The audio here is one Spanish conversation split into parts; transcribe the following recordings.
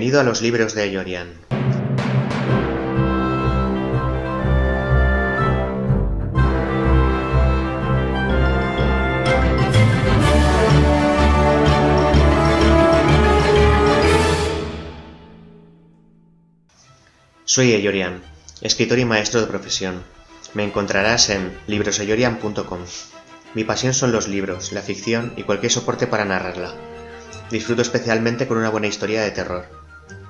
Bienvenido a los libros de Yorian. Soy Eyorian, escritor y maestro de profesión. Me encontrarás en libroseyorian.com. Mi pasión son los libros, la ficción y cualquier soporte para narrarla. Disfruto especialmente con una buena historia de terror.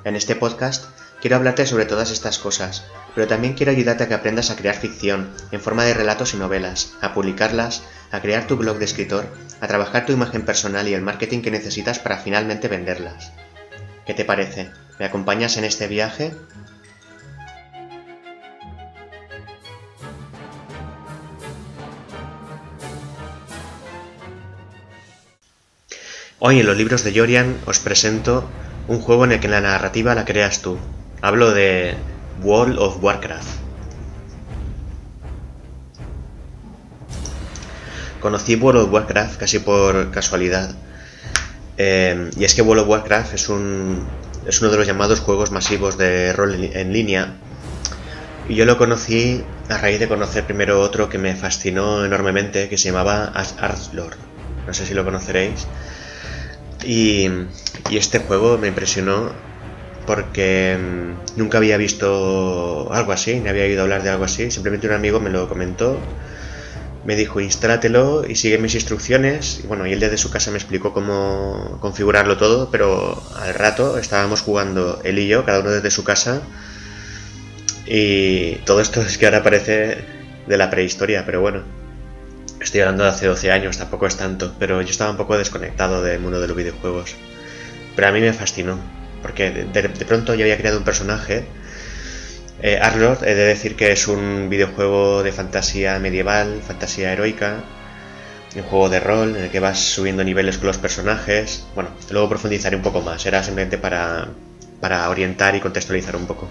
En este podcast quiero hablarte sobre todas estas cosas, pero también quiero ayudarte a que aprendas a crear ficción en forma de relatos y novelas, a publicarlas, a crear tu blog de escritor, a trabajar tu imagen personal y el marketing que necesitas para finalmente venderlas. ¿Qué te parece? ¿Me acompañas en este viaje? Hoy en los libros de Yorian os presento un juego en el que la narrativa la creas tú. Hablo de World of Warcraft. Conocí World of Warcraft casi por casualidad. Eh, y es que World of Warcraft es, un, es uno de los llamados juegos masivos de rol en línea. Y yo lo conocí a raíz de conocer primero otro que me fascinó enormemente, que se llamaba Arslord. No sé si lo conoceréis y, este juego me impresionó porque mm, nunca había visto algo así, ni había oído hablar de algo así. Simplemente un amigo me lo comentó, me dijo instálatelo y sigue mis instrucciones. Y bueno, y el de su casa me explicó cómo configurarlo todo, pero al rato estábamos jugando él y yo, cada uno desde su casa. Y todo esto es que ahora parece de la prehistoria, pero bueno. Estoy hablando de hace 12 años, tampoco es tanto, pero yo estaba un poco desconectado del mundo de los videojuegos. Pero a mí me fascinó, porque de, pronto yo había creado un personaje. Eh, Arlord, he de decir que es un videojuego de fantasía medieval, fantasía heroica, un juego de rol en el que vas subiendo niveles con los personajes. Bueno, luego profundizaré un poco más, era simplemente para, para orientar y contextualizar un poco.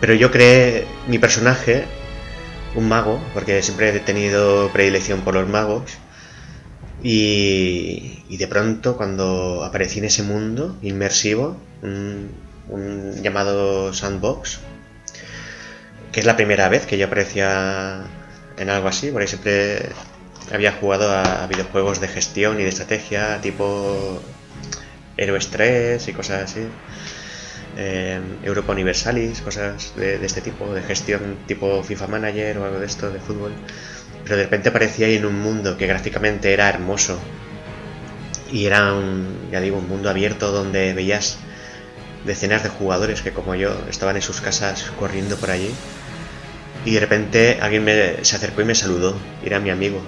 Pero yo creé mi personaje un mago, porque siempre he tenido predilección por los magos. Y, de pronto, cuando aparecí en ese mundo inmersivo, un, llamado Sandbox, que es la primera vez que yo aparecía en algo así, porque siempre había jugado a videojuegos de gestión y de estrategia, tipo Héroes 3 y cosas así. Europa Universalis, cosas de, este tipo, de gestión tipo FIFA Manager o algo de esto, de fútbol. Pero de repente aparecía ahí en un mundo que gráficamente era hermoso. Y era un, ya digo, un mundo abierto donde veías decenas de jugadores que como yo estaban en sus casas corriendo por allí. Y de repente alguien se acercó y me saludó. Era mi amigo,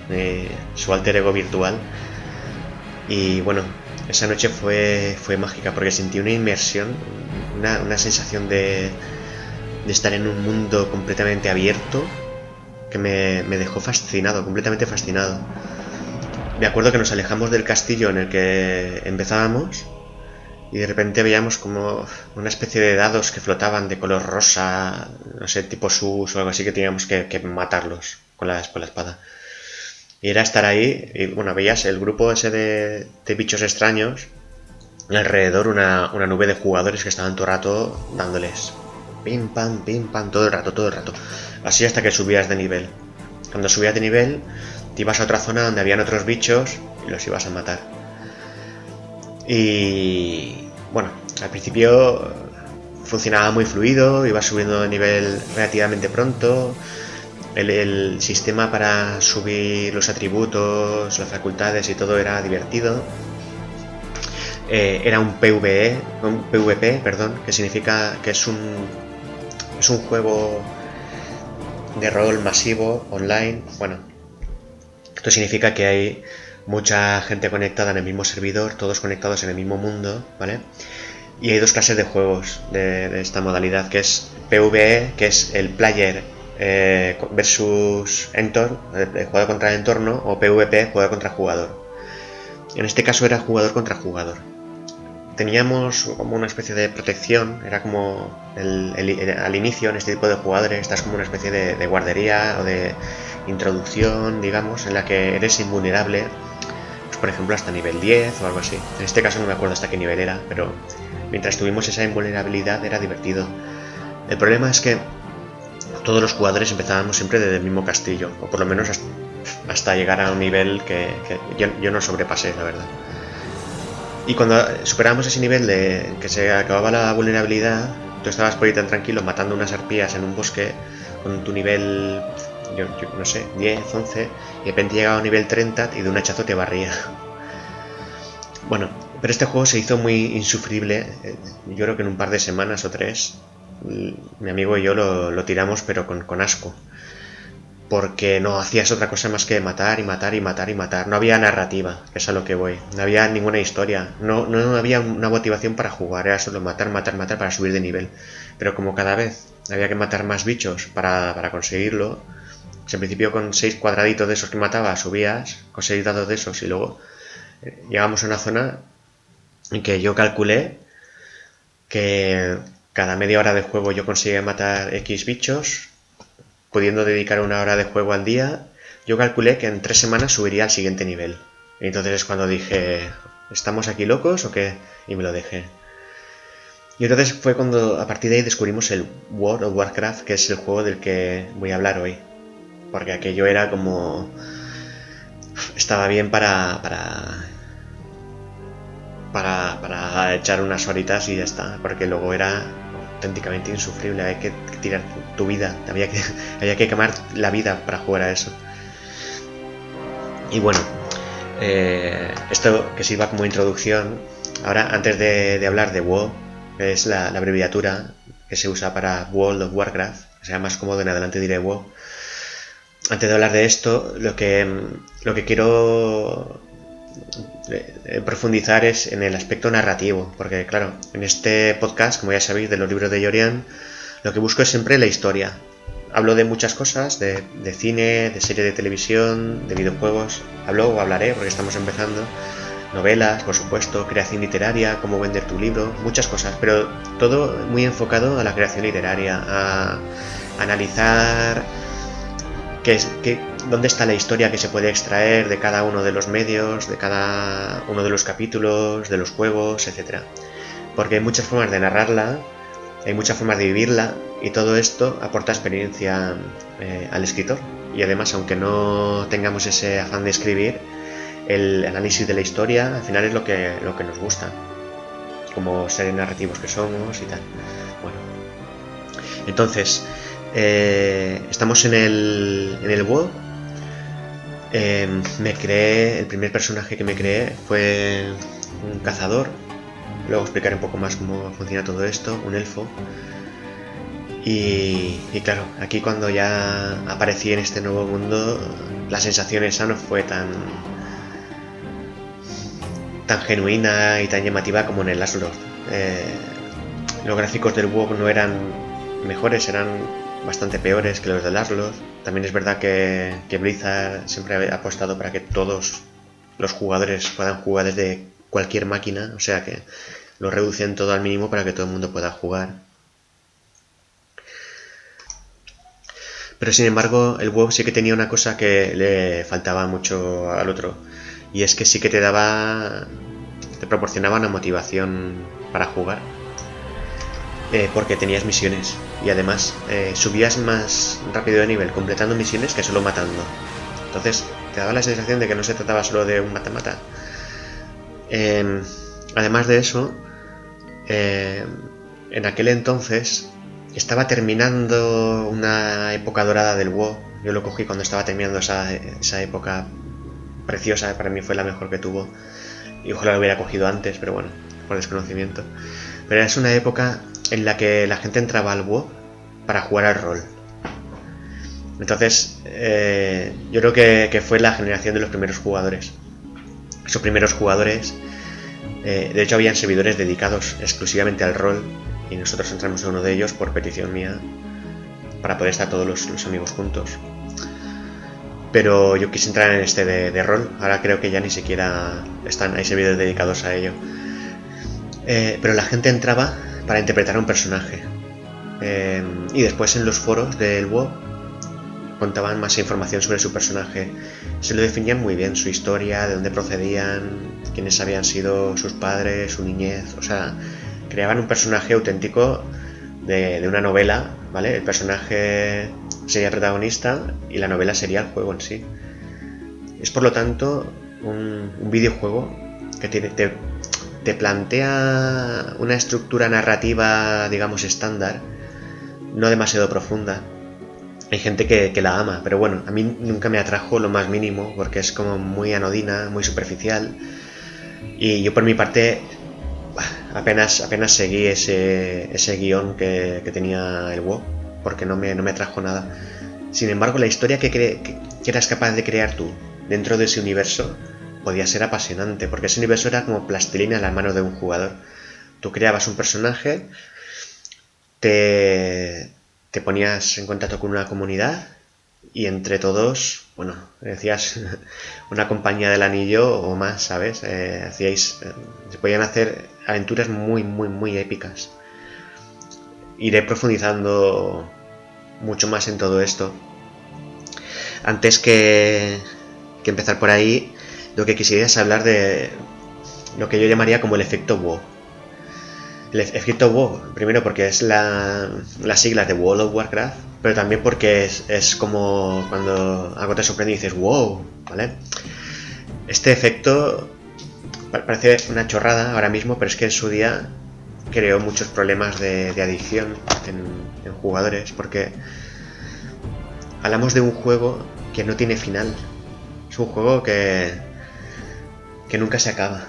su alter ego virtual. Y bueno, esa noche fue, fue mágica porque sentí una inmersión, una, sensación de, de, estar en un mundo completamente abierto que me, me, dejó fascinado, completamente fascinado. Me acuerdo que nos alejamos del castillo en el que empezábamos y de repente veíamos como una especie de dados que flotaban de color rosa, no sé, tipo sus o algo así que teníamos que, que matarlos con la, con la espada. Y era estar ahí, y bueno, veías el grupo ese de, de bichos extraños, alrededor una, una, nube de jugadores que estaban todo el rato dándoles pim pam, pim pam, todo el rato, todo el rato. Así hasta que subías de nivel. Cuando subías de nivel, te ibas a otra zona donde habían otros bichos y los ibas a matar. Y bueno, al principio funcionaba muy fluido, ibas subiendo de nivel relativamente pronto el, sistema para subir los atributos, las facultades y todo era divertido. Eh, era un PvE, un PvP, perdón, que significa que es un, es un juego de rol masivo online. Bueno, esto significa que hay mucha gente conectada en el mismo servidor, todos conectados en el mismo mundo, ¿vale? Y hay dos clases de juegos de, de esta modalidad, que es PvE, que es el player eh, versus entorno, eh, jugador contra entorno, o PvP, jugador contra jugador. En este caso era jugador contra jugador. Teníamos como una especie de protección, era como al inicio en este tipo de jugadores, estás como una especie de, guardería o de introducción, digamos, en la que eres invulnerable, pues, por ejemplo, hasta nivel 10 o algo así. En este caso no me acuerdo hasta qué nivel era, pero mientras tuvimos esa invulnerabilidad era divertido. El problema es que todos los jugadores empezábamos siempre desde el mismo castillo, o por lo menos hasta llegar a un nivel que, yo, no sobrepasé, la verdad. Y cuando superábamos ese nivel de que se acababa la vulnerabilidad, tú estabas por ahí tan tranquilo matando unas arpías en un bosque con tu nivel, yo, no sé, 10, 11, y de repente llegaba a un nivel 30 y de un hachazo te barría. Bueno, pero este juego se hizo muy insufrible, eh, yo creo que en un par de semanas o tres, mi amigo y yo lo, tiramos pero con, asco. Porque no hacías otra cosa más que matar y matar y matar y matar. No había narrativa, que es a lo que voy. No había ninguna historia. No, no había una motivación para jugar. Era solo matar, matar, matar para subir de nivel. Pero como cada vez había que matar más bichos para, para conseguirlo, en principio con seis cuadraditos de esos que matabas subías, con seis dados de esos y luego eh, llegamos a una zona en que yo calculé que cada media hora de juego yo conseguía matar X bichos, pudiendo dedicar una hora de juego al día, yo calculé que en tres semanas subiría al siguiente nivel. Entonces es cuando dije, ¿estamos aquí locos o qué? Y me lo dejé. Y entonces fue cuando a partir de ahí descubrimos el World of Warcraft, que es el juego del que voy a hablar hoy. Porque aquello era como... Estaba bien para, para para, para echar unas horitas y ya está, porque luego era auténticamente insufrible, hay que tirar tu vida, había que, había que quemar la vida para jugar a eso. Y bueno, eh, esto que sirva como introducción, ahora antes de, hablar de WoW, que es la, abreviatura que se usa para World of Warcraft, que sea más cómodo en adelante diré WoW. Antes de hablar de esto, lo que, lo que quiero profundizar es en el aspecto narrativo, porque claro, en este podcast, como ya sabéis, de los libros de Yorian, lo que busco es siempre la historia. Hablo de muchas cosas, de, cine, de serie de televisión, de videojuegos, hablo o hablaré, porque estamos empezando, novelas, por supuesto, creación literaria, cómo vender tu libro, muchas cosas, pero todo muy enfocado a la creación literaria, a analizar qué, qué, dónde está la historia que se puede extraer de cada uno de los medios, de cada uno de los capítulos, de los juegos, etc. Porque hay muchas formas de narrarla, hay muchas formas de vivirla y todo esto aporta experiencia eh, al escritor. Y además, aunque no tengamos ese afán de escribir, el análisis de la historia al final es lo que, lo que nos gusta, como seres narrativos que somos y tal. Bueno, entonces, eh, estamos en el, en el Em, me creé, el primer personaje que me creé fue un cazador. Luego explicaré un poco más cómo funciona todo esto, un elfo. Y, claro, aquí cuando ya aparecí en este nuevo mundo, la sensación esa no fue tan tan genuina y tan llamativa como en el Last eh, los gráficos del WoW no eran mejores, eran bastante peores que los de Last también es verdad que, Blizzard siempre ha apostado para que todos los jugadores puedan jugar desde cualquier máquina, o sea que lo reducen todo al mínimo para que todo el mundo pueda jugar. Pero sin embargo, el WoW sí que tenía una cosa que le faltaba mucho al otro, y es que sí que te daba, te proporcionaba una motivación para jugar eh, porque tenías misiones y además eh, subías más rápido de nivel completando misiones que solo matando. Entonces te daba la sensación de que no se trataba solo de un mata-mata. Em, además de eso, em, en aquel entonces estaba terminando una época dorada del WoW. Yo lo cogí cuando estaba terminando esa, esa época preciosa, para mí fue la mejor que tuvo. Y ojalá lo hubiera cogido antes, pero bueno, por desconocimiento. Pero es una época en la que la gente entraba al WoW para jugar al rol. Entonces, eh, yo creo que, fue la generación de los primeros jugadores. Esos primeros jugadores, eh, de hecho, habían servidores dedicados exclusivamente al rol y nosotros entramos en uno de ellos por petición mía para poder estar todos los, amigos juntos. Pero yo quise entrar en este de, rol, ahora creo que ya ni siquiera están, hay servidores dedicados a ello. Eh, pero la gente entraba para interpretar a un personaje. Em, y después en los foros del WoW contaban más información sobre su personaje. Se lo definían muy bien, su historia, de dónde procedían, quiénes habían sido sus padres, su niñez. O sea, creaban un personaje auténtico de, una novela, ¿vale? El personaje sería protagonista y la novela sería el juego en sí. Es por lo tanto un, videojuego que tiene, te, te plantea una estructura narrativa, digamos, estándar, no demasiado profunda. Hay gente que, la ama, pero bueno, a mí nunca me atrajo lo más mínimo porque es como muy anodina, muy superficial. Y yo por mi parte apenas, apenas seguí ese, ese guion que, tenía el WoW porque no me, no me atrajo nada. Sin embargo, la historia que, que, eras capaz de crear tú dentro de ese universo podía ser apasionante, porque ese universo era como plastilina en las manos de un jugador. Tú creabas un personaje, te, te ponías en contacto con una comunidad y entre todos, bueno, decías una compañía del anillo o más, ¿sabes? Eh, hacíais, eh, se podían hacer aventuras muy, muy, muy épicas. Iré profundizando mucho más en todo esto. Antes que, que empezar por ahí, lo que quisiera es hablar de lo que yo llamaría como el efecto WoW. El efecto WoW, primero porque es la, la sigla de World of Warcraft, pero también porque es, como cuando algo te sorprende y dices wow, ¿vale? Este efecto parece una chorrada ahora mismo, pero es que en su día creó muchos problemas de, adicción en, en jugadores, porque hablamos de un juego que no tiene final. Es un juego que, que nunca se acaba.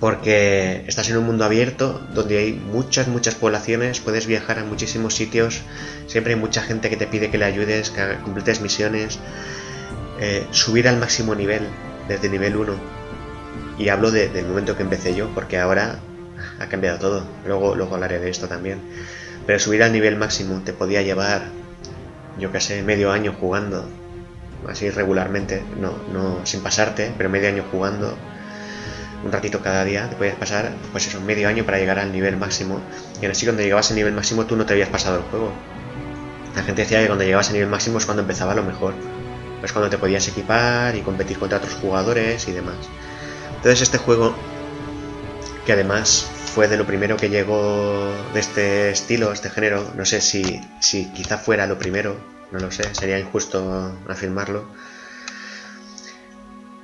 Porque estás en un mundo abierto donde hay muchas, muchas poblaciones, puedes viajar a muchísimos sitios, siempre hay mucha gente que te pide que le ayudes, que completes misiones, eh, subir al máximo nivel, desde nivel 1. Y hablo del momento que empecé yo, porque ahora ha cambiado todo. Luego, luego hablaré de esto también. Pero subir al nivel máximo te podía llevar, yo que sé, medio año jugando así regularmente, no, no sin pasarte, pero medio año jugando, un ratito cada día, te podías pasar, pues eso, medio año para llegar al nivel máximo. Y aún así, cuando llegabas al nivel máximo, tú no te habías pasado el juego. La gente decía que cuando llegabas al nivel máximo es cuando empezaba lo mejor. Pues cuando te podías equipar y competir contra otros jugadores y demás. Entonces, este juego, que además fue de lo primero que llegó de este estilo, este género, no sé si, si quizá fuera lo primero, no lo sé, sería injusto afirmarlo.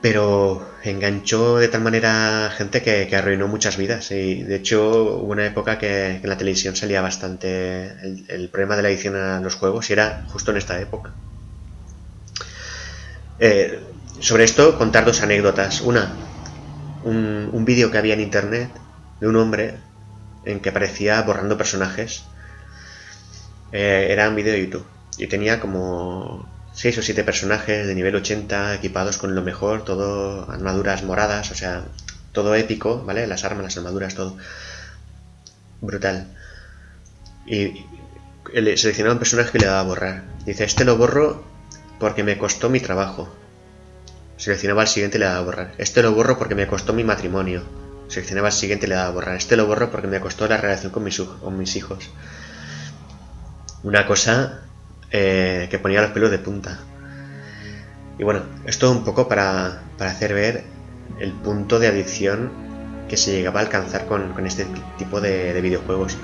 Pero enganchó de tal manera gente que, arruinó muchas vidas. Y de hecho hubo una época que, en la televisión salía bastante el, problema de la edición a los juegos y era justo en esta época. Eh, sobre esto contar dos anécdotas. Una, un, vídeo que había en internet de un hombre en que aparecía borrando personajes. Eh, era un vídeo de YouTube y tenía como 6 o 7 personajes de nivel 80 equipados con lo mejor, todo armaduras moradas, o sea, todo épico, ¿vale? Las armas, las armaduras, todo. Brutal. Y seleccionaba un personaje y le daba a borrar. Dice, este lo borro porque me costó mi trabajo. Seleccionaba el siguiente y le daba a borrar. Este lo borro porque me costó mi matrimonio. Seleccionaba el siguiente y le daba a borrar. Este lo borro porque me costó la relación con mis hijos. Una cosa eh, que ponía los pelos de punta. Y bueno, esto un poco para, hacer ver el punto de adicción que se llegaba a alcanzar con, este tipo de, videojuegos.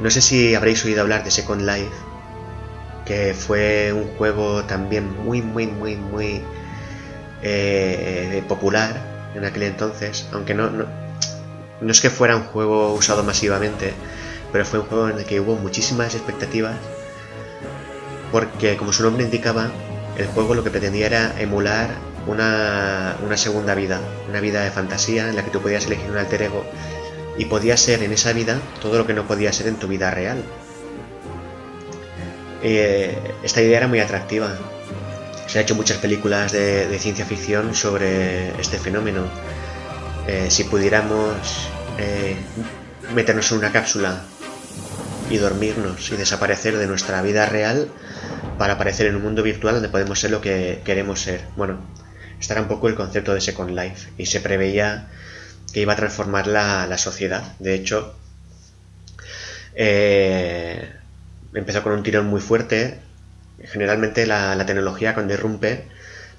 No sé si habréis oído hablar de Second Life, que fue un juego también muy, muy, muy, muy eh, popular en aquel entonces, aunque no, no, no es que fuera un juego usado masivamente, pero fue un juego en el que hubo muchísimas expectativas porque como su nombre indicaba, el juego lo que pretendía era emular una, segunda vida, una vida de fantasía en la que tú podías elegir un alter ego y podía ser en esa vida todo lo que no podía ser en tu vida real. Eh, esta idea era muy atractiva. Se han hecho muchas películas de, ciencia ficción sobre este fenómeno. Eh, si pudiéramos eh, meternos en una cápsula y dormirnos y desaparecer de nuestra vida real, para aparecer en un mundo virtual donde podemos ser lo que queremos ser. Bueno, este era un poco el concepto de Second Life y se preveía que iba a transformar la, sociedad. De hecho, eh, empezó con un tirón muy fuerte. Generalmente la, tecnología cuando irrumpe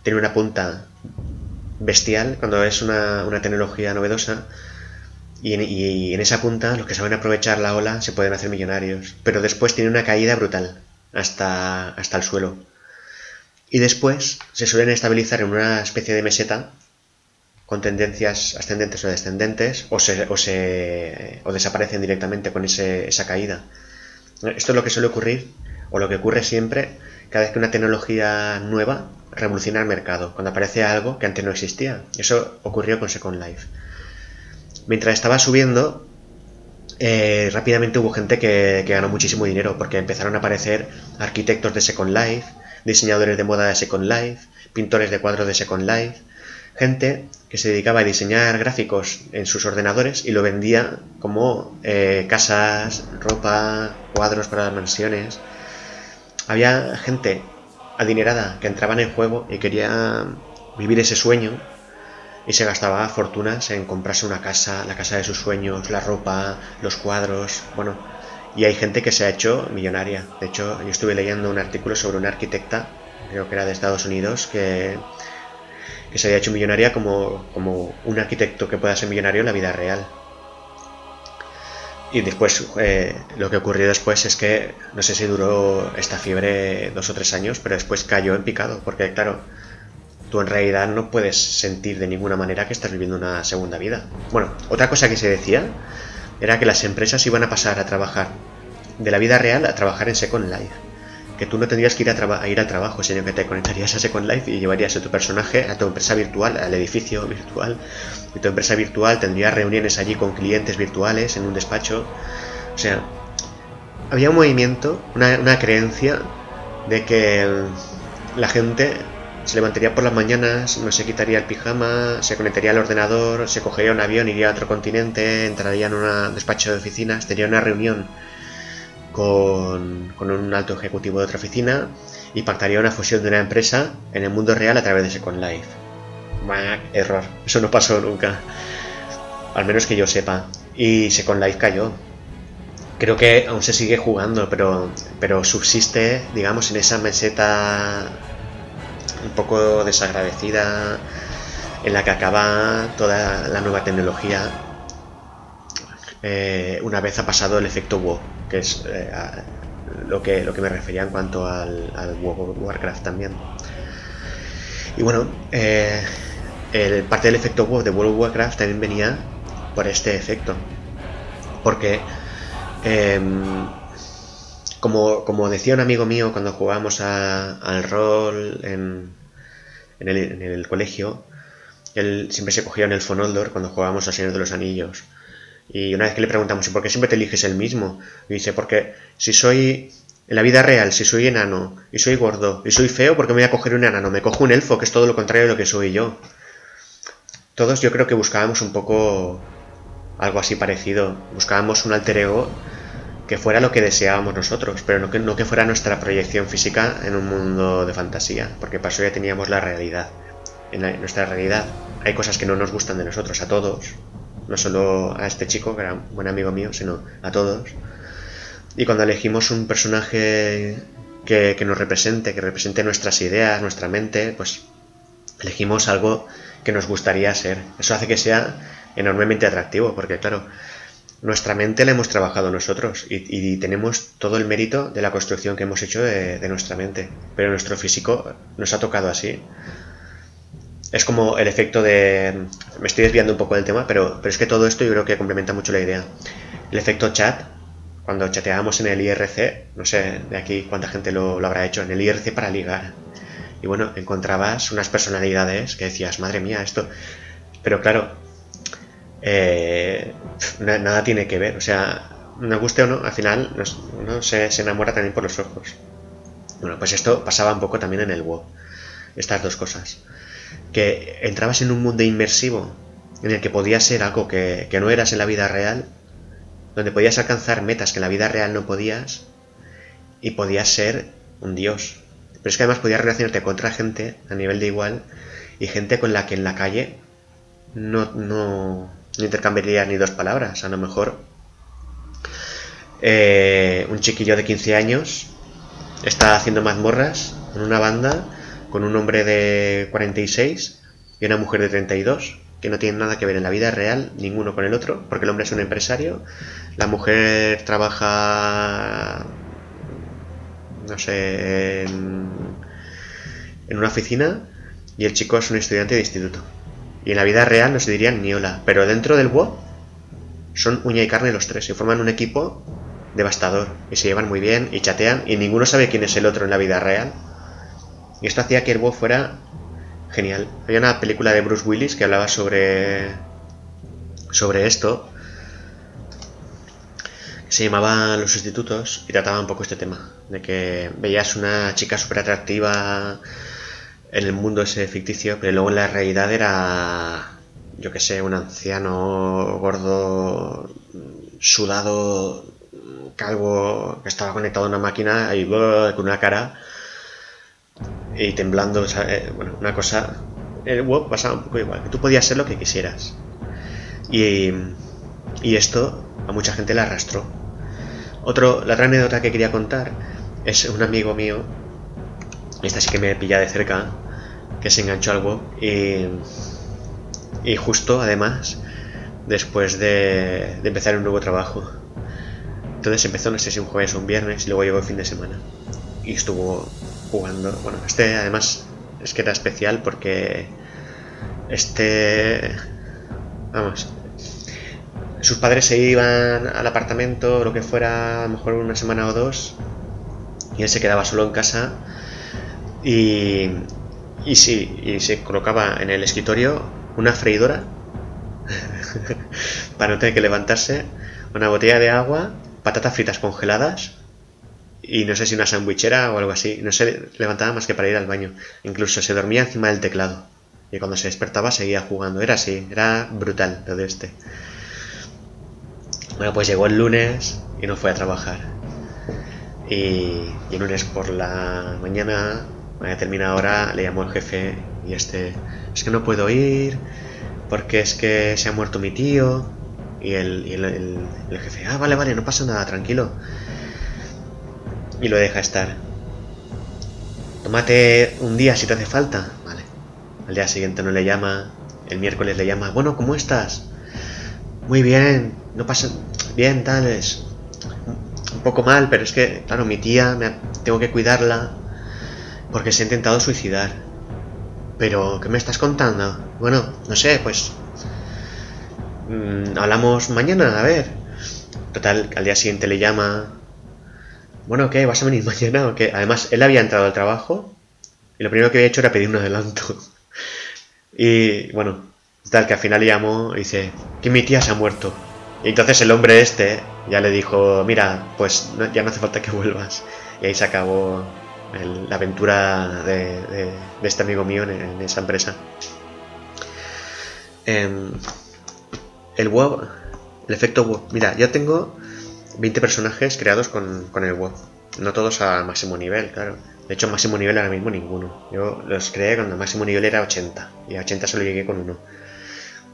tiene una punta bestial cuando es una, tecnología novedosa y en esa punta, los que saben aprovechar la ola se pueden hacer millonarios. Pero después tiene una caída brutal hasta, hasta el suelo. Y después se suelen estabilizar en una especie de meseta con tendencias ascendentes o descendentes o, se, o, se, o desaparecen directamente con ese, esa caída. Esto es lo que suele ocurrir o lo que ocurre siempre cada vez que una tecnología nueva revoluciona el mercado, cuando aparece algo que antes no existía. Eso ocurrió con Second Life. Mientras estaba subiendo, eh, rápidamente hubo gente que, ganó muchísimo dinero porque empezaron a aparecer arquitectos de Second Life, diseñadores de moda de Second Life, pintores de cuadros de Second Life, gente que se dedicaba a diseñar gráficos en sus ordenadores y lo vendía como eh, casas, ropa, cuadros para las mansiones. Había gente adinerada que entraba en el juego y quería vivir ese sueño y se gastaba fortunas en comprarse una casa, la casa de sus sueños, la ropa, los cuadros, bueno, y hay gente que se ha hecho millonaria. De hecho, yo estuve leyendo un artículo sobre una arquitecta, creo que era de Estados Unidos, que, que se había hecho millonaria como, como un arquitecto que pueda ser millonario en la vida real. Y después, eh, lo que ocurrió después es que, no sé si duró esta fiebre dos o tres años, pero después cayó en picado, porque claro, tú en realidad no puedes sentir de ninguna manera que estás viviendo una segunda vida. Bueno, otra cosa que se decía era que las empresas iban a pasar a trabajar de la vida real a trabajar en Second Life. Que tú no tendrías que ir a, ir al trabajo, sino que te conectarías a Second Life y llevarías a tu personaje a tu empresa virtual, al edificio virtual. Y tu empresa virtual tendría reuniones allí con clientes virtuales en un despacho. O sea, había un movimiento, una creencia de que la gente se levantaría por las mañanas, no se quitaría el pijama, se conectaría al ordenador, se cogería un avión, iría a otro continente, entraría en un despacho de oficinas, tendría una reunión con, un alto ejecutivo de otra oficina y pactaría una fusión de una empresa en el mundo real a través de Second Life. error, eso no pasó nunca. Al menos que yo sepa. Y Second Life cayó. Creo que aún se sigue jugando, pero, pero subsiste, digamos, en esa meseta un poco desagradecida en la que acaba toda la nueva tecnología eh, una vez ha pasado el efecto WoW, que es eh, lo, que, lo que me refería en cuanto al, al Warcraft también. Y bueno, eh, el, parte del efecto WoW de World of Warcraft también venía por este efecto. Porque em, como, decía un amigo mío cuando jugábamos al rol en, el, colegio, él siempre se cogía en el Fonoldor cuando jugábamos al Señor de los Anillos. Y una vez que le preguntamos, ¿y por qué siempre te eliges el mismo? Y dice, porque si soy en la vida real, si soy enano, y soy gordo, y soy feo, ¿por qué me voy a coger un enano? Me cojo un elfo, que es todo lo contrario de lo que soy yo. Todos yo creo que buscábamos un poco algo así parecido. Buscábamos un alter ego que fuera lo que deseábamos nosotros, pero no que, no que fuera nuestra proyección física en un mundo de fantasía, porque para eso ya teníamos la realidad. En, nuestra realidad hay cosas que no nos gustan de nosotros, a todos, no solo a este chico, que era un buen amigo mío, sino a todos. Y cuando elegimos un personaje que, que nos represente, que represente nuestras ideas, nuestra mente, pues elegimos algo que nos gustaría ser. Eso hace que sea enormemente atractivo, porque claro, nuestra mente la hemos trabajado nosotros y, tenemos todo el mérito de la construcción que hemos hecho de, nuestra mente. Pero nuestro físico nos ha tocado así. Es como el efecto de... Me estoy desviando un poco del tema, pero, pero es que todo esto yo creo que complementa mucho la idea. El efecto chat, cuando chateábamos en el IRC, no sé de aquí cuánta gente lo, lo habrá hecho, en el IRC para ligar. Y bueno, encontrabas unas personalidades que decías, madre mía, esto... Pero claro, eh, nada tiene que ver. O sea, nos guste o no, al final uno se, enamora también por los ojos. Bueno, pues esto pasaba un poco también en el WoW. Estas dos cosas. Que entrabas en un mundo inmersivo en el que podías ser algo que, que no eras en la vida real, donde podías alcanzar metas que en la vida real no podías, y podías ser un dios. Pero es que además podías relacionarte con otra gente a nivel de igual y gente con la que en la calle no, no, no intercambiaría ni dos palabras. A lo mejor eh, un chiquillo de 15 años está haciendo mazmorras en una banda con un hombre de 46 y una mujer de 32. que no tienen nada que ver en la vida real, ninguno con el otro, porque el hombre es un empresario, la mujer trabaja, no sé, en una oficina y el chico es un estudiante de instituto. Y en la vida real no se dirían ni hola, pero dentro del WoW son uña y carne los tres y forman un equipo devastador y se llevan muy bien y chatean y ninguno sabe quién es el otro en la vida real. Y esto hacía que el WoW fuera genial. Había una película de Bruce Willis que hablaba sobre sobre esto. Se llamaba Los sustitutos y trataba un poco este tema de que veías una chica súper atractiva en el mundo ese ficticio, pero luego en la realidad era yo que sé, un anciano gordo, sudado, calvo, que estaba conectado a una máquina y con una cara y temblando, eh, bueno, una cosa. El WoW pasaba un poco igual, que tú podías ser lo que quisieras. Y, y esto a mucha gente le arrastró. Otro, la otra anécdota que quería contar es un amigo mío, esta sí que me pilla de cerca, que se enganchó al WoW y y justo, además, después de, empezar un nuevo trabajo. Entonces empezó, no sé si un jueves o un viernes, y luego llegó el fin de semana. Y estuvo jugando. Bueno, este además es que era especial porque este... Vamos. Sus padres se iban al apartamento, lo que fuera, a lo mejor una semana o dos, y él se quedaba solo en casa. Y, y sí, y se colocaba en el escritorio una freidora para no tener que levantarse, una botella de agua, patatas fritas congeladas y no sé si una sandwichera o algo así. No se levantaba más que para ir al baño. Incluso se dormía encima del teclado. Y cuando se despertaba seguía jugando. Era así, era brutal lo de este. Bueno, pues llegó el lunes y no fue a trabajar. Y, el lunes por la mañana, a termina hora, le llamó el jefe y este, es que no puedo ir porque es que se ha muerto mi tío. Y el, el, jefe, ah, vale, vale, no pasa nada, tranquilo. Y lo deja estar. Tómate un día si te hace falta. Vale. Al día siguiente no le llama. El miércoles le llama, bueno, ¿cómo estás? Muy bien, no pasa. Bien, tal, es. Un poco mal, pero es que, claro, mi tía, me tengo que cuidarla porque se ha intentado suicidar. Pero, ¿qué me estás contando? Bueno, no sé, pues... Mm, hablamos mañana, a ver. Total, al día siguiente le llama... Bueno, ¿qué? ¿Vas a venir mañana o qué? Además, él había entrado al trabajo y lo primero que había hecho era pedir un adelanto. y bueno, tal que al final le llamó y dice que mi tía se ha muerto. Y entonces el hombre este ya le dijo, mira, pues ya no hace falta que vuelvas. Y ahí se acabó la aventura de, este amigo mío en, esa empresa. Em, el WoW, el efecto WoW. Mira, yo tengo 20 personajes creados con, el WoW. No todos a máximo nivel, claro. De hecho, máximo nivel ahora mismo ninguno. Yo los creé cuando máximo nivel era 80. Y a 80 solo llegué con uno.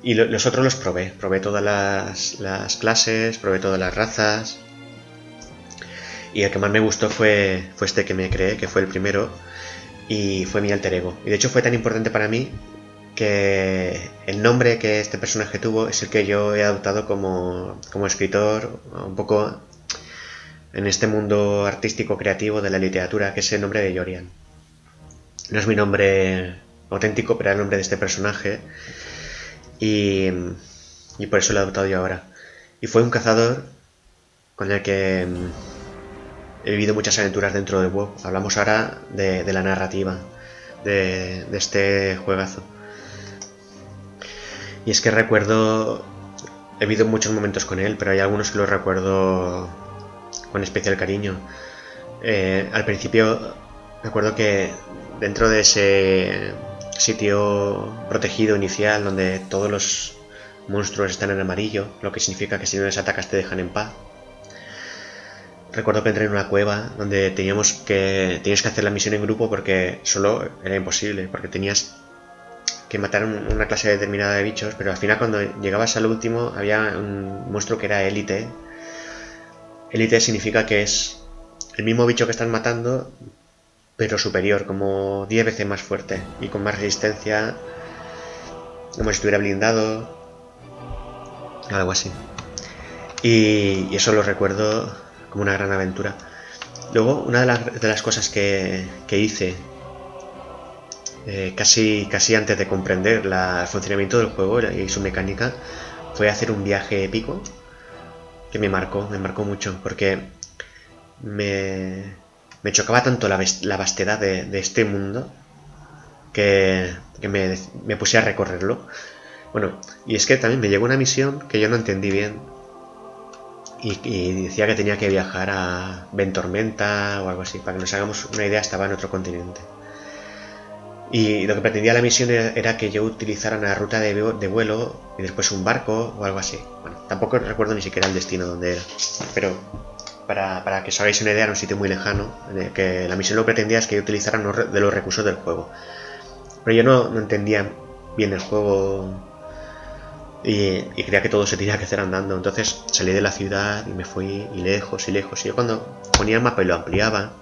Y los otros los probé. Probé todas las, las clases, probé todas las razas. Y el que más me gustó fue, fue este que me creé, que fue el primero, y fue mi alter ego. Y de hecho fue tan importante para mí que el nombre que este personaje tuvo es el que yo he adoptado como, como escritor, un poco en este mundo artístico creativo de la literatura, que es el nombre de Yorian. No es mi nombre auténtico, pero es el nombre de este personaje. Y, y por eso lo he adoptado yo ahora. Y fue un cazador con el que he vivido muchas aventuras dentro del WoW. Hablamos ahora de, la narrativa de, este juegazo. Y es que recuerdo, he vivido muchos momentos con él, pero hay algunos que los recuerdo con especial cariño. Eh, al principio, me acuerdo que dentro de ese sitio protegido inicial, donde todos los monstruos están en amarillo, lo que significa que si no les atacas te dejan en paz, recuerdo que entré en una cueva donde teníamos que tenías que hacer la misión en grupo porque solo era imposible, porque tenías que matar una clase determinada de bichos, pero al final cuando llegabas al último había un monstruo que era élite. Élite significa que es el mismo bicho que están matando, pero superior, como 10 veces más fuerte y con más resistencia. como si estuviera blindado, algo así. Y, eso lo recuerdo como una gran aventura. Luego, una de las, de las cosas que, hice eh, casi, casi antes de comprender el funcionamiento del juego y su mecánica, fue hacer un viaje épico que me marcó, me marcó mucho, porque me, chocaba tanto la, la vastedad de, este mundo que, me, me, puse a recorrerlo. Bueno, y es que también me llegó una misión que yo no entendí bien. Y, decía que tenía que viajar a Ventormenta o algo así. Para que nos hagamos una idea, estaba en otro continente. Y lo que pretendía la misión era que yo utilizara una ruta de, vuelo y después un barco o algo así. Bueno, tampoco recuerdo ni siquiera el destino donde era. Pero para, que os hagáis una idea, era un sitio muy lejano, que la misión lo que pretendía es que yo utilizara de los recursos del juego. Pero yo no, entendía bien el juego y, creía que todo se tenía que hacer andando. Entonces salí de la ciudad y me fui y lejos y lejos. Y yo cuando ponía el mapa y lo ampliaba,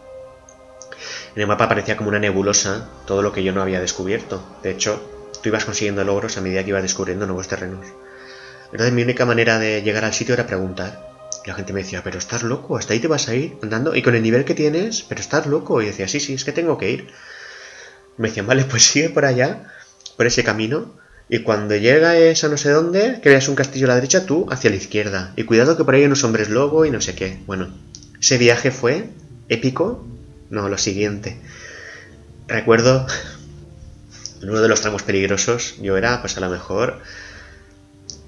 en el mapa aparecía como una nebulosa todo lo que yo no había descubierto. De hecho, tú ibas consiguiendo logros a medida que ibas descubriendo nuevos terrenos. Entonces mi única manera de llegar al sitio era preguntar. La gente me decía, pero estás loco, hasta ahí te vas a ir andando. Y con el nivel que tienes, pero estás loco. Y decía, sí, sí, es que tengo que ir. Me decían, vale, pues sigue por allá, por ese camino. Y cuando llegas a no sé dónde, veas un castillo a la derecha, tú hacia la izquierda. Y cuidado que por ahí hay unos hombres lobo y no sé qué. Bueno, ese viaje fue épico. No, lo siguiente. Recuerdo en uno de los tramos peligrosos, yo era, pues a lo mejor,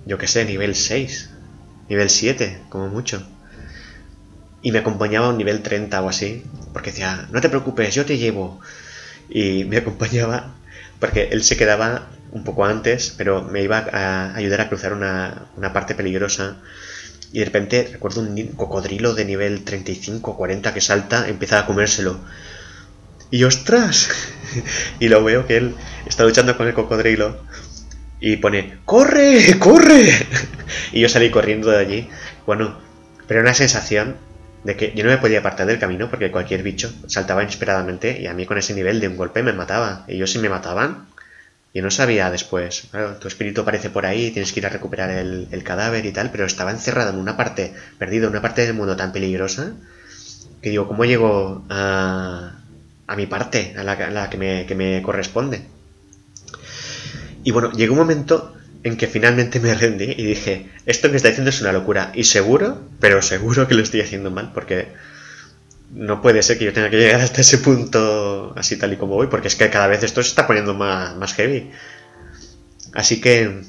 yo qué sé, nivel 6, nivel 7, como mucho. Y me acompañaba a un nivel 30 o así, porque decía, no te preocupes, yo te llevo y me acompañaba porque él se quedaba un poco antes, pero me iba a ayudar a cruzar una, parte peligrosa. Y de repente recuerdo un cocodrilo de nivel 35 o 40 que salta, empieza a comérselo. Y ostras, y lo veo que él está luchando con el cocodrilo y pone, ¡corre! ¡corre! y yo salí corriendo de allí. Bueno, pero una sensación de que yo no me podía apartar del camino porque cualquier bicho saltaba inesperadamente y a mí con ese nivel de un golpe me mataba. Y Ellos si me mataban, yo no sabía después. Claro, tu espíritu aparece por ahí, tienes que ir a recuperar el, cadáver y tal, pero estaba encerrado en una parte, perdido en una parte del mundo tan peligrosa, que digo, ¿cómo llego a, a mi parte, a la, que, me, que me corresponde? Y bueno, llegó un momento en que finalmente me rendí y dije, esto que está haciendo es una locura. Y seguro, pero seguro que lo estoy haciendo mal, porque no puede ser que yo tenga que llegar hasta ese punto así tal y como voy, porque es que cada vez esto se está poniendo más, más heavy. Así que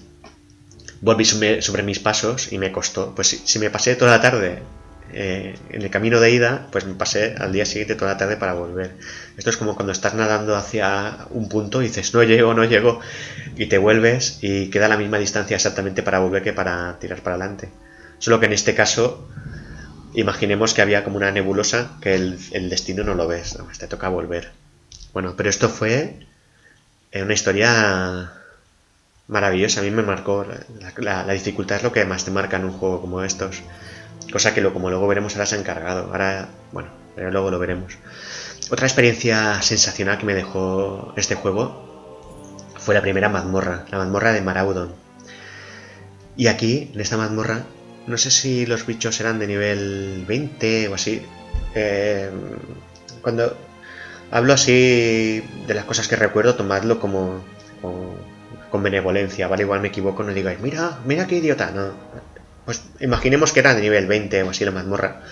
volví sobre, mis pasos y me costó. Pues si me pasé toda la tarde eh, en el camino de ida, pues me pasé al día siguiente toda la tarde para volver. Esto es como cuando estás nadando hacia un punto y dices, no llego, no llego, y te vuelves y queda la misma distancia exactamente para volver que para tirar para adelante. Solo que en este caso, imaginemos que había como una nebulosa que el, destino no lo ves, te toca volver. Bueno, pero esto fue eh, una historia maravillosa, a mí me marcó. La, dificultad es lo que más te marca en un juego como estos. Cosa que lo, como luego veremos ahora se ha encargado. Ahora, bueno, pero luego lo veremos. Otra experiencia sensacional que me dejó este juego fue la primera mazmorra, la mazmorra de Maraudon. Y aquí, en esta mazmorra, no sé si los bichos eran de nivel 20 o así. Eh, cuando hablo así de las cosas que recuerdo, tomadlo como, con benevolencia, ¿vale? Igual me equivoco, no digáis, mira, mira qué idiota, no. Pues imaginemos que era de nivel 20 o así la mazmorra.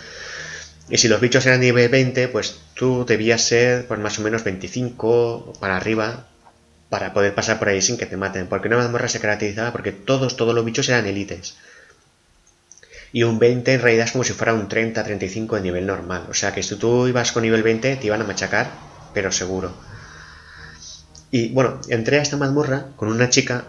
Y si los bichos eran de nivel 20, pues tú debías ser pues más o menos 25 para arriba para poder pasar por ahí sin que te maten. Porque una mazmorra se caracterizaba porque todos, todos los bichos eran élites. Y un 20 en realidad es como si fuera un 30, 35 de nivel normal. O sea que si tú ibas con nivel 20 te iban a machacar, pero seguro. Y bueno, entré a esta mazmorra con una chica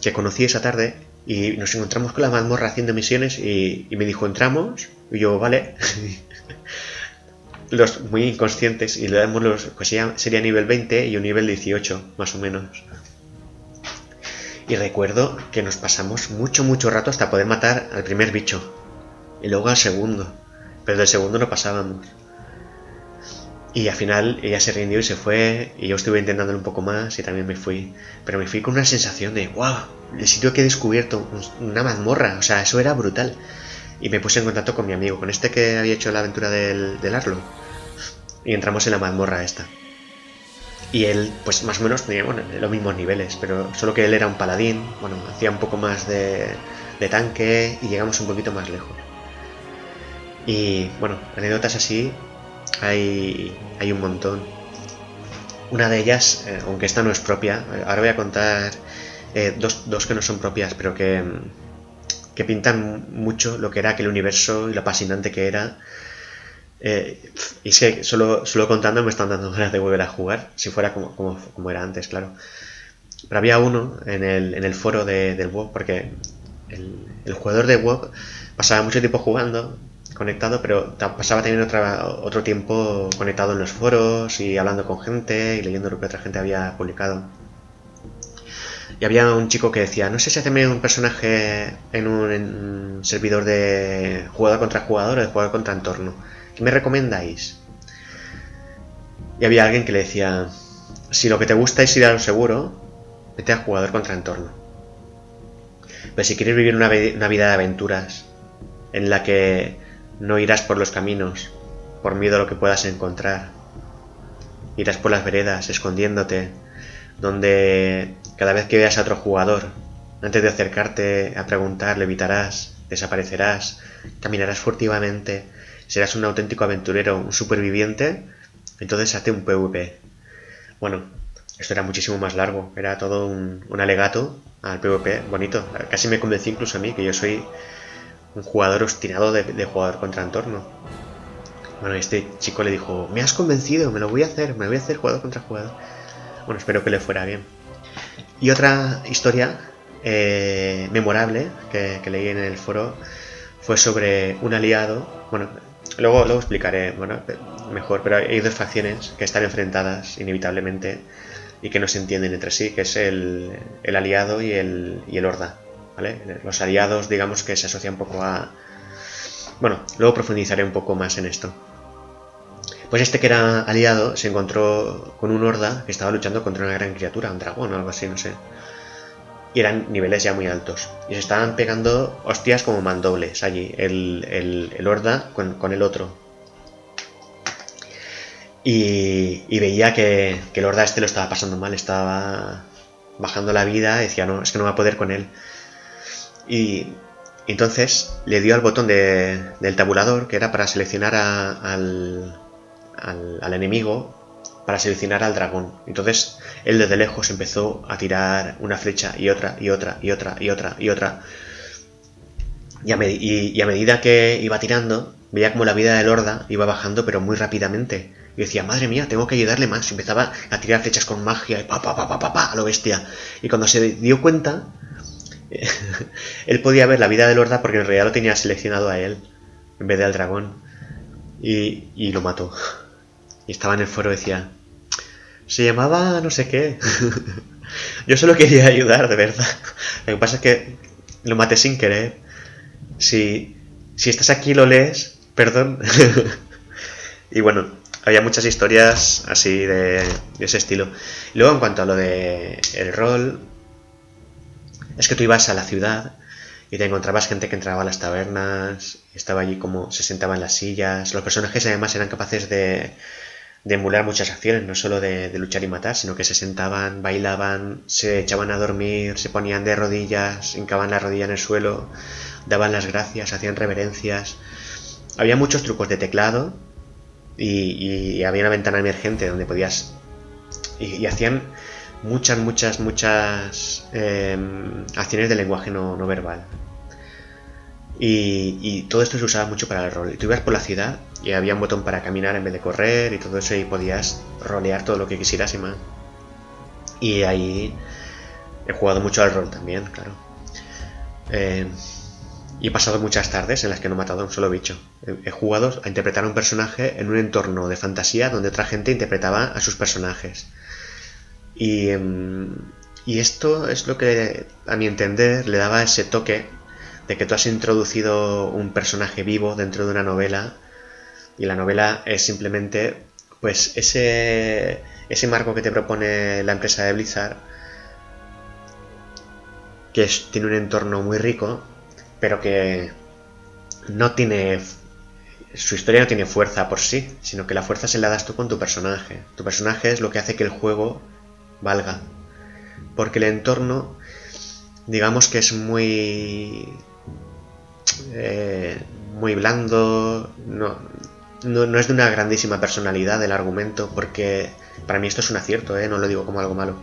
que conocí esa tarde y nos encontramos con la mazmorra haciendo misiones y, me dijo, entramos, y yo, vale. los muy inconscientes y le damos los, pues sería, sería nivel 20 y un nivel 18, más o menos. Y recuerdo que nos pasamos mucho, mucho rato hasta poder matar al primer bicho. Y luego al segundo. Pero del segundo no pasábamos. Y al final ella se rindió y se fue, y yo estuve intentando un poco más y también me fui. Pero me fui con una sensación de, wow, el sitio que he descubierto, una mazmorra, o sea, eso era brutal. Y me puse en contacto con mi amigo, con este que había hecho la aventura del, del Arlo. Y entramos en la mazmorra esta. Y él, pues más o menos tenía bueno, los mismos niveles, pero solo que él era un paladín, bueno, hacía un poco más de, tanque y llegamos un poquito más lejos. Y bueno, anécdotas así hay, hay un montón. Una de ellas, eh, aunque esta no es propia, ahora voy a contar eh, dos, dos, que no son propias, pero que, que pintan mucho lo que era aquel universo y lo apasionante que era eh, y es que solo, solo contando me están dando ganas de volver a jugar, si fuera como, como, era antes, claro. Pero había uno en el, en el foro de, del WoW, porque el, el, jugador de WoW pasaba mucho tiempo jugando, conectado, pero pasaba también otra, otro tiempo conectado en los foros y hablando con gente y leyendo lo que otra gente había publicado. Y había un chico que decía, no sé si hacerme un personaje en un, en un servidor de jugador contra jugador o de jugador contra entorno. ¿Qué me recomendáis? Y había alguien que le decía, si lo que te gusta es ir a lo seguro, vete a jugador contra entorno. Pero si quieres vivir una, vida de aventuras, en la que no irás por los caminos, por miedo a lo que puedas encontrar, irás por las veredas, escondiéndote, donde cada vez que veas a otro jugador, antes de acercarte a preguntar, evitarás, desaparecerás, caminarás furtivamente, serás un auténtico aventurero, un superviviente, entonces hazte un PvP. Bueno, esto era muchísimo más largo, era todo un, alegato al PvP, bonito. Casi me convencí incluso a mí, que yo soy un jugador obstinado de, jugador contra entorno. Bueno, este chico le dijo, me has convencido, me lo voy a hacer, me voy a hacer jugador contra jugador. Bueno, espero que le fuera bien. Y otra historia eh, memorable que, que leí en el foro fue sobre un aliado, bueno, Luego, luego explicaré bueno, mejor, pero hay dos facciones que están enfrentadas inevitablemente y que no se entienden entre sí, que es el, el aliado y el, y el horda. ¿vale? Los aliados, digamos que se asocian un poco a... Bueno, luego profundizaré un poco más en esto. Pues este que era aliado se encontró con un horda que estaba luchando contra una gran criatura, un dragón o algo así, no sé y eran niveles ya muy altos. Y se estaban pegando hostias como mandobles allí, el, el, Horda con, el otro. Y, veía que, que, el Horda este lo estaba pasando mal, estaba bajando la vida, decía, no, es que no va a poder con él. Y entonces le dio al botón de, del tabulador, que era para seleccionar al, al, al enemigo, para seleccionar al dragón. Entonces él desde lejos empezó a tirar una flecha y otra y otra y otra y otra y otra. Y a, medida que iba tirando, veía como la vida del Horda iba bajando, pero muy rápidamente. Y decía, madre mía, tengo que ayudarle más. Y empezaba a tirar flechas con magia y pa, pa, pa, pa, pa, pa, a lo bestia. Y cuando se dio cuenta, él podía ver la vida del Horda porque en realidad lo tenía seleccionado a él, en vez de al dragón. Y, y lo mató. Y estaba en el foro decía, se llamaba no sé qué. Yo solo quería ayudar, de verdad. Lo que pasa es que lo maté sin querer. Si, si estás aquí lo lees, perdón. y bueno, había muchas historias así de, ese estilo. luego en cuanto a lo de el rol, es que tú ibas a la ciudad y te encontrabas gente que entraba a las tabernas, estaba allí como se sentaba en las sillas. Los personajes además eran capaces de de emular muchas acciones, no solo de, luchar y matar, sino que se sentaban, bailaban, se echaban a dormir, se ponían de rodillas, hincaban la rodilla en el suelo, daban las gracias, hacían reverencias. Había muchos trucos de teclado y, había una ventana emergente donde podías... Y, hacían muchas, muchas, muchas em, acciones de lenguaje no, no verbal. Y, todo esto se usaba mucho para el rol. Y tú ibas por la ciudad y había un botón para caminar en vez de correr y todo eso y podías rolear todo lo que quisieras y más. Y ahí he jugado mucho al rol también, claro. Eh, y he pasado muchas tardes en las que no he matado a un solo bicho. He, jugado a interpretar a un personaje en un entorno de fantasía donde otra gente interpretaba a sus personajes. Y, em, y esto es lo que, a mi entender, le daba ese toque de que tú has introducido un personaje vivo dentro de una novela y la novela es simplemente Pues ese, ese marco que te propone la empresa de Blizzard, que tiene un entorno muy rico, pero que no tiene su historia no tiene fuerza por sí, sino que la fuerza se la das tú con tu personaje. Tu personaje es lo que hace que el juego valga. Porque el entorno, digamos que es muy... Eh, muy blando, no, no, es de una grandísima personalidad el argumento, porque para mí esto es un acierto, ¿eh? no lo digo como algo malo.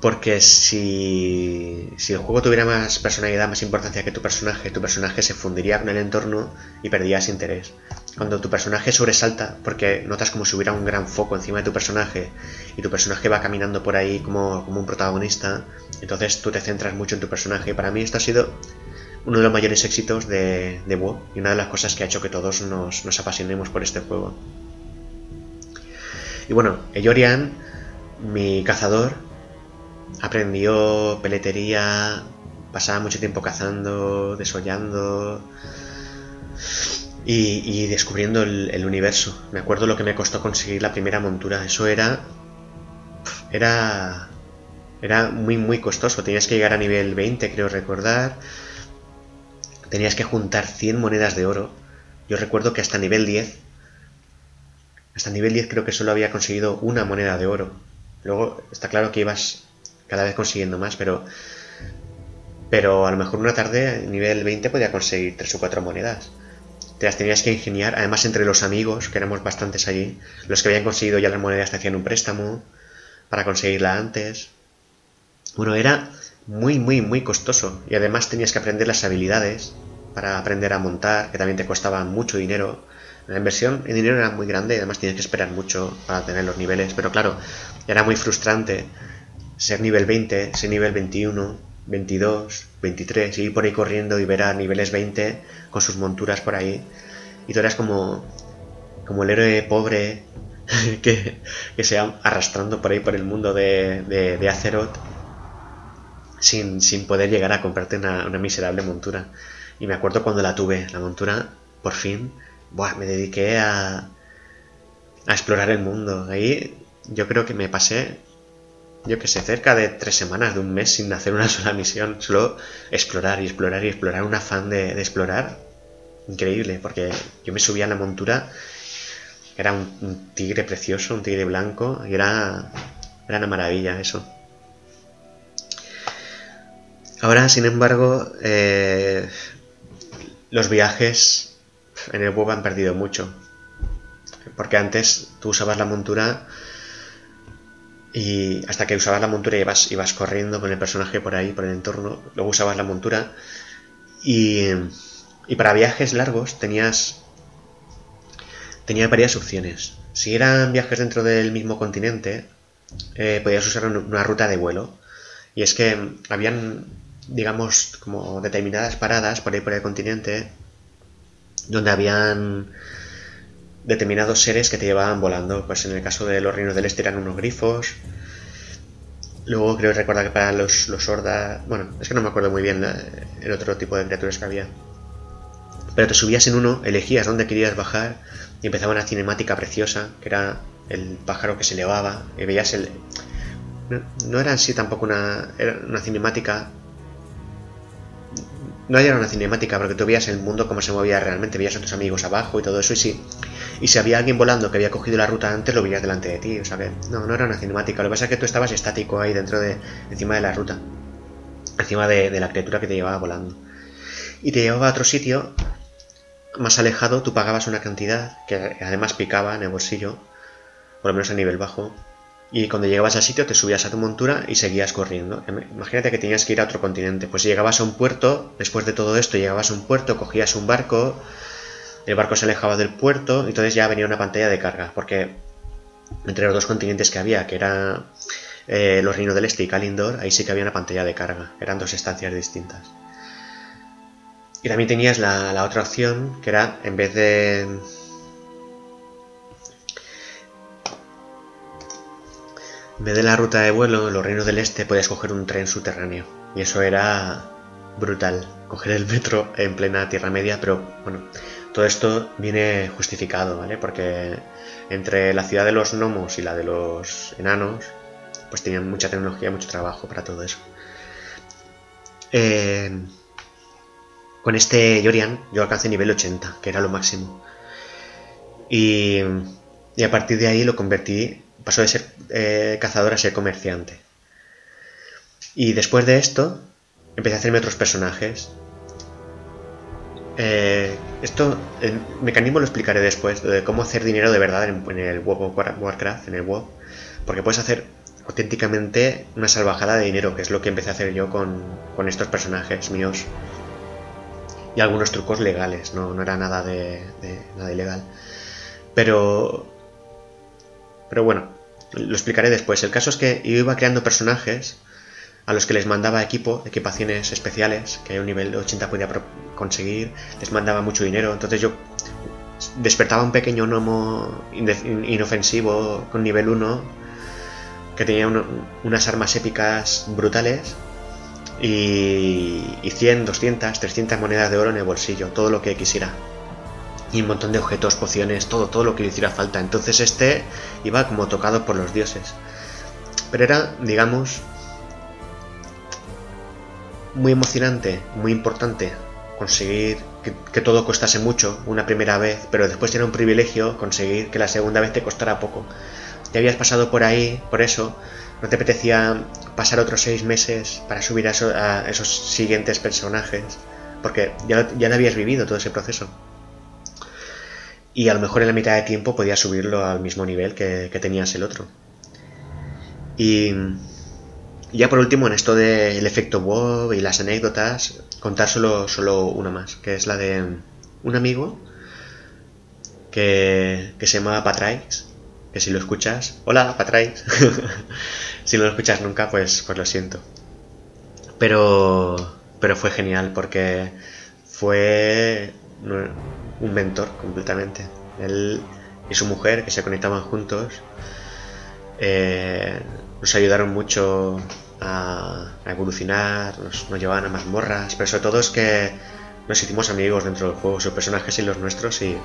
Porque si, si el juego tuviera más personalidad, más importancia que tu personaje, tu personaje se fundiría con el entorno y perdías interés. Cuando tu personaje sobresalta, porque notas como si hubiera un gran foco encima de tu personaje y tu personaje va caminando por ahí como, como un protagonista, entonces tú te centras mucho en tu personaje. Y para mí esto ha sido uno de los mayores éxitos de, de WoW y una de las cosas que ha hecho que todos nos, nos apasionemos por este juego. Y bueno, Eyorian, mi cazador, aprendió peletería, pasaba mucho tiempo cazando, desollando y, descubriendo el, universo. Me acuerdo lo que me costó conseguir la primera montura. Eso era. Era. Era muy, muy costoso. Tenías que llegar a nivel 20, creo recordar. Tenías que juntar 100 monedas de oro. Yo recuerdo que hasta nivel 10. Hasta nivel 10 creo que solo había conseguido una moneda de oro. Luego está claro que ibas cada vez consiguiendo más, pero pero a lo mejor una tarde, nivel 20, podía conseguir tres o cuatro monedas. Te las tenías que ingeniar, además entre los amigos, que éramos bastantes allí, los que habían conseguido ya las monedas te hacían un préstamo para conseguirla antes. Bueno, era muy, muy, muy costoso. Y además tenías que aprender las habilidades para aprender a montar, que también te costaba mucho dinero. La inversión en dinero era muy grande y además tenías que esperar mucho para tener los niveles. Pero claro, era muy frustrante ser nivel 20, ser nivel 21, 22, 23, ir por ahí corriendo y ver a niveles 20 con sus monturas por ahí. Y tú eras como, como el héroe pobre que, que se va arrastrando por ahí por el mundo de, de, Azeroth sin, sin, poder llegar a comprarte una, una, miserable montura. Y me acuerdo cuando la tuve, la montura, por fin, buah, me dediqué a, a explorar el mundo. Ahí yo creo que me pasé yo que sé, cerca de tres semanas, de un mes sin hacer una sola misión, solo explorar y explorar y explorar, un afán de, explorar increíble, porque yo me subía a la montura, era un, tigre precioso, un tigre blanco, y era, era una maravilla eso. Ahora, sin embargo, eh, los viajes en el web han perdido mucho, porque antes tú usabas la montura y hasta que usabas la montura ibas, ibas corriendo con el personaje por ahí, por el entorno. Luego usabas la montura. Y, y para viajes largos tenías, tenías varias opciones. Si eran viajes dentro del mismo continente, eh, podías usar una ruta de vuelo. Y es que habían, digamos, como determinadas paradas por ahí por el continente, donde habían determinados seres que te llevaban volando. Pues en el caso de los reinos del este eran unos grifos. Luego creo recordar que para los, los hordas. Bueno, es que no me acuerdo muy bien el otro tipo de criaturas que había. Pero te subías en uno, elegías dónde querías bajar y empezaba una cinemática preciosa, que era el pájaro que se elevaba, y veías el... No, era así tampoco una, era una cinemática no era una cinemática porque tú veías el mundo como se movía realmente, veías a tus amigos abajo y todo eso, y sí, y si había alguien volando que había cogido la ruta antes, lo veías delante de ti. O sea que no, no era una cinemática. Lo que pasa es que tú estabas estático ahí dentro de, encima de la ruta. Encima de, la criatura que te llevaba volando. Y te llevaba a otro sitio más alejado, tú pagabas una cantidad que además picaba en el bolsillo, por lo menos a nivel bajo. Y cuando llegabas al sitio te subías a tu montura y seguías corriendo. Imagínate que tenías que ir a otro continente. Pues llegabas a un puerto, después de todo esto llegabas a un puerto, cogías un barco, el barco se alejaba del puerto y entonces ya venía una pantalla de carga, porque entre los dos continentes que había, que era eh, los reinos del este y Kalindor, ahí sí que había una pantalla de carga, eran dos estancias distintas. Y también tenías la otra opción, que era, en vez de... En vez de la ruta de vuelo, los reinos del este podías coger un tren subterráneo. Y eso era brutal. Coger el metro en plena Tierra Media, pero bueno, todo esto viene justificado, ¿vale? Porque entre la ciudad de los gnomos y la de los enanos, pues tenían mucha tecnología, mucho trabajo para todo eso. Eh, con este Yorian yo alcancé nivel 80, que era lo máximo. Y, a partir de ahí lo convertí, pasó de ser eh, cazador a ser comerciante. Y después de esto, empecé a hacerme otros personajes. Eh, esto, el mecanismo lo explicaré después, de cómo hacer dinero de verdad en, el World of Warcraft, en el WoW. Porque puedes hacer auténticamente una salvajada de dinero, que es lo que empecé a hacer yo con, estos personajes míos. Y algunos trucos legales, no, no era nada de, nada ilegal. Pero. Pero bueno, lo explicaré después. El caso es que yo iba creando personajes a los que les mandaba equipo, equipaciones especiales, que a un nivel de 80 podía conseguir, les mandaba mucho dinero. Entonces yo despertaba un pequeño gnomo inofensivo con nivel 1, que tenía unas armas épicas brutales, y, y 100, 200, 300 monedas de oro en el bolsillo, todo lo que quisiera. Y un montón de objetos, pociones, todo, todo lo que le hiciera falta. Entonces este iba como tocado por los dioses. Pero era, digamos, muy emocionante, muy importante conseguir que, todo costase mucho una primera vez, pero después era un privilegio conseguir que la segunda vez te costara poco. Ya habías pasado por ahí, por eso, no te apetecía pasar otros seis meses para subir a, esos siguientes personajes, porque ya, ya lo habías vivido todo ese proceso. Y a lo mejor en la mitad de tiempo podías subirlo al mismo nivel que, que tenías el otro. Y ya por último, en esto del efecto WoW y las anécdotas, contar solo, solo una más, que es la de un amigo que, se llama Patraix, que si lo escuchas, hola Patraix, si no lo escuchas nunca, pues, pues lo siento. Pero, pero fue genial porque fue un mentor completamente. Él y su mujer, que se conectaban juntos, eh, nos ayudaron mucho a, evolucionar, nos, llevaban a mazmorras, pero sobre todo es que nos hicimos amigos dentro del juego, sus personajes y los nuestros, y,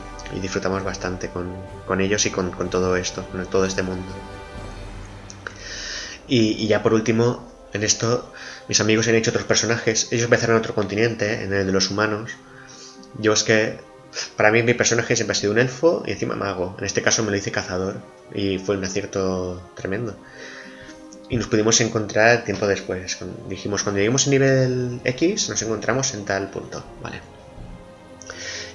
disfrutamos bastante con, ellos y con, todo esto, con todo este mundo. Y, ya por último, en esto, mis amigos han hecho otros personajes, ellos empezaron en otro continente, en el de los humanos. Yo es que, para mí mi personaje siempre ha sido un elfo y encima mago, en este caso me lo hice cazador, y fue un acierto tremendo y nos pudimos encontrar tiempo después. Dijimos, cuando lleguemos a nivel X, nos encontramos en tal punto, ¿vale?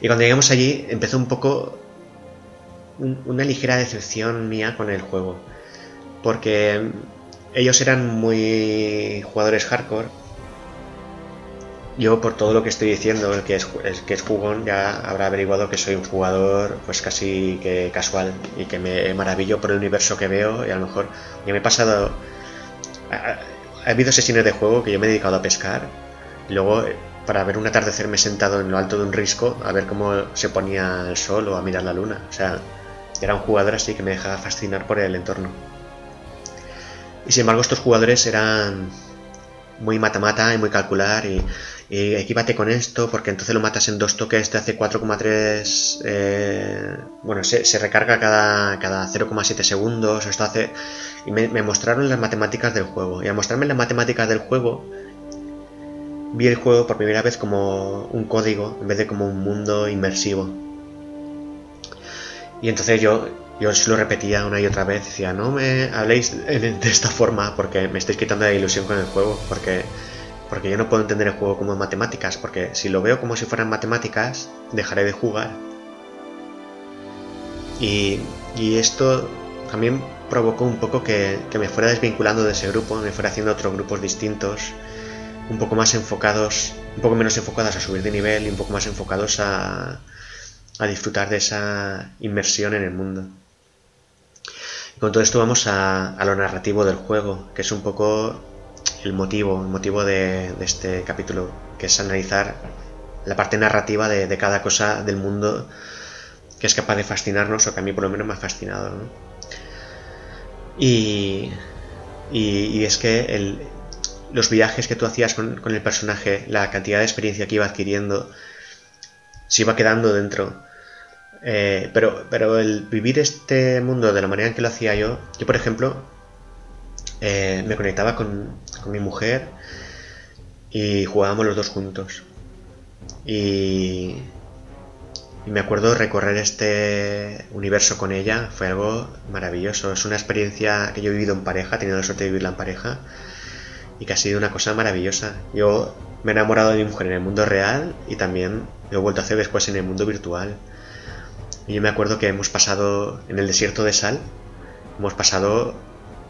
Y cuando llegamos allí, empezó un poco una ligera decepción mía con el juego. Porque ellos eran muy jugadores hardcore. Yo, por todo lo que estoy diciendo, el que es, el que es jugón, ya habrá averiguado que soy un jugador pues casi que casual y que me maravillo por el universo que veo y a lo mejor ya me he pasado ha, habido sesiones de juego que yo me he dedicado a pescar y luego eh, para ver un atardecer me he sentado en lo alto de un risco a ver cómo se ponía el sol o a mirar la luna. O sea, era un jugador así que me dejaba fascinar por el entorno. Y sin embargo estos jugadores eran muy mata-mata y muy calcular y y equípate con esto porque entonces lo matas en dos toques, te hace 4,3... Eh, bueno, se, recarga cada, cada 0,7 segundos, esto hace... Y me, mostraron las matemáticas del juego. Y al mostrarme las matemáticas del juego, vi el juego por primera vez como un código en vez de como un mundo inmersivo. Y entonces yo, yo lo repetía una y otra vez, decía, no me habléis de esta forma porque me estáis quitando la ilusión con el juego, porque porque yo no puedo entender el juego como matemáticas, porque si lo veo como si fueran matemáticas, dejaré de jugar. Y, esto también provocó un poco que, me fuera desvinculando de ese grupo, me fuera haciendo otros grupos distintos, un poco más enfocados, un poco menos enfocados a subir de nivel y un poco más enfocados a, a disfrutar de esa inmersión en el mundo. Y con todo esto vamos a lo narrativo del juego, que es un poco el motivo, el motivo de, este capítulo, que es analizar la parte narrativa de, cada cosa del mundo que es capaz de fascinarnos o que a mí por lo menos me ha fascinado. Y, y, es que los viajes que tú hacías con, con, el personaje, la cantidad de experiencia que iba adquiriendo, se iba quedando dentro Eh, pero, pero el vivir este mundo de la manera en que lo hacía yo, yo por ejemplo, eh, me conectaba con, mi mujer y jugábamos los dos juntos. Y, y me acuerdo recorrer este universo con ella, fue algo maravilloso. Es una experiencia que yo he vivido en pareja, he tenido la suerte de vivirla en pareja y que ha sido una cosa maravillosa. Yo me he enamorado de mi mujer en el mundo real y también lo he vuelto a hacer después en el mundo virtual. Y yo me acuerdo que hemos pasado en el desierto de Sal, hemos pasado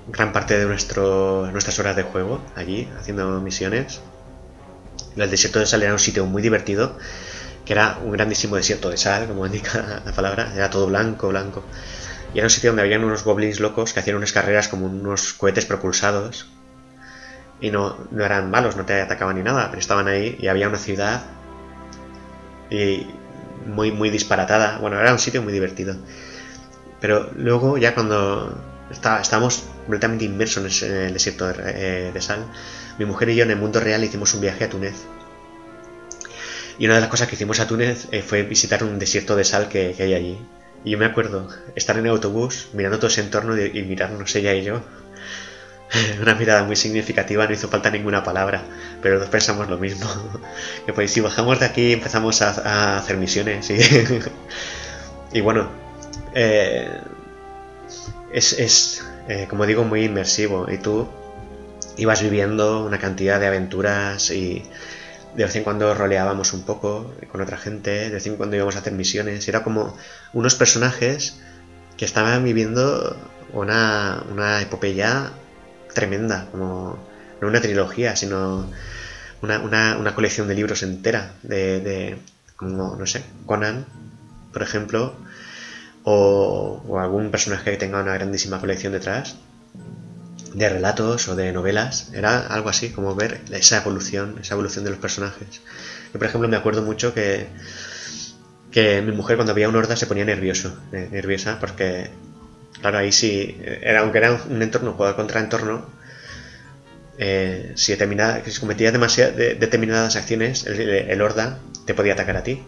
gran parte de nuestro, nuestras horas de juego allí, haciendo misiones. El desierto de Sal era un sitio muy divertido, que era un grandísimo desierto de sal, como indica la palabra, era todo blanco, blanco. Y era un sitio donde habían unos goblins locos que hacían unas carreras como unos cohetes propulsados, y no, no eran malos, no te atacaban ni nada, pero estaban ahí y había una ciudad y muy, muy disparatada. Bueno, era un sitio muy divertido. Pero luego, ya cuando está, estábamos completamente inmersos en el desierto de, de, sal, mi mujer y yo en el mundo real hicimos un viaje a Túnez. Y una de las cosas que hicimos a Túnez eh, fue visitar un desierto de sal que, hay allí. Y yo me acuerdo estar en el autobús mirando todo ese entorno y, y mirarnos ella y yo una mirada muy significativa, no hizo falta ninguna palabra, pero los pensamos lo mismo. que pues si bajamos de aquí empezamos a, hacer misiones y, y bueno, eh, es, es eh, como digo, muy inmersivo. Y tú ibas viviendo una cantidad de aventuras y de vez en cuando roleábamos un poco con otra gente, de vez en cuando íbamos a hacer misiones, era como unos personajes que estaban viviendo una, una epopeya tremenda, como no una trilogía, sino una, una, una colección de libros entera, de, de, como, no sé, Conan, por ejemplo, o, o, algún personaje que tenga una grandísima colección detrás, de relatos o de novelas, era algo así, como ver esa evolución, esa evolución de los personajes. Yo, por ejemplo, me acuerdo mucho que, que mi mujer cuando veía un horda se ponía nervioso, eh, nerviosa, porque Claro, ahí sí, era, aunque era un entorno, jugar contra entorno, eh, si, determinada, si cometías de, determinadas acciones, el, el, horda te podía atacar a ti.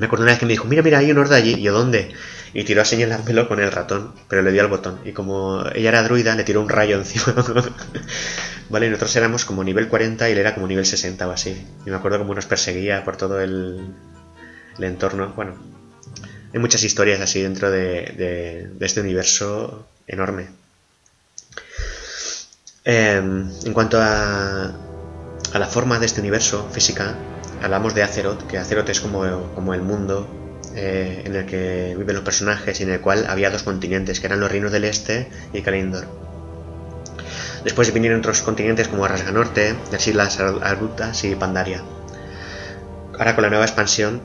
Me acuerdo una vez que me dijo, mira, mira, hay un horda allí. Y yo, ¿dónde? Y tiró a señalármelo con el ratón, pero le dio al botón. Y como ella era druida, le tiró un rayo encima. vale, nosotros éramos como nivel 40 y él era como nivel 60 o así. Y me acuerdo cómo nos perseguía por todo el, el entorno. Bueno, hay muchas historias así dentro de, de, este universo enorme. Eh, en cuanto a, a, la forma de este universo física, hablamos de Azeroth, que Azeroth es como, como el mundo eh, en el que viven los personajes y en el cual había dos continentes, que eran los reinos del este y Kalindor. Después vinieron otros continentes como Rasga Norte, las Islas Arbutas y Pandaria. Ahora con la nueva expansión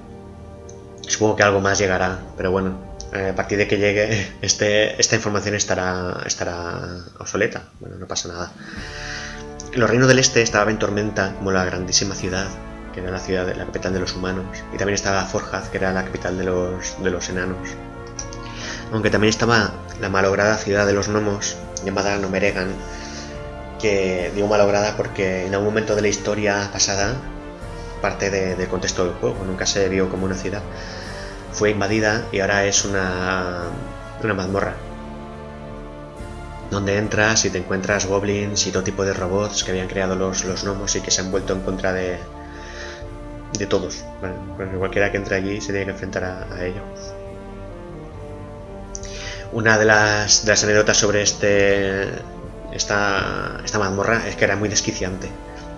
Supongo que algo más llegará, pero bueno, eh, a partir de que llegue, este, esta información estará, estará obsoleta. Bueno, no pasa nada. Los reinos del este estaba en Tormenta, como la grandísima ciudad, que era la ciudad, la capital de los humanos. Y también estaba Forjaz, que era la capital de los, de los enanos. Aunque también estaba la malograda ciudad de los gnomos, llamada Nomeregan, que digo malograda porque en algún momento de la historia pasada parte de, del contexto del juego, nunca se vio como una ciudad. Fue invadida y ahora es una, una mazmorra. Donde entras y te encuentras goblins y todo tipo de robots que habían creado los, los gnomos y que se han vuelto en contra de, de todos. Pues cualquiera que entre allí se tiene que enfrentar a, a ello. Una de las, de las anécdotas sobre este esta, esta mazmorra es que era muy desquiciante.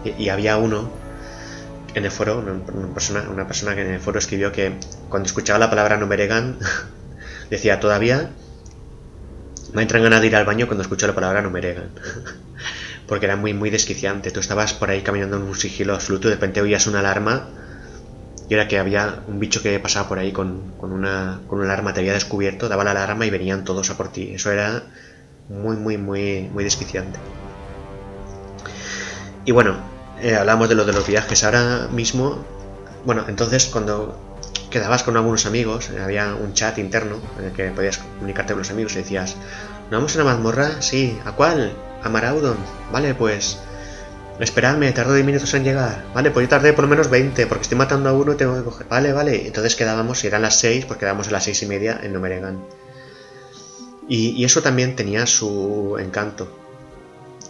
Y, y había uno en el foro, una, persona, una persona que en el foro escribió que cuando escuchaba la palabra Numeregan decía todavía me entran ganas de ir al baño cuando escucho la palabra Numeregan. Porque era muy, muy desquiciante. Tú estabas por ahí caminando en un sigilo absoluto, de repente oías una alarma y era que había un bicho que pasaba por ahí con, con, una, con una alarma, te había descubierto, daba la alarma y venían todos a por ti. Eso era muy, muy, muy, muy desquiciante. Y bueno, eh, hablamos de lo de los viajes. Ahora mismo, bueno, entonces cuando quedabas con algunos amigos, eh, había un chat interno en el que podías comunicarte con los amigos y decías, ¿no vamos a una mazmorra? Sí, ¿a cuál? A Maraudon. Vale, pues Esperadme, tardo 10 minutos en llegar. Vale, pues yo tardé por lo menos 20, porque estoy matando a uno y tengo que coger. Vale, vale. Entonces quedábamos, si eran las 6, pues quedábamos a las 6 y media en Numeregan. Y, y eso también tenía su encanto.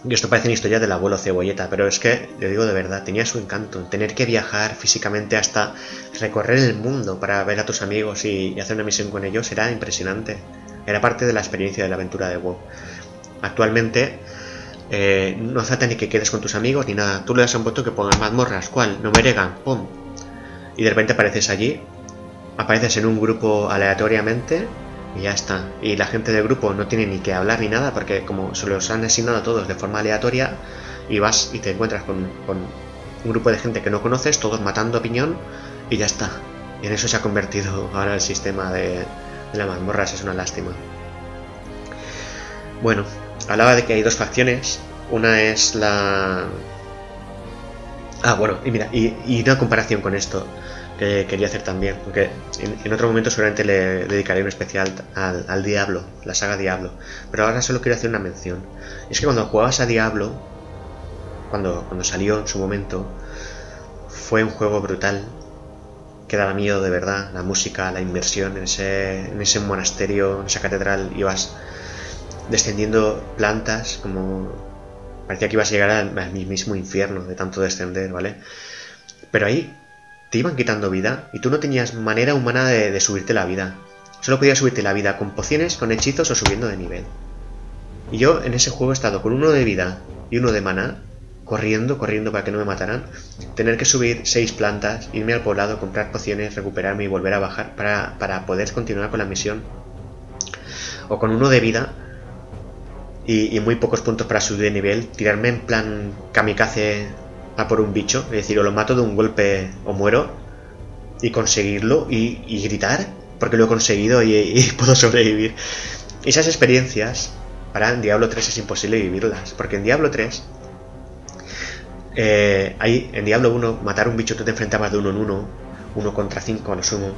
Y esto parece una historia del abuelo cebolleta, pero es que, le digo de verdad, tenía su encanto. Tener que viajar físicamente hasta recorrer el mundo para ver a tus amigos y, y hacer una misión con ellos era impresionante. Era parte de la experiencia de la aventura de WoW. Actualmente eh, no hace ni que quedes con tus amigos ni nada. Tú le das a un botón que ponga mazmorras, ¿cuál? No me regan, pum. Y de repente apareces allí, apareces en un grupo aleatoriamente y ya está. Y la gente del grupo no tiene ni que hablar ni nada porque como se los han asignado a todos de forma aleatoria y vas y te encuentras con, un grupo de gente que no conoces, todos matando piñón y ya está. Y en eso se ha convertido ahora el sistema de, de las mazmorras, es una lástima. Bueno, hablaba de que hay dos facciones. Una es la. Ah, bueno, y mira, y, y una comparación con esto que quería hacer también, porque en, en otro momento seguramente le dedicaré un especial al, al, Diablo, la saga Diablo, pero ahora solo quiero hacer una mención. Es que cuando jugabas a Diablo, cuando, cuando salió en su momento, fue un juego brutal, que daba miedo de verdad, la música, la inversión en ese, en ese monasterio, en esa catedral, ibas descendiendo plantas como parecía que ibas a llegar al, mismo infierno de tanto descender, ¿vale? Pero ahí te iban quitando vida y tú no tenías manera humana de, subirte la vida. Solo podías subirte la vida con pociones, con hechizos o subiendo de nivel. Y yo en ese juego he estado con uno de vida y uno de mana, corriendo, corriendo para que no me mataran, tener que subir seis plantas, irme al poblado, comprar pociones, recuperarme y volver a bajar para, para poder continuar con la misión. O con uno de vida y, muy pocos puntos para subir de nivel, tirarme en plan kamikaze a por un bicho, es decir, o lo mato de un golpe o muero, y conseguirlo y, gritar, porque lo he conseguido y, puedo sobrevivir. Esas experiencias, para en Diablo 3 es imposible vivirlas, porque en Diablo 3, eh, en Diablo 1, matar un bicho tú te enfrentabas de uno en uno, uno contra cinco a lo sumo,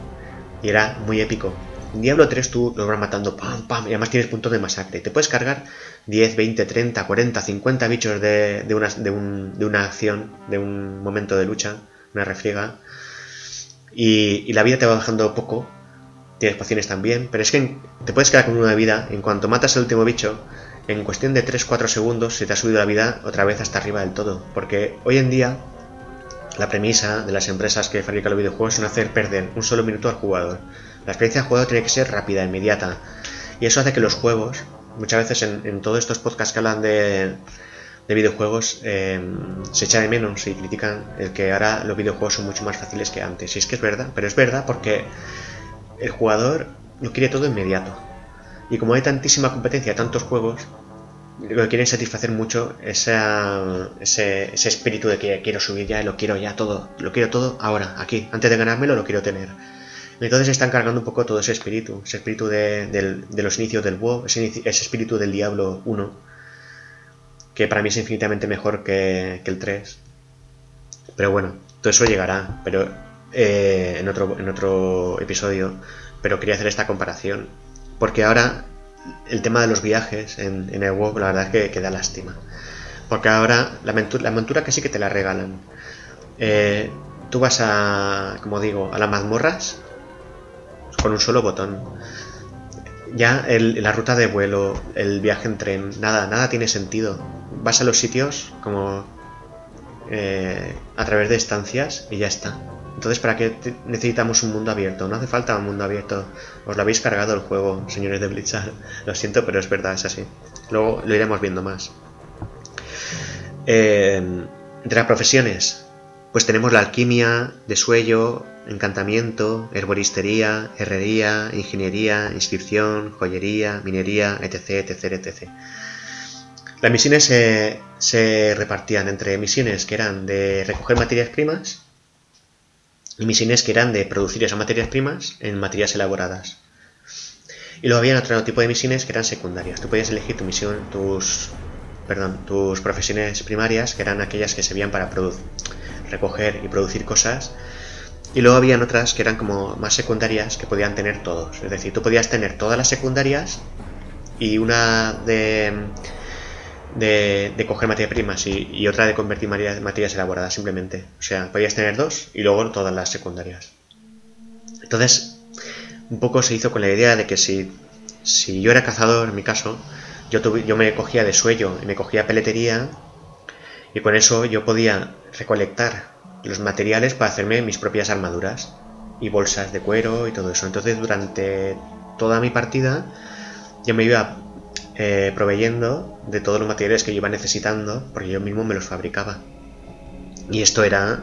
y era muy épico. En Diablo 3 tú lo vas matando pam, pam, y además tienes puntos de masacre. Te puedes cargar 10, 20, 30, 40, 50 bichos de, de, una, un, de una acción, de un momento de lucha, una refriega. Y, la vida te va bajando poco. Tienes pociones también, pero es que te puedes quedar con una vida. En cuanto matas al último bicho, en cuestión de 3-4 segundos se te ha subido la vida otra vez hasta arriba del todo. Porque hoy en día la premisa de las empresas que fabrican los videojuegos es hacer perder un solo minuto al jugador. La experiencia del juego tiene que ser rápida, inmediata. Y eso hace que los juegos, muchas veces en, en todos estos podcasts que hablan de, de videojuegos, eh, se echa de menos y critican el que ahora los videojuegos son mucho más fáciles que antes. Y es que es verdad, pero es verdad porque el jugador lo quiere todo inmediato. Y como hay tantísima competencia, tantos juegos, lo que quieren satisfacer mucho esa, ese, ese espíritu de que quiero subir ya, lo quiero ya todo, lo quiero todo ahora, aquí, antes de ganármelo lo quiero tener. Entonces están cargando un poco todo ese espíritu, ese espíritu de, los inicios del WoW, ese, ese, espíritu del Diablo 1, que para mí es infinitamente mejor que, el 3. Pero bueno, todo eso llegará, pero eh, en, otro, episodio, pero quería hacer esta comparación, porque ahora el tema de los viajes en, en el WoW, la verdad es que, que, da lástima. Porque ahora la la montura que que te la regalan. Eh, tú vas a, como digo, a las mazmorras con un solo botón. Ya la ruta de vuelo, el viaje en tren, nada, nada tiene sentido. Vas a los sitios como eh, a través de estancias y ya está. Entonces, ¿para qué necesitamos un mundo abierto? No hace falta un mundo abierto. Os lo habéis cargado el juego, señores de Blizzard. Lo siento, pero es verdad, es así. Luego lo iremos viendo más. Eh, entre las profesiones, pues tenemos la alquimia, desuello, encantamiento, herboristería, herrería, ingeniería, inscripción, joyería, minería, etc, etc, etc. Las misiones se, se repartían entre misiones que eran de recoger materias primas y misiones que eran de producir esas materias primas en materias elaboradas. Y luego había otro tipo de misiones que eran secundarias. Tú podías elegir tu misión, tus, perdón, tus profesiones primarias, que eran aquellas que servían para recoger y producir cosas, y luego habían otras que eran como más secundarias que podían tener todos. Es decir, tú podías tener todas las secundarias y una de de, de coger materias primas y, otra de convertir materias, materias elaboradas simplemente. O sea, podías tener dos y luego todas las secundarias. Entonces, un poco se hizo con la idea de que si, si yo era cazador, en mi caso, yo, tuve, yo me cogía de suello y me cogía peletería y con eso yo podía recolectar los materiales para hacerme mis propias armaduras y bolsas de cuero y todo eso. Entonces durante toda mi partida yo me iba eh, proveyendo de todos los materiales que yo iba necesitando porque yo mismo me los fabricaba. Y esto era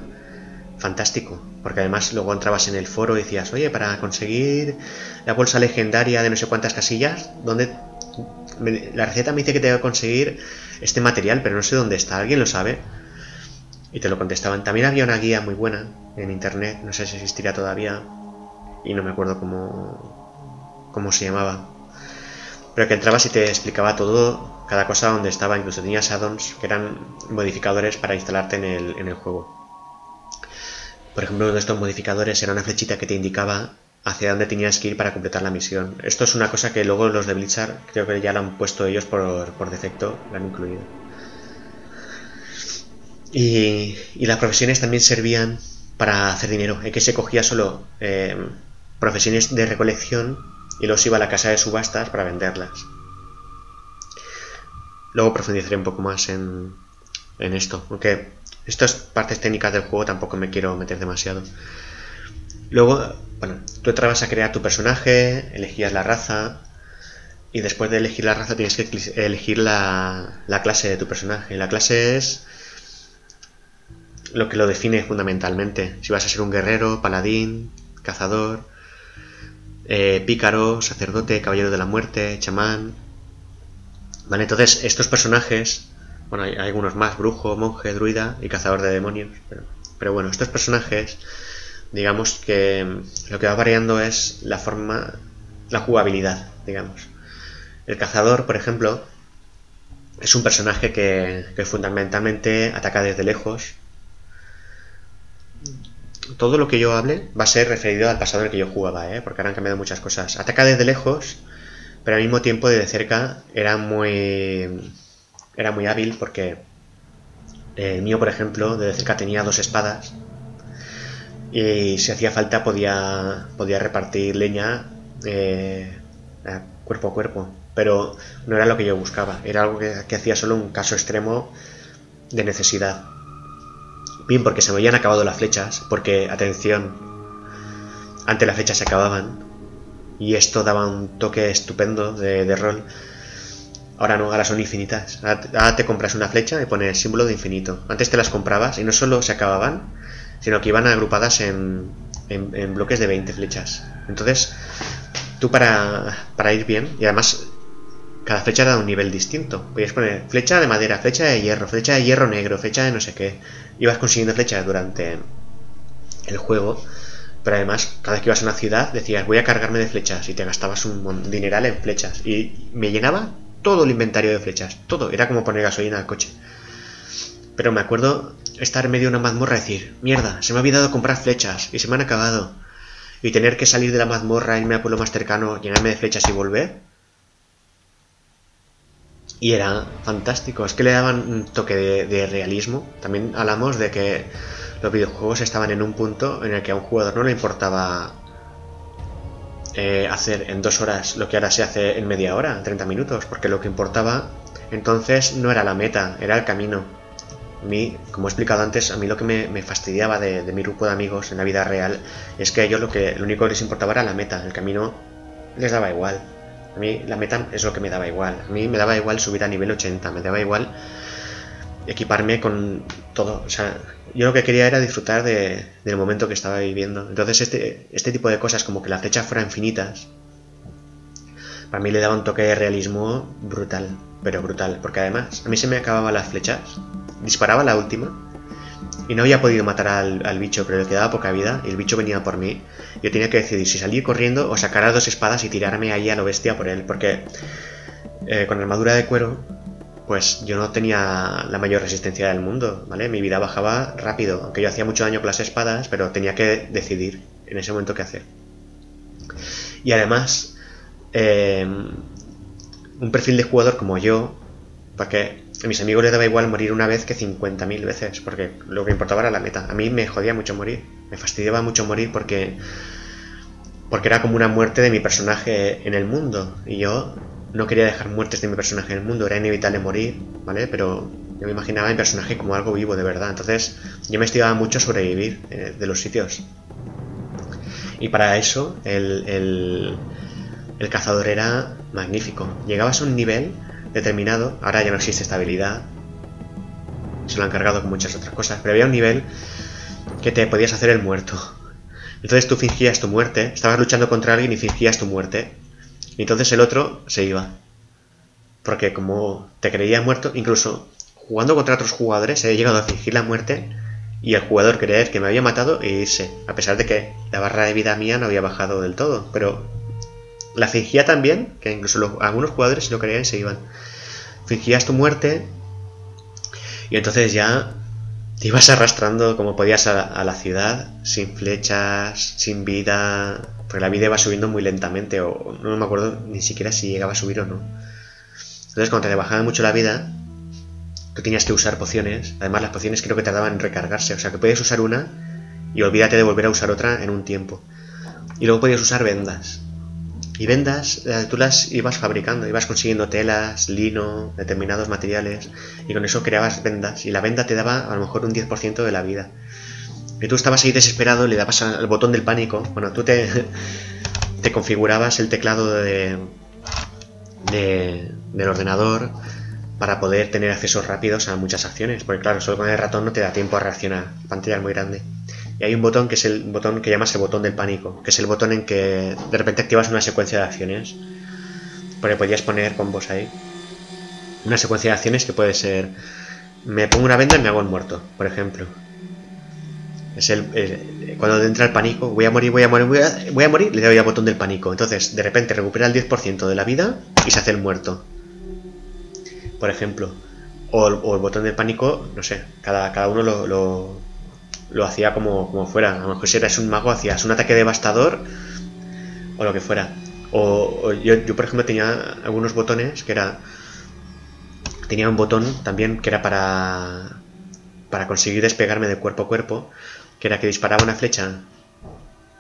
fantástico, porque además luego entrabas en el foro y decías, oye, para conseguir la bolsa legendaria de no sé cuántas casillas, ¿dónde la receta me dice que tengo que conseguir este material, pero no sé dónde está, ¿alguien lo sabe? Y te lo contestaban. También había una guía muy buena en internet, no sé si existiría todavía, y no me acuerdo cómo, cómo se llamaba. Pero que entrabas y te explicaba todo, cada cosa donde estaba, incluso tenías addons que eran modificadores para instalarte en el, en el juego. Por ejemplo, uno de estos modificadores era una flechita que te indicaba hacia dónde tenías que ir para completar la misión. Esto es una cosa que luego los de Blizzard creo que ya lo han puesto ellos por, por defecto, lo han incluido. Y, y, las profesiones también servían para hacer dinero. Es que se cogía solo eh, profesiones de recolección y los iba a la casa de subastas para venderlas. Luego profundizaré un poco más en, en esto, aunque estas partes técnicas del juego tampoco me quiero meter demasiado. Luego, bueno, tú entrabas a crear tu personaje, elegías la raza, y después de elegir la raza tienes que elegir la, la clase de tu personaje. La clase es lo que lo define fundamentalmente. Si vas a ser un guerrero, paladín, cazador, eh, pícaro, sacerdote, caballero de la muerte, chamán. Vale, entonces estos personajes, bueno, hay, algunos más, brujo, monje, druida y cazador de demonios, pero, pero bueno, estos personajes, digamos que lo que va variando es la forma, la jugabilidad, digamos. El cazador, por ejemplo, es un personaje que, fundamentalmente ataca desde lejos, todo lo que yo hable va a ser referido al pasado en el que yo jugaba, ¿eh? porque ahora han cambiado muchas cosas. Ataca desde lejos, pero al mismo tiempo desde cerca era muy era muy hábil porque el mío, por ejemplo, desde cerca tenía dos espadas y si hacía falta podía podía repartir leña eh, cuerpo a cuerpo, pero no era lo que yo buscaba, era algo que, hacía solo un caso extremo de necesidad. Bien, porque se me habían acabado las flechas, porque, atención, antes las flechas se acababan, y esto daba un toque estupendo de, rol. Ahora no, ahora son infinitas. Ahora te compras una flecha y pone el símbolo de infinito. Antes te las comprabas y no solo se acababan, sino que iban agrupadas en, en, bloques de 20 flechas. Entonces, tú para, para ir bien, y además cada flecha da un nivel distinto. Podías poner flecha de madera, flecha de hierro, flecha de hierro negro, flecha de no sé qué. Ibas consiguiendo flechas durante el juego, pero además, cada vez que ibas a una ciudad decías, voy a cargarme de flechas, y te gastabas un dineral en flechas. Y me llenaba todo el inventario de flechas, todo. Era como poner gasolina al coche. Pero me acuerdo estar en medio de una mazmorra y decir, mierda, se me ha olvidado comprar flechas y se me han acabado. Y tener que salir de la mazmorra, irme al pueblo más cercano, llenarme de flechas y volver y era fantástico. Es que le daban un toque de, realismo. También hablamos de que los videojuegos estaban en un punto en el que a un jugador no le importaba eh, hacer en dos horas lo que ahora se hace en media hora, en 30 minutos, porque lo que importaba entonces no era la meta, era el camino. A mí, como he explicado antes, a mí lo que me, fastidiaba de, mi grupo de amigos en la vida real es que a ellos lo, que, lo único que les importaba era la meta, el camino les daba igual. A mí la meta es lo que me daba igual. A mí me daba igual subir a nivel 80, me daba igual equiparme con todo. O sea, yo lo que quería era disfrutar de, del momento que estaba viviendo. Entonces este, este tipo de cosas, como que las flechas fueran infinitas, para mí le daba un toque de realismo brutal, pero brutal. Porque además, a mí se me acababan las flechas, disparaba la última y no había podido matar al, bicho, pero le quedaba poca vida y el bicho venía por mí. Yo tenía que decidir si salir corriendo o sacar las dos espadas y tirarme ahí a lo bestia por él, porque eh, con armadura de cuero, pues yo no tenía la mayor resistencia del mundo, ¿vale? Mi vida bajaba rápido, aunque yo hacía mucho daño con las espadas, pero tenía que decidir en ese momento qué hacer. Y además, em, un perfil de jugador como yo, porque a mis amigos les daba igual morir una vez que 50.000 veces, porque lo que importaba era la meta. A mí me jodía mucho morir, me fastidiaba mucho morir porque porque era como una muerte de mi personaje en el mundo y yo no quería dejar muertes de mi personaje en el mundo, era inevitable morir, ¿vale? Pero yo me imaginaba a mi personaje como algo vivo de verdad, entonces yo me estimaba mucho sobrevivir eh, de los sitios. Y para eso el, el, el cazador era magnífico. Llegabas a un nivel determinado, ahora ya no existe estabilidad, se lo han cargado con muchas otras cosas, pero había un nivel que te podías hacer el muerto. Entonces tú fingías tu muerte, estabas luchando contra alguien y fingías tu muerte. Y entonces el otro se iba. Porque como te creía muerto, incluso jugando contra otros jugadores he llegado a fingir la muerte y el jugador creer que me había matado e irse, a pesar de que la barra de vida mía no había bajado del todo. Pero la fingía también, que incluso algunos jugadores si lo creían se iban. Fingías tu muerte y entonces ya te ibas arrastrando como podías a, la ciudad, sin flechas, sin vida, porque la vida iba subiendo muy lentamente, o no me acuerdo ni siquiera si llegaba a subir o no. Entonces, cuando te bajaba mucho la vida, tú tenías que usar pociones. Además, las pociones creo que tardaban en recargarse, o sea que podías usar una y olvídate de volver a usar otra en un tiempo. Y luego podías usar vendas. Y vendas, eh, tú las ibas fabricando, ibas consiguiendo telas, lino, determinados materiales, y con eso creabas vendas. Y la venda te daba a lo mejor un 10% de la vida. Y tú estabas ahí desesperado, le dabas al botón del pánico. Bueno, tú te, te configurabas el teclado de, de, del ordenador para poder tener accesos rápidos a muchas acciones. Porque claro, solo con el ratón no te da tiempo a reaccionar. La pantalla muy grande. Y hay un botón que es el botón que llamas el botón del pánico, que es el botón en que de repente activas una secuencia de acciones. Porque podías poner combos ahí. Una secuencia de acciones que puede ser. Me pongo una venda y me hago el muerto, por ejemplo. Es el, cuando entra el pánico, voy a morir, voy a morir, voy a, morir, le doy al botón del pánico. Entonces, de repente recupera el 10% de la vida y se hace el muerto. Por ejemplo. O el, botón del pánico, no sé, cada, cada uno lo hacía como, como fuera. A lo mejor si eras un mago hacías un ataque devastador o lo que fuera. O, yo, yo, por ejemplo, tenía algunos botones que era... Tenía un botón también que era para... Para conseguir despegarme de cuerpo a cuerpo. Que era que disparaba una flecha.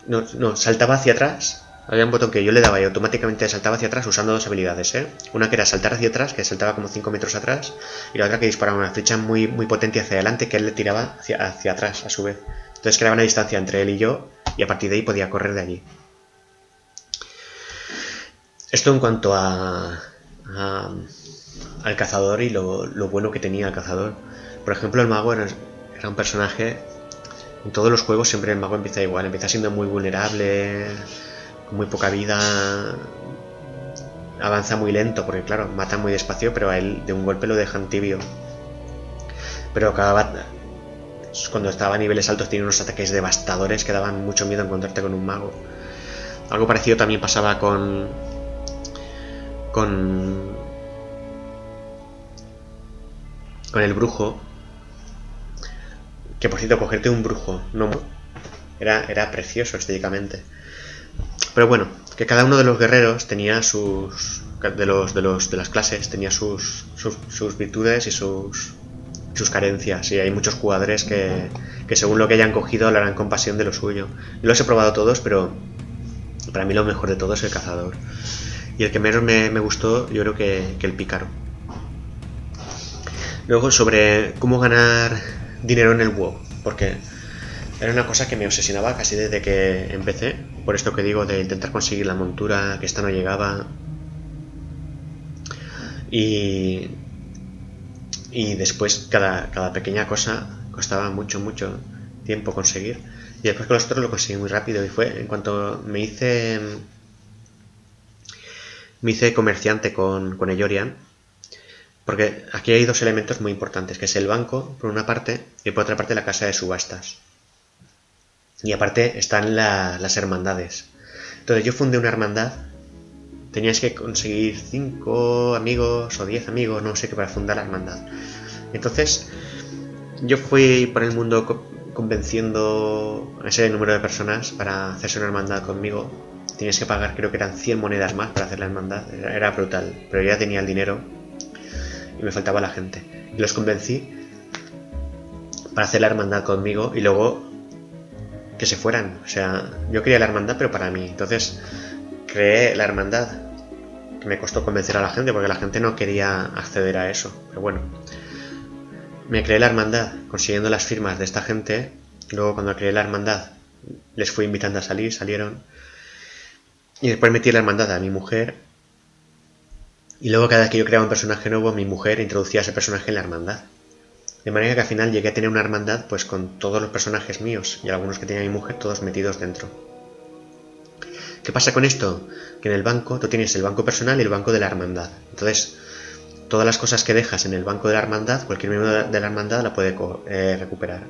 No, no, saltaba hacia atrás había un botón que yo le daba y automáticamente saltaba hacia atrás usando dos habilidades, ¿eh? Una que era saltar hacia atrás, que saltaba como 5 metros atrás, y la otra que disparaba una flecha muy, muy potente hacia adelante que él le tiraba hacia, hacia atrás a su vez. Entonces creaba una distancia entre él y yo, y a partir de ahí podía correr de allí. Esto en cuanto a, al cazador y lo, bueno que tenía el cazador. Por ejemplo, el mago era un personaje... En todos los juegos siempre el mago empieza igual, empieza siendo muy vulnerable, con muy poca vida, avanza muy lento, porque claro, mata muy despacio, pero a él de un golpe lo dejan tibio. Pero cada cuando estaba a niveles altos tiene unos ataques devastadores que daban mucho miedo encontrarte con un mago. Algo parecido también pasaba con con con el brujo. Que por cierto, cogerte un brujo no era, era precioso estéticamente. Pero bueno, que cada uno de los guerreros tenía sus. de los de los de las clases tenía sus, sus, virtudes y sus sus carencias. Y hay muchos jugadores que, que según lo que hayan cogido hablarán con pasión de lo suyo. Yo los he probado todos, pero para mí lo mejor de todo es el cazador. Y el que menos me, gustó, yo creo que, que el pícaro. Luego sobre cómo ganar dinero en el WoW. Porque era una cosa que me obsesionaba casi desde que empecé, por esto que digo de intentar conseguir la montura, que esta no llegaba. Y, y después cada, cada pequeña cosa costaba mucho, mucho tiempo conseguir. Y después con los otros lo conseguí muy rápido y fue en cuanto me hice me hice comerciante con, con Eyorian, porque aquí hay dos elementos muy importantes, que es el banco, por una parte, y por otra parte la casa de subastas. Y aparte están las hermandades. Entonces yo fundé una hermandad. Tenías que conseguir 5 amigos o 10 amigos, no sé qué, para fundar la hermandad. Entonces yo fui por el mundo convenciendo a ese número de personas para hacerse una hermandad conmigo. Tenías que pagar, creo que eran 100 monedas más para hacer la hermandad. Era, brutal, pero ya tenía el dinero. y me faltaba la gente. Y los convencí para hacer la hermandad conmigo y luego que se fueran. O sea, yo quería la hermandad, pero para mí. Entonces creé la hermandad, que me costó convencer a la gente porque la gente no quería acceder a eso. Pero bueno, me creé la hermandad consiguiendo las firmas de esta gente. Luego cuando creé la hermandad les fui invitando a salir, salieron. Y después metí la hermandad a mi mujer. Y luego cada vez que yo creaba un personaje nuevo, mi mujer introducía ese personaje en la hermandad. De manera que al final llegué a tener una hermandad pues con todos los personajes míos y algunos que tenía mi mujer todos metidos dentro. ¿Qué pasa con esto? Que en el banco tú tienes el banco personal y el banco de la hermandad. Entonces, todas las cosas que dejas en el banco de la hermandad, cualquier miembro de la hermandad la puede eh, recuperar.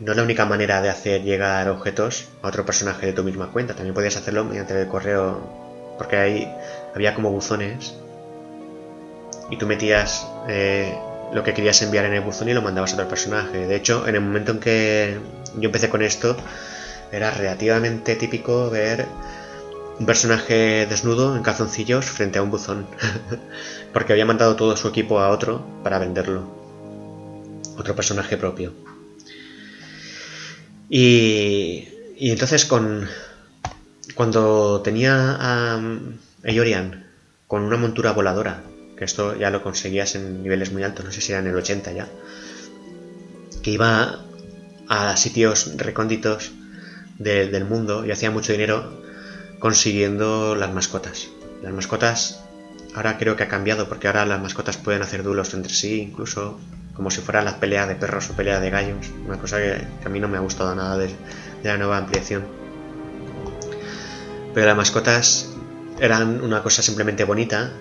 No es la única manera de hacer llegar objetos a otro personaje de tu misma cuenta. También podías hacerlo mediante el correo, porque ahí había como buzones y tú metías eh, lo que querías enviar en el buzón y lo mandabas a otro personaje. De hecho, en el momento en que yo empecé con esto, era relativamente típico ver un personaje desnudo en calzoncillos frente a un buzón. Porque había mandado todo su equipo a otro para venderlo. Otro personaje propio. Y, y entonces con... Cuando tenía a, Yorian con una montura voladora que esto ya lo conseguías en niveles muy altos, no sé si era en el 80 ya, que iba a sitios recónditos del mundo y hacía mucho dinero consiguiendo las mascotas. Las mascotas ahora creo que ha cambiado porque ahora las mascotas pueden hacer duelos entre sí, incluso como si fuera la pelea de perros o pelea de gallos, una cosa que, a mí no me ha gustado nada de la nueva ampliación. Pero las mascotas eran una cosa simplemente bonita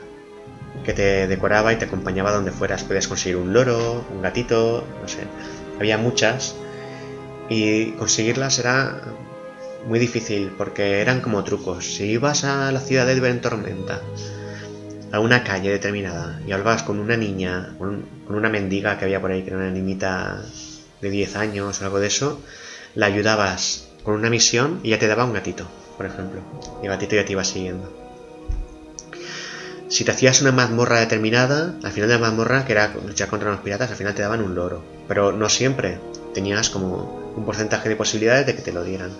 que te decoraba y te acompañaba donde fueras. Podías conseguir un loro, un gatito, no sé. Había muchas y conseguirlas era muy difícil porque eran como trucos. Si ibas a la ciudad de en tormenta, a una calle determinada y hablabas con una niña, con, una mendiga que había por ahí, que era una niñita de 10 años o algo de eso, la ayudabas con una misión y ya te daba un gatito, por ejemplo. Y el gatito ya te iba siguiendo si te hacías una mazmorra determinada, al final de la mazmorra, que era luchar contra los piratas, al final te daban un loro. Pero no siempre. Tenías como un porcentaje de posibilidades de que te lo dieran.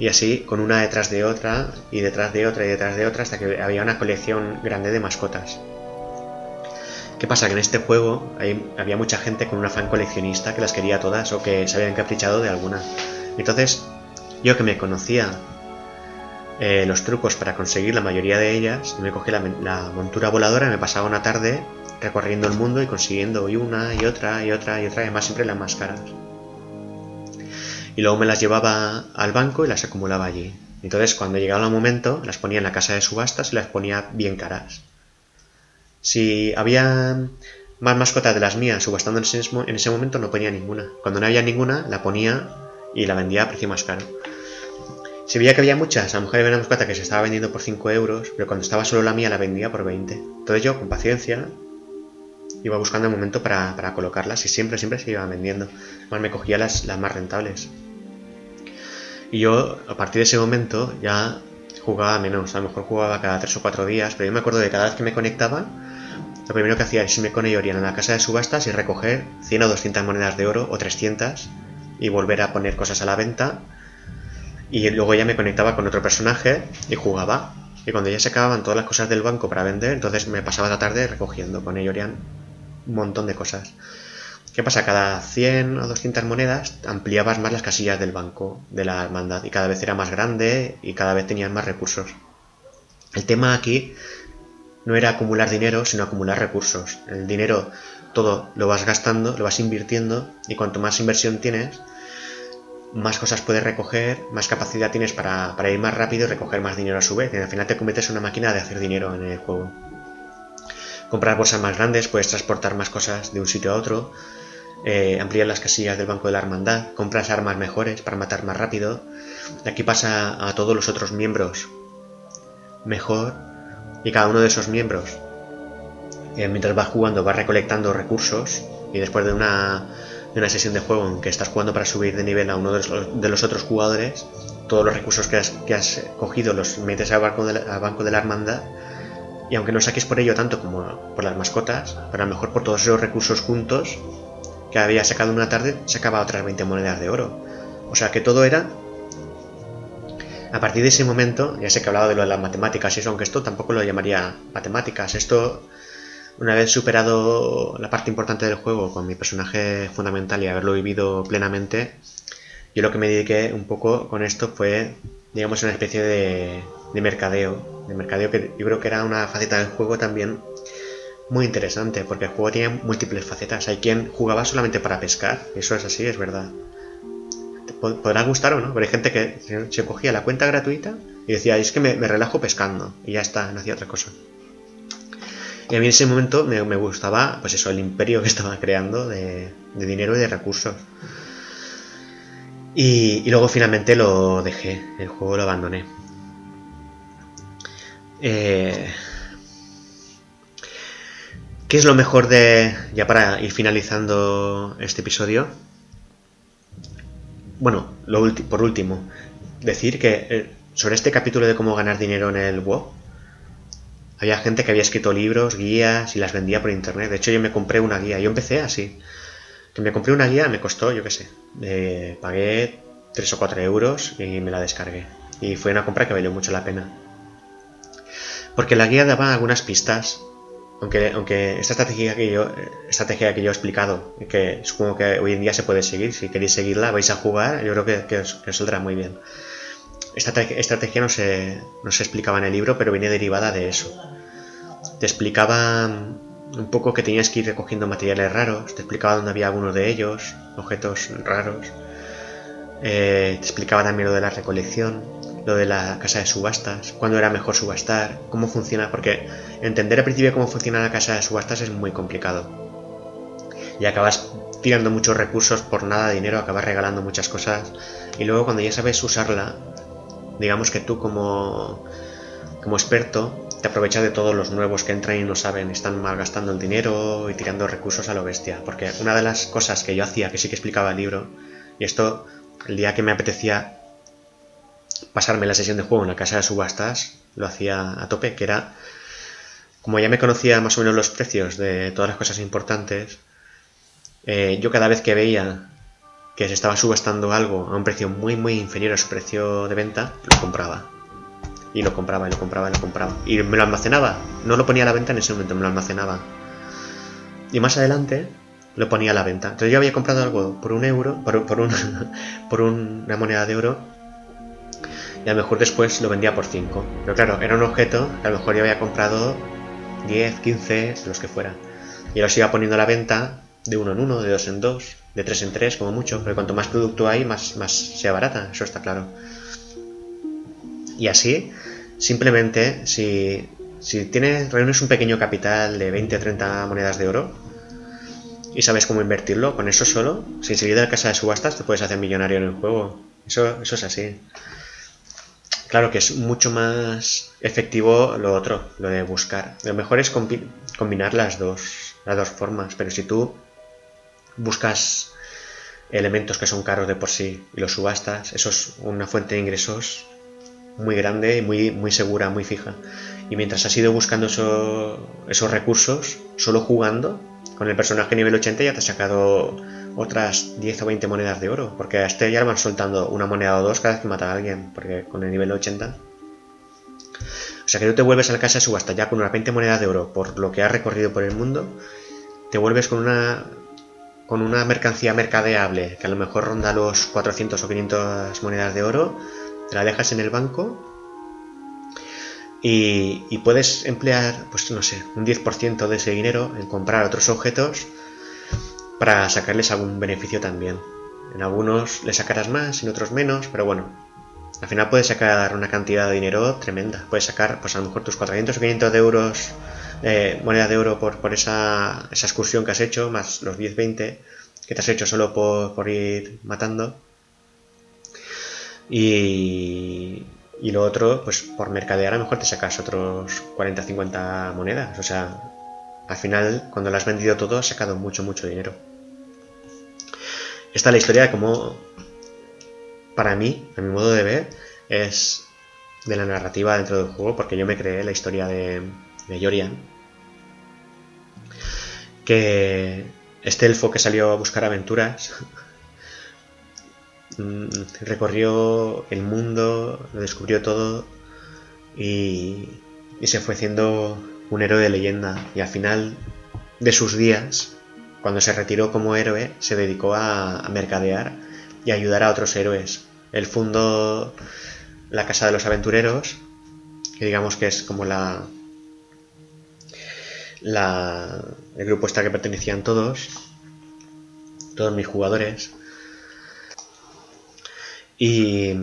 Y así, con una detrás de otra, y detrás de otra, y detrás de otra, hasta que había una colección grande de mascotas. ¿Qué pasa? Que en este juego había mucha gente con un afán coleccionista que las quería todas o que se habían caprichado de alguna. Entonces, yo que me conocía eh, los trucos para conseguir la mayoría de ellas. Me cogí la, montura voladora y me pasaba una tarde recorriendo el mundo y consiguiendo y una y otra y otra y otra, y además siempre las más caras. Y luego me las llevaba al banco y las acumulaba allí. Entonces, cuando llegaba el momento, las ponía en la casa de subastas y las ponía bien caras. Si había más mascotas de las mías subastando en ese, en ese momento, no ponía ninguna. Cuando no había ninguna, la ponía y la vendía a precio más caro. Si veía que había muchas, a lo mejor había una mascota que se estaba vendiendo por 5 euros, pero cuando estaba solo la mía la vendía por 20. Entonces yo, con paciencia, iba buscando el momento para, colocarlas y siempre, siempre se iban vendiendo. Además me cogía las, más rentables. Y yo, a partir de ese momento, ya jugaba menos. A lo mejor jugaba cada 3 o 4 días, pero yo me acuerdo de cada vez que me conectaba, lo primero que hacía es irme con ellos a la casa de subastas y recoger 100 o 200 monedas de oro o 300 y volver a poner cosas a la venta y luego ya me conectaba con otro personaje y jugaba. Y cuando ya se acababan todas las cosas del banco para vender, entonces me pasaba la tarde recogiendo con Eyorian un montón de cosas. ¿Qué pasa? Cada 100 o 200 monedas ampliabas más las casillas del banco de la hermandad y cada vez era más grande y cada vez tenías más recursos. El tema aquí no era acumular dinero, sino acumular recursos. El dinero todo lo vas gastando, lo vas invirtiendo y cuanto más inversión tienes, más cosas puedes recoger, más capacidad tienes para, ir más rápido y recoger más dinero a su vez. Y al final te conviertes en una máquina de hacer dinero en el juego. Comprar bolsas más grandes, puedes transportar más cosas de un sitio a otro, eh, ampliar las casillas del banco de la hermandad, compras armas mejores para matar más rápido. Aquí pasa a todos los otros miembros mejor y cada uno de esos miembros, eh, mientras vas jugando, vas recolectando recursos y después de una de una sesión de juego en que estás jugando para subir de nivel a uno de los, otros jugadores, todos los recursos que has, cogido los metes al banco, de la, banco de la hermandad Y aunque no saques por ello tanto como por las mascotas, pero a lo mejor por todos esos recursos juntos que había sacado una tarde, sacaba otras 20 monedas de oro. O sea que todo era... A partir de ese momento, ya sé que he hablado de lo de las matemáticas y eso, aunque esto tampoco lo llamaría matemáticas. Esto, una vez superado la parte importante del juego con mi personaje fundamental y haberlo vivido plenamente, yo lo que me dediqué un poco con esto fue, digamos, una especie de, de mercadeo. De mercadeo que yo creo que era una faceta del juego también muy interesante, porque el juego tiene múltiples facetas. Hay quien jugaba solamente para pescar, eso es así, es verdad. Podrá gustar o no, pero hay gente que se cogía la cuenta gratuita y decía, es que me, relajo pescando, y ya está, no hacía otra cosa. Y a mí en ese momento me, gustaba, pues eso, el imperio que estaba creando de, dinero y de recursos. Y, luego finalmente lo dejé, el juego lo abandoné. Eh, ¿Qué es lo mejor de, ya para ir finalizando este episodio? Bueno, por último, decir que eh, sobre este capítulo de cómo ganar dinero en el WoW, había gente que había escrito libros, guías y las vendía por internet. De hecho, yo me compré una guía. Yo empecé así. Que me compré una guía, me costó, yo qué sé. pagué 3 o 4 euros y me la descargué. Y fue una compra que valió mucho la pena. Porque la guía daba algunas pistas aunque, esta estrategia que yo estrategia que yo he explicado, que supongo que hoy en día se puede seguir, si queréis seguirla, vais a jugar, yo creo que, os, saldrá muy bien. Esta estrategia no se, no se explicaba en el libro, pero viene derivada de eso. Te explicaba un poco que tenías que ir recogiendo materiales raros, te explicaba dónde había algunos de ellos, objetos raros. Eh, te explicaba también lo de la recolección, lo de la casa de subastas, cuándo era mejor subastar, cómo funciona, porque entender al principio cómo funciona la casa de subastas es muy complicado. Y acabas tirando muchos recursos por nada dinero, acabas regalando muchas cosas y luego cuando ya sabes usarla, digamos que tú como, como experto te aprovechas de todos los nuevos que entran y no saben, están malgastando el dinero y tirando recursos a lo bestia. Porque una de las cosas que yo hacía, que sí que explicaba el libro, y esto el día que me apetecía pasarme la sesión de juego en la casa de subastas, lo hacía a tope, que era, como ya me conocía más o menos los precios de todas las cosas importantes, eh, yo cada vez que veía que se estaba subastando algo a un precio muy muy inferior a su precio de venta, lo compraba. Y lo compraba, y lo compraba, y lo compraba. Y me lo almacenaba. No lo ponía a la venta en ese momento, me lo almacenaba. Y más adelante lo ponía a la venta. Entonces yo había comprado algo por un euro, por, por, un, por una moneda de oro, y a lo mejor después lo vendía por 5. Pero claro, era un objeto que a lo mejor yo había comprado 10, 15, los que fuera. Y los iba poniendo a la venta de uno en uno, de dos en dos, de tres en tres, como mucho. Porque cuanto más producto hay, más, más sea barata, eso está claro. Y así, simplemente, si, si tienes, reúnes un pequeño capital de 20 o 30 monedas de oro y sabes cómo invertirlo, con eso solo, sin salir de la casa de subastas, te puedes hacer millonario en el juego. Eso, eso es así. Claro que es mucho más efectivo lo otro, lo de buscar. Lo mejor es combinar las dos, las dos formas, pero si tú buscas elementos que son caros de por sí y los subastas, eso es una fuente de ingresos muy grande y muy, muy segura, muy fija. Y mientras has ido buscando esos recursos, solo jugando, con el personaje nivel 80 ya te has sacado otras 10 o 20 monedas de oro, porque a este ya van soltando una moneda o dos cada vez que mata a alguien, porque con el nivel 80. O sea que tú te vuelves a la casa de subasta ya con unas 20 monedas de oro por lo que has recorrido por el mundo, te vuelves con una con una mercancía mercadeable que a lo mejor ronda los 400 o 500 monedas de oro, te la dejas en el banco y, puedes emplear, pues no sé, un 10% de ese dinero en comprar otros objetos para sacarles algún beneficio también. En algunos le sacarás más, en otros menos, pero bueno, al final puedes sacar una cantidad de dinero tremenda. Puedes sacar, pues a lo mejor tus 400 o 500 de euros, eh, moneda de oro por, por esa, esa, excursión que has hecho, más los 10-20 que te has hecho solo por, por ir matando. Y, y lo otro, pues por mercadear a lo mejor te sacas otros 40-50 monedas. O sea, al final, cuando lo has vendido todo, has sacado mucho, mucho dinero. Esta es la historia de cómo, para mí, a mi modo de ver, es de la narrativa dentro del juego, porque yo me creé la historia de, de Yorian, que este elfo que salió a buscar aventuras mm, recorrió el mundo, lo descubrió todo y, se fue haciendo un héroe de leyenda y al final de sus días, cuando se retiró como héroe, se dedicó a, mercadear y ayudar a otros héroes. Él fundó la Casa de los Aventureros, que digamos que es como la, la el grupo está que pertenecían todos, todos mis jugadores, y,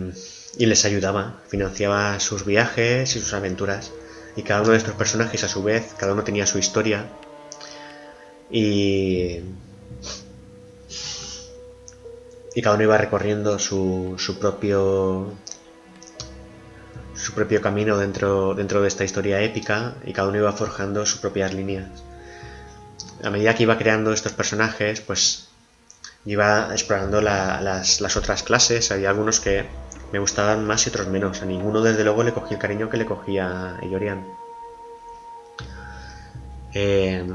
y les ayudaba, financiaba sus viajes y sus aventuras. Y cada uno de estos personajes, a su vez, cada uno tenía su historia y, y cada uno iba recorriendo su, su propio su propio camino dentro, dentro de esta historia épica y cada uno iba forjando sus propias líneas. A medida que iba creando estos personajes, pues iba explorando las, las, otras clases. Había algunos que me gustaban más y otros menos. A ninguno, desde luego, le cogí el cariño que le cogía a Yorian. Eh,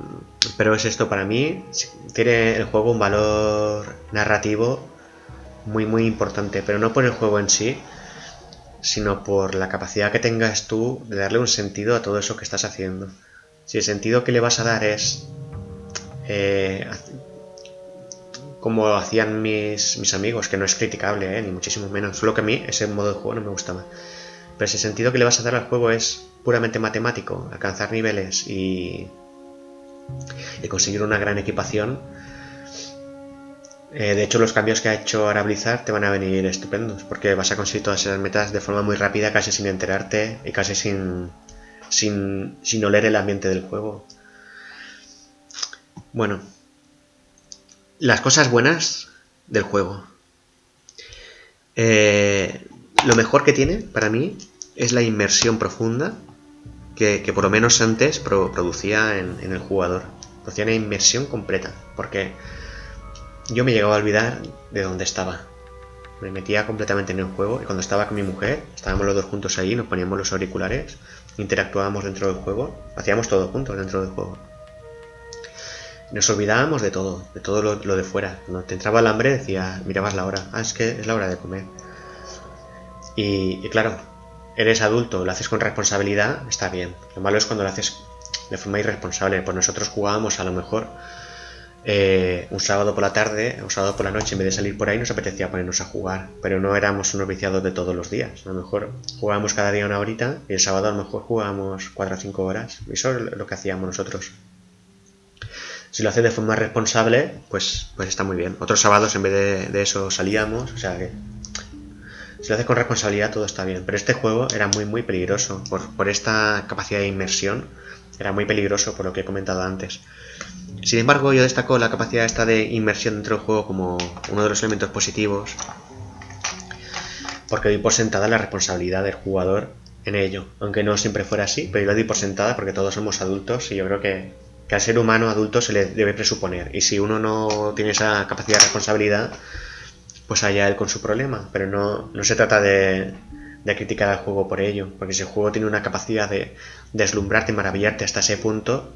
pero es esto para mí. Tiene el juego un valor narrativo muy muy importante, pero no por el juego en sí, sino por la capacidad que tengas tú de darle un sentido a todo eso que estás haciendo. Si el sentido que le vas a dar es eh, como hacían mis, mis, amigos, que no es criticable, eh, ni muchísimo menos, solo que a mí ese modo de juego no me gustaba. Pero si el sentido que le vas a dar al juego es puramente matemático, alcanzar niveles y y conseguir una gran equipación. Eh, de hecho, los cambios que ha hecho ahora Blizzard te van a venir estupendos, porque vas a conseguir todas esas metas de forma muy rápida, casi sin enterarte y casi sin, sin, sin oler el ambiente del juego. Bueno, las cosas buenas del juego. Eh, lo mejor que tiene para mí es la inmersión profunda que, por lo menos antes producía en, el jugador. Producía una inmersión completa, porque yo me llegaba a olvidar de dónde estaba. Me metía completamente en el juego y cuando estaba con mi mujer, estábamos los dos juntos ahí, nos poníamos los auriculares, interactuábamos dentro del juego, hacíamos todo juntos dentro del juego. Nos olvidábamos de todo, de todo lo, de fuera. Cuando te entraba el hambre decía, mirabas la hora, ah, es que es la hora de comer. y claro, eres adulto, lo haces con responsabilidad, está bien. Lo malo es cuando lo haces de forma irresponsable. Pues nosotros jugábamos a lo mejor eh, un sábado por la tarde, un sábado por la noche, en vez de salir por ahí nos apetecía ponernos a jugar. Pero no éramos unos viciados de todos los días. A lo mejor jugábamos cada día una horita y el sábado a lo mejor jugábamos 4 o 5 horas. Eso es lo que hacíamos nosotros. Si lo haces de forma responsable, pues, pues está muy bien. Otros sábados en vez de, de eso salíamos, o sea que si lo haces con responsabilidad todo está bien, pero este juego era muy muy peligroso por, esta capacidad de inmersión, era muy peligroso por lo que he comentado antes. Sin embargo, yo destaco la capacidad esta de inmersión dentro del juego como uno de los elementos positivos, porque doy por sentada la responsabilidad del jugador en ello, aunque no siempre fuera así, pero yo lo doy por sentada porque todos somos adultos y yo creo que, que al ser humano adulto se le debe presuponer, y si uno no tiene esa capacidad de responsabilidad, pues allá él con su problema, pero no, no se trata de, de, criticar al juego por ello, porque si el juego tiene una capacidad de deslumbrarte y maravillarte hasta ese punto,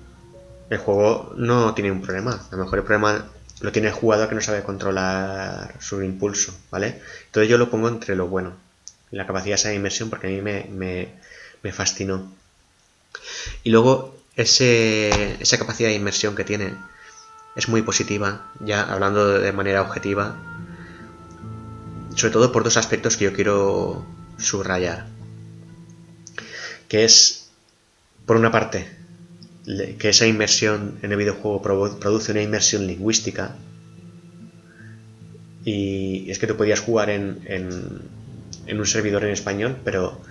el juego no tiene un problema. A lo mejor el problema lo tiene el jugador que no sabe controlar su impulso, ¿vale? Entonces yo lo pongo entre lo bueno, la capacidad de esa inmersión, porque a mí me, me, me fascinó. Y luego ese, esa capacidad de inmersión que tiene es muy positiva, ya hablando de manera objetiva, sobre todo por dos aspectos que yo quiero subrayar. Que es, por una parte, que esa inmersión en el videojuego produce una inmersión lingüística. Y es que tú podías jugar en, en, un servidor en español, pero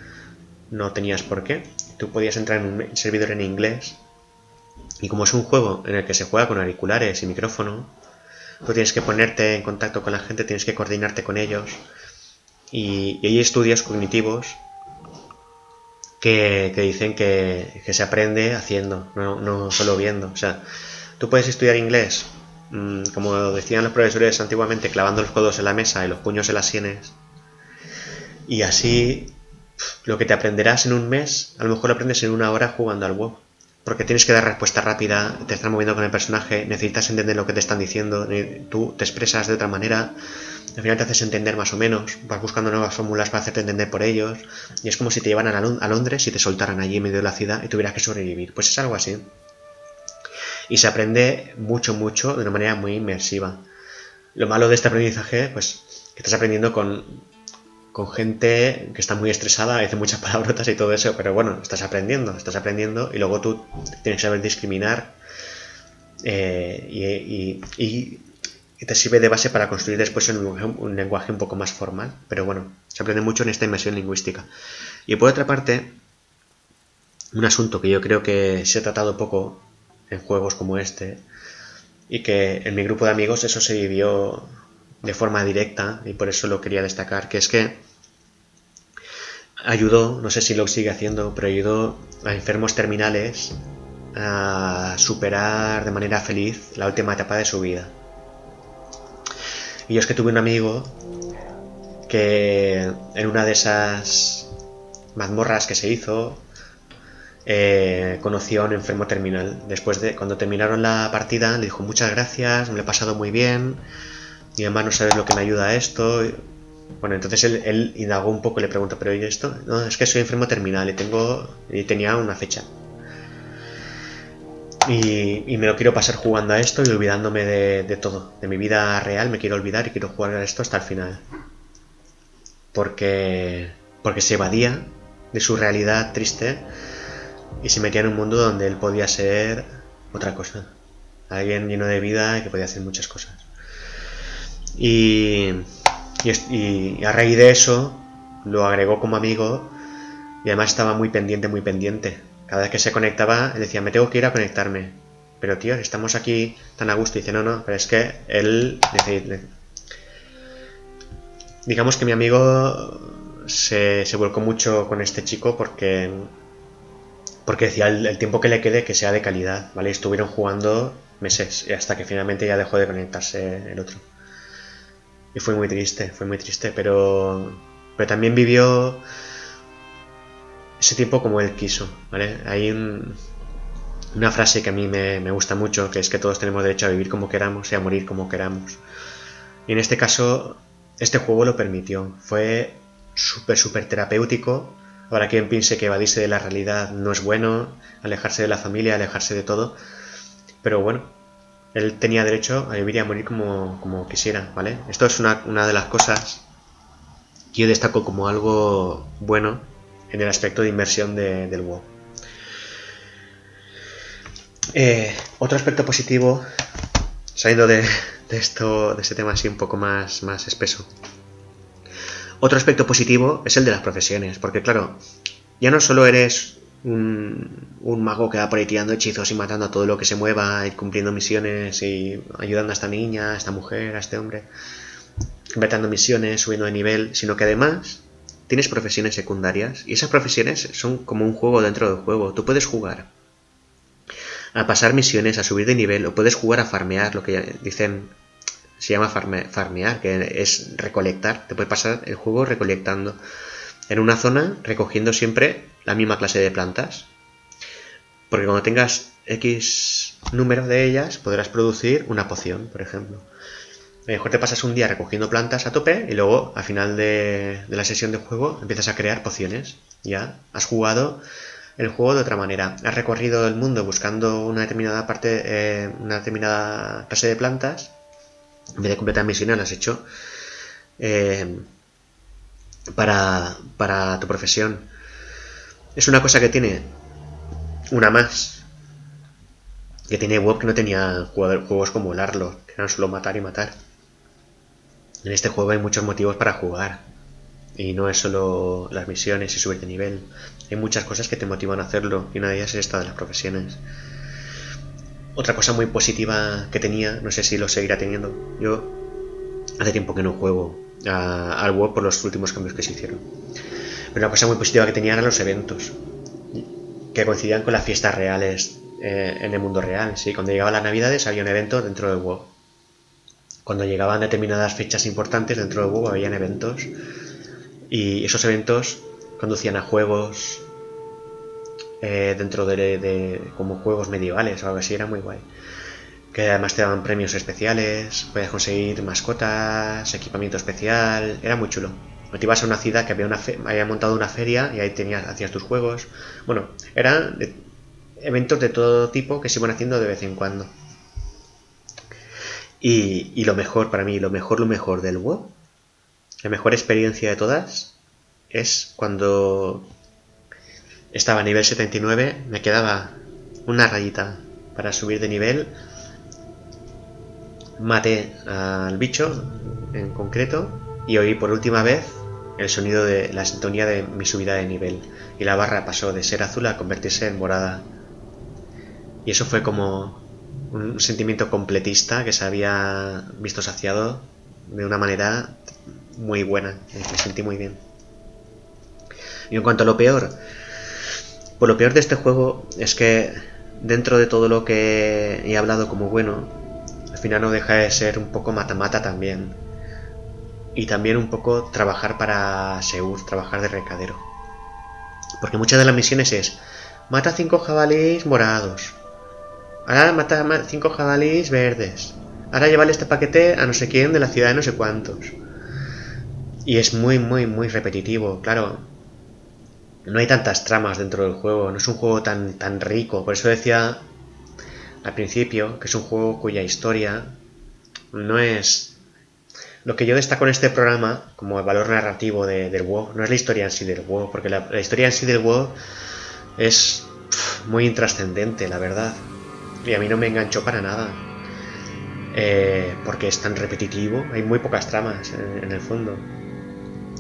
no tenías por qué. Tú podías entrar en un servidor en inglés. Y como es un juego en el que se juega con auriculares y micrófono, tú tienes que ponerte en contacto con la gente, tienes que coordinarte con ellos. Y, hay estudios cognitivos que, dicen que, se aprende haciendo, no, solo viendo. O sea, tú puedes estudiar inglés, mm, como decían los profesores antiguamente, clavando los codos en la mesa y los puños en las sienes. Y así lo que te aprenderás en un mes, a lo mejor lo aprendes en una hora jugando al WoW. porque tienes que dar respuesta rápida, te estás moviendo con el personaje, necesitas entender lo que te están diciendo, tú te expresas de otra manera, al final te haces entender más o menos, vas buscando nuevas fórmulas para hacerte entender por ellos, y es como si te llevaran a, Londres y te soltaran allí en medio de la ciudad y tuvieras que sobrevivir. Pues es algo así. Y se aprende mucho, mucho de una manera muy inmersiva. Lo malo de este aprendizaje, pues, que estás aprendiendo con con gente que está muy estresada, dice muchas palabrotas y todo eso, pero bueno, estás aprendiendo, estás aprendiendo y luego tú tienes que saber discriminar eh, y, te sirve de base para construir después un, lenguaje un poco más formal, pero bueno, se aprende mucho en esta inmersión lingüística. Y por otra parte, un asunto que yo creo que se ha tratado poco en juegos como este y que en mi grupo de amigos eso se vivió de forma directa y por eso lo quería destacar, que es que ayudó, no sé si lo sigue haciendo, pero ayudó a enfermos terminales a superar de manera feliz la última etapa de su vida. Y yo es que tuve un amigo que en una de esas mazmorras que se hizo eh, conoció a un enfermo terminal. Después de cuando terminaron la partida le dijo muchas gracias, me lo he pasado muy bien y además no sabes lo que me ayuda a esto. Bueno, entonces él, indagó un poco y le preguntó, pero ¿y esto? No, es que soy enfermo terminal y tengo y tenía una fecha. Y, me lo quiero pasar jugando a esto y olvidándome de, todo. De mi vida real me quiero olvidar y quiero jugar a esto hasta el final. Porque, porque se evadía de su realidad triste y se metía en un mundo donde él podía ser otra cosa. Alguien lleno de vida y que podía hacer muchas cosas. Y, y, a raíz de eso lo agregó como amigo y además estaba muy pendiente, muy pendiente. Cada vez que se conectaba, él decía, me tengo que ir a conectarme. Pero tío, estamos aquí tan a gusto. Y dice, no, no, pero es que él... Digamos que mi amigo se, se volcó mucho con este chico porque porque decía el, tiempo que le quede que sea de calidad, ¿vale? Estuvieron jugando meses y hasta que finalmente ya dejó de conectarse el otro. Y fue muy triste, fue muy triste, pero, pero también vivió ese tiempo como él quiso, ¿vale? Hay una frase que a mí me, gusta mucho, que es que todos tenemos derecho a vivir como queramos y a morir como queramos. Y en este caso, este juego lo permitió. Fue súper, súper terapéutico. Ahora quien piense que evadirse de la realidad no es bueno, alejarse de la familia, alejarse de todo. Pero bueno, él tenía derecho a vivir y a morir como, quisiera, ¿vale? Esto es una, de las cosas que yo destaco como algo bueno en el aspecto de inversión del WoW. Eh, otro aspecto positivo, saliendo de, esto, de este tema así un poco más, más espeso. Otro aspecto positivo es el de las profesiones, porque claro, ya no solo eres un, mago que va por ahí tirando hechizos y matando a todo lo que se mueva y cumpliendo misiones y ayudando a esta niña, a esta mujer, a este hombre, completando misiones, subiendo de nivel, sino que además tienes profesiones secundarias y esas profesiones son como un juego dentro del juego. Tú puedes jugar a pasar misiones, a subir de nivel o puedes jugar a farmear, lo que dicen se llama farmear, que es recolectar. Te puedes pasar el juego recolectando en una zona recogiendo siempre la misma clase de plantas. Porque cuando tengas X número de ellas, podrás producir una poción, por ejemplo. Mejor te pasas un día recogiendo plantas a tope y luego al final de, la sesión de juego empiezas a crear pociones. Ya has jugado el juego de otra manera. Has recorrido el mundo buscando una determinada parte, eh, una determinada clase de plantas. En vez de completar misiones, las has hecho eh, para, para tu profesión. Es una cosa que tiene una más. Que tiene web que no tenía juegos como el Arlo, que eran solo matar y matar. En este juego hay muchos motivos para jugar. Y no es solo las misiones y subir de nivel. Hay muchas cosas que te motivan a hacerlo. Y una de ellas es esta de las profesiones. Otra cosa muy positiva que tenía, no sé si lo seguirá teniendo. Yo hace tiempo que no juego al web por los últimos cambios que se hicieron. Pero una cosa muy positiva que tenía eran los eventos, que coincidían con las fiestas reales eh, en el mundo real. ¿sí? Cuando llegaban las navidades había un evento dentro del WoW. Cuando llegaban determinadas fechas importantes dentro del WoW habían eventos. Y esos eventos conducían a juegos eh, dentro de, como juegos medievales o algo así, era muy guay. Que además te daban premios especiales, podías conseguir mascotas, equipamiento especial, era muy chulo. te ibas a una ciudad que había, una había montado una feria y ahí tenías, hacías tus juegos. Bueno, eran eventos de todo tipo que se iban haciendo de vez en cuando. Y, y, lo mejor para mí, lo mejor, lo mejor del WoW, la mejor experiencia de todas, es cuando estaba a nivel 79, me quedaba una rayita para subir de nivel. Maté al bicho en concreto y oí por última vez el sonido de la sintonía de mi subida de nivel. Y la barra pasó de ser azul a convertirse en morada. Y eso fue como un sentimiento completista que se había visto saciado de una manera muy buena. Me sentí muy bien. Y en cuanto a lo peor, pues lo peor de este juego es que dentro de todo lo que he hablado como bueno, al final no deja de ser un poco mata-mata también. Y también un poco trabajar para Seur, trabajar de recadero. Porque muchas de las misiones es, mata cinco jabalíes morados. Ahora mata cinco jabalíes verdes. Ahora llévale este paquete a no sé quién de la ciudad de no sé cuántos. Y es muy, muy, muy repetitivo. Claro, no hay tantas tramas dentro del juego, no es un juego tan, tan rico. Por eso decía al principio que es un juego cuya historia no es... Lo que yo destaco en este programa como el valor narrativo del WoW no es la historia en sí del WoW, porque la, historia en sí del WoW es muy intrascendente, la verdad. Y a mí no me enganchó para nada. Eh, porque es tan repetitivo, hay muy pocas tramas en, el fondo.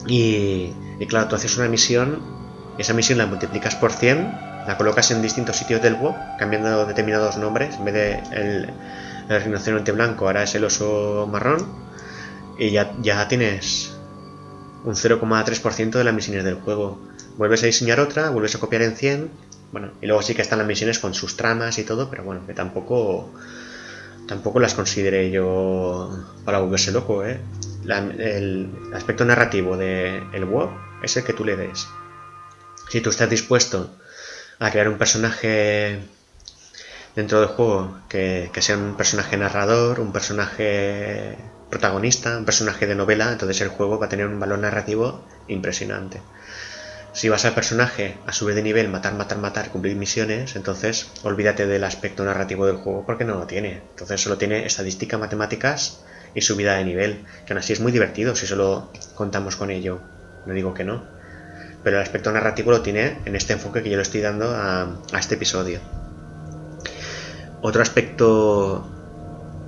Y, y claro, tú haces una misión esa misión la multiplicas por 100, la colocas en distintos sitios del WoW, cambiando determinados nombres. En vez de el, rinoceronte blanco, ahora es el oso marrón. Y ya, ya tienes un 0,3% de las misiones del juego. Vuelves a diseñar otra, vuelves a copiar en 100. Bueno, y luego sí que están las misiones con sus tramas y todo, pero bueno, que tampoco tampoco las consideré yo para volverse loco, ¿eh? el aspecto narrativo del el WoW es el que tú le des. Si tú estás dispuesto a crear un personaje dentro del juego que, sea un personaje narrador, un personaje protagonista, un personaje de novela, entonces el juego va a tener un valor narrativo impresionante. Si vas al personaje a subir de nivel, matar, matar, matar, cumplir misiones, entonces olvídate del aspecto narrativo del juego porque no lo tiene. Entonces solo tiene estadística, matemáticas y subida de nivel, que aún así es muy divertido si solo contamos con ello. No digo que no pero el aspecto narrativo lo tiene en este enfoque que yo le estoy dando a, este episodio. Otro aspecto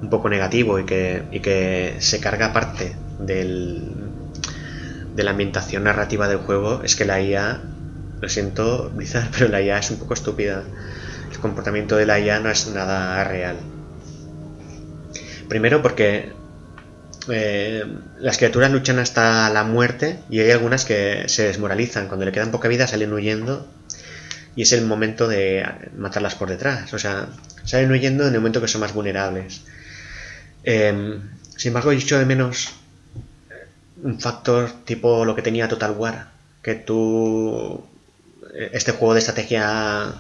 un poco negativo y que, se carga parte del, de la ambientación narrativa del juego es que la IA, lo siento Blizzard, pero la IA es un poco estúpida. El comportamiento de la IA no es nada real. Primero porque eh, las criaturas luchan hasta la muerte y hay algunas que se desmoralizan. Cuando le quedan poca vida salen huyendo y es el momento de matarlas por detrás. O sea, salen huyendo en el momento que son más vulnerables. Em, sin embargo, he dicho de menos un factor tipo lo que tenía Total War. Que tú... Este juego de estrategia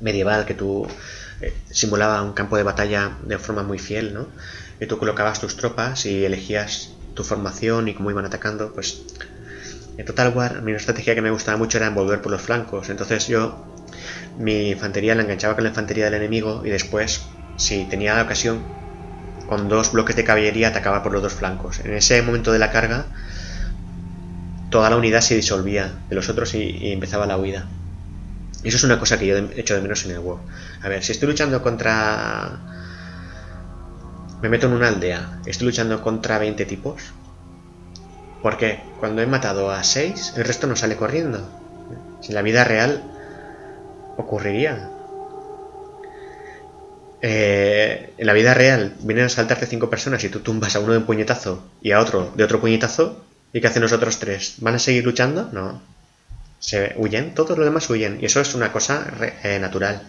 medieval que tú eh, simulaba un campo de batalla de forma muy fiel, ¿no? que tú colocabas tus tropas y elegías tu formación y cómo iban atacando, pues en Total War mi estrategia que me gustaba mucho era envolver por los flancos, entonces yo mi infantería la enganchaba con la infantería del enemigo y después, si tenía la ocasión, con dos bloques de caballería atacaba por los dos flancos. En ese momento de la carga, toda la unidad se disolvía de los otros y, empezaba la huida. Eso es una cosa que yo he hecho de menos en el WoW. A ver, si estoy luchando contra me meto en una aldea, estoy luchando contra 20 tipos. Porque cuando he matado a 6, el resto no sale corriendo. Si en la vida real ocurriría. Eh, en la vida real vienen a saltarte 5 personas y tú tumbas a uno de un puñetazo y a otro de otro puñetazo. ¿Y qué hacen los otros tres? ¿Van a seguir luchando? No. Se huyen, todos los demás huyen. Y eso es una cosa eh, natural.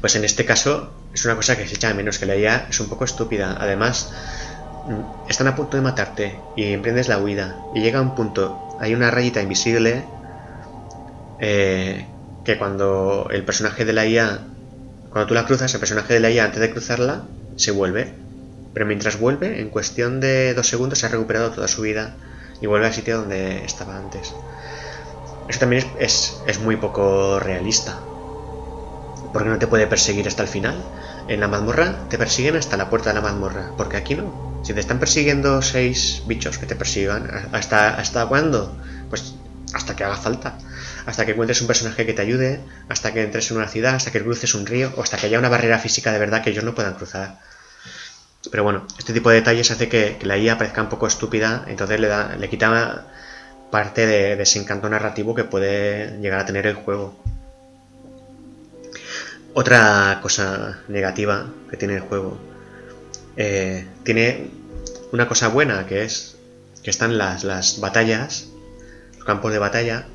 Pues en este caso es una cosa que se echa de menos, que la IA es un poco estúpida. Además, mm, están a punto de matarte y emprendes la huida y llega un punto, hay una rayita invisible eh, que cuando el personaje de la IA, cuando tú la cruzas, el personaje de la IA antes de cruzarla se vuelve. Pero mientras vuelve, en cuestión de dos segundos se ha recuperado toda su vida y vuelve al sitio donde estaba antes. Eso también es, es, muy poco realista. Porque no te puede perseguir hasta el final. En la mazmorra te persiguen hasta la puerta de la mazmorra. Porque aquí no. Si te están persiguiendo seis bichos que te persigan, ¿hasta, hasta cuándo? Pues hasta que haga falta hasta que encuentres un personaje que te ayude, hasta que entres en una ciudad, hasta que cruces un río, o hasta que haya una barrera física de verdad que ellos no puedan cruzar. Pero bueno, este tipo de detalles hace que, la IA parezca un poco estúpida, entonces le, da, le quita parte de, ese encanto narrativo que puede llegar a tener el juego. Otra cosa negativa que tiene el juego. Eh, tiene una cosa buena que es que están las, las batallas, los campos de batalla,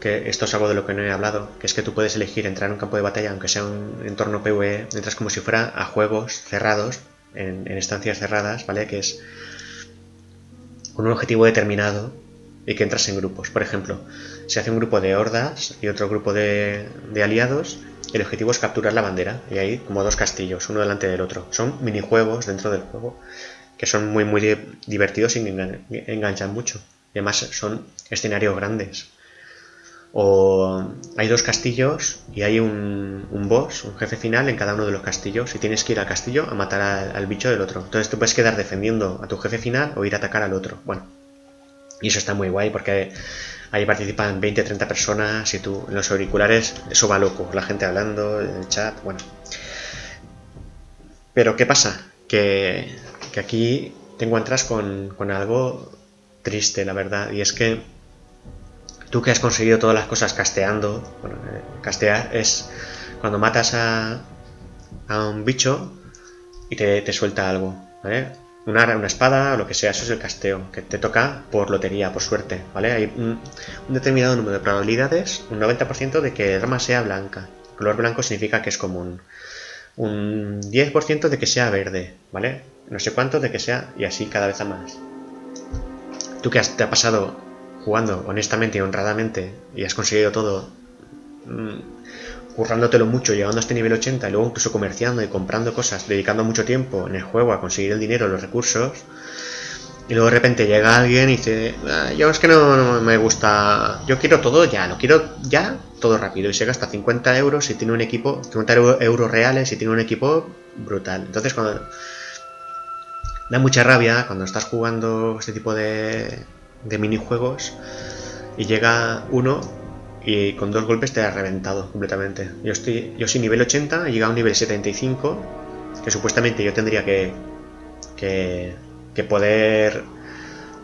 que esto es algo de lo que no he hablado, que es que tú puedes elegir entrar en un campo de batalla, aunque sea un entorno PvE, entras como si fuera a juegos cerrados, en, estancias cerradas, ¿vale? Que es con un objetivo determinado y que entras en grupos. Por ejemplo, se hace un grupo de hordas y otro grupo de, de aliados, el objetivo es capturar la bandera, y hay como dos castillos, uno delante del otro. Son minijuegos dentro del juego, que son muy, muy divertidos y enganchan mucho. Y además son escenarios grandes o hay dos castillos y hay un, boss, un jefe final en cada uno de los castillos y tienes que ir al castillo a matar al, bicho del otro. Entonces tú puedes quedar defendiendo a tu jefe final o ir a atacar al otro. Bueno, y eso está muy guay porque ahí participan 20, 30 personas y tú en los auriculares, eso va loco, la gente hablando, el chat, bueno. Pero ¿qué pasa? Que, que aquí te encuentras con, con algo triste, la verdad, y es que tú que has conseguido todas las cosas casteando, bueno, eh, castear es cuando matas a, un bicho y te, suelta algo, ¿vale? Una, una espada o lo que sea, eso es el casteo, que te toca por lotería, por suerte, ¿vale? Hay un, determinado número de probabilidades, un 90% de que el arma sea blanca. color blanco significa que es común. Un 10% de que sea verde, ¿vale? No sé cuánto de que sea, y así cada vez a más. Tú que has, te ha pasado jugando honestamente y honradamente y has conseguido todo, mm, currándotelo mucho, llegando a este nivel 80 y luego incluso comerciando y comprando cosas, dedicando mucho tiempo en el juego a conseguir el dinero, los recursos, y luego de repente llega alguien y dice, ah, yo es que no, me gusta, yo quiero todo ya, lo quiero ya, todo rápido, y se gasta 50 euros y tiene un equipo, 50 euros reales y tiene un equipo brutal. Entonces cuando... Da mucha rabia cuando estás jugando este tipo de, de minijuegos y llega uno y con dos golpes te ha reventado completamente. Yo estoy yo soy nivel 80, he llegado a un nivel 75, que supuestamente yo tendría que, que, que poder,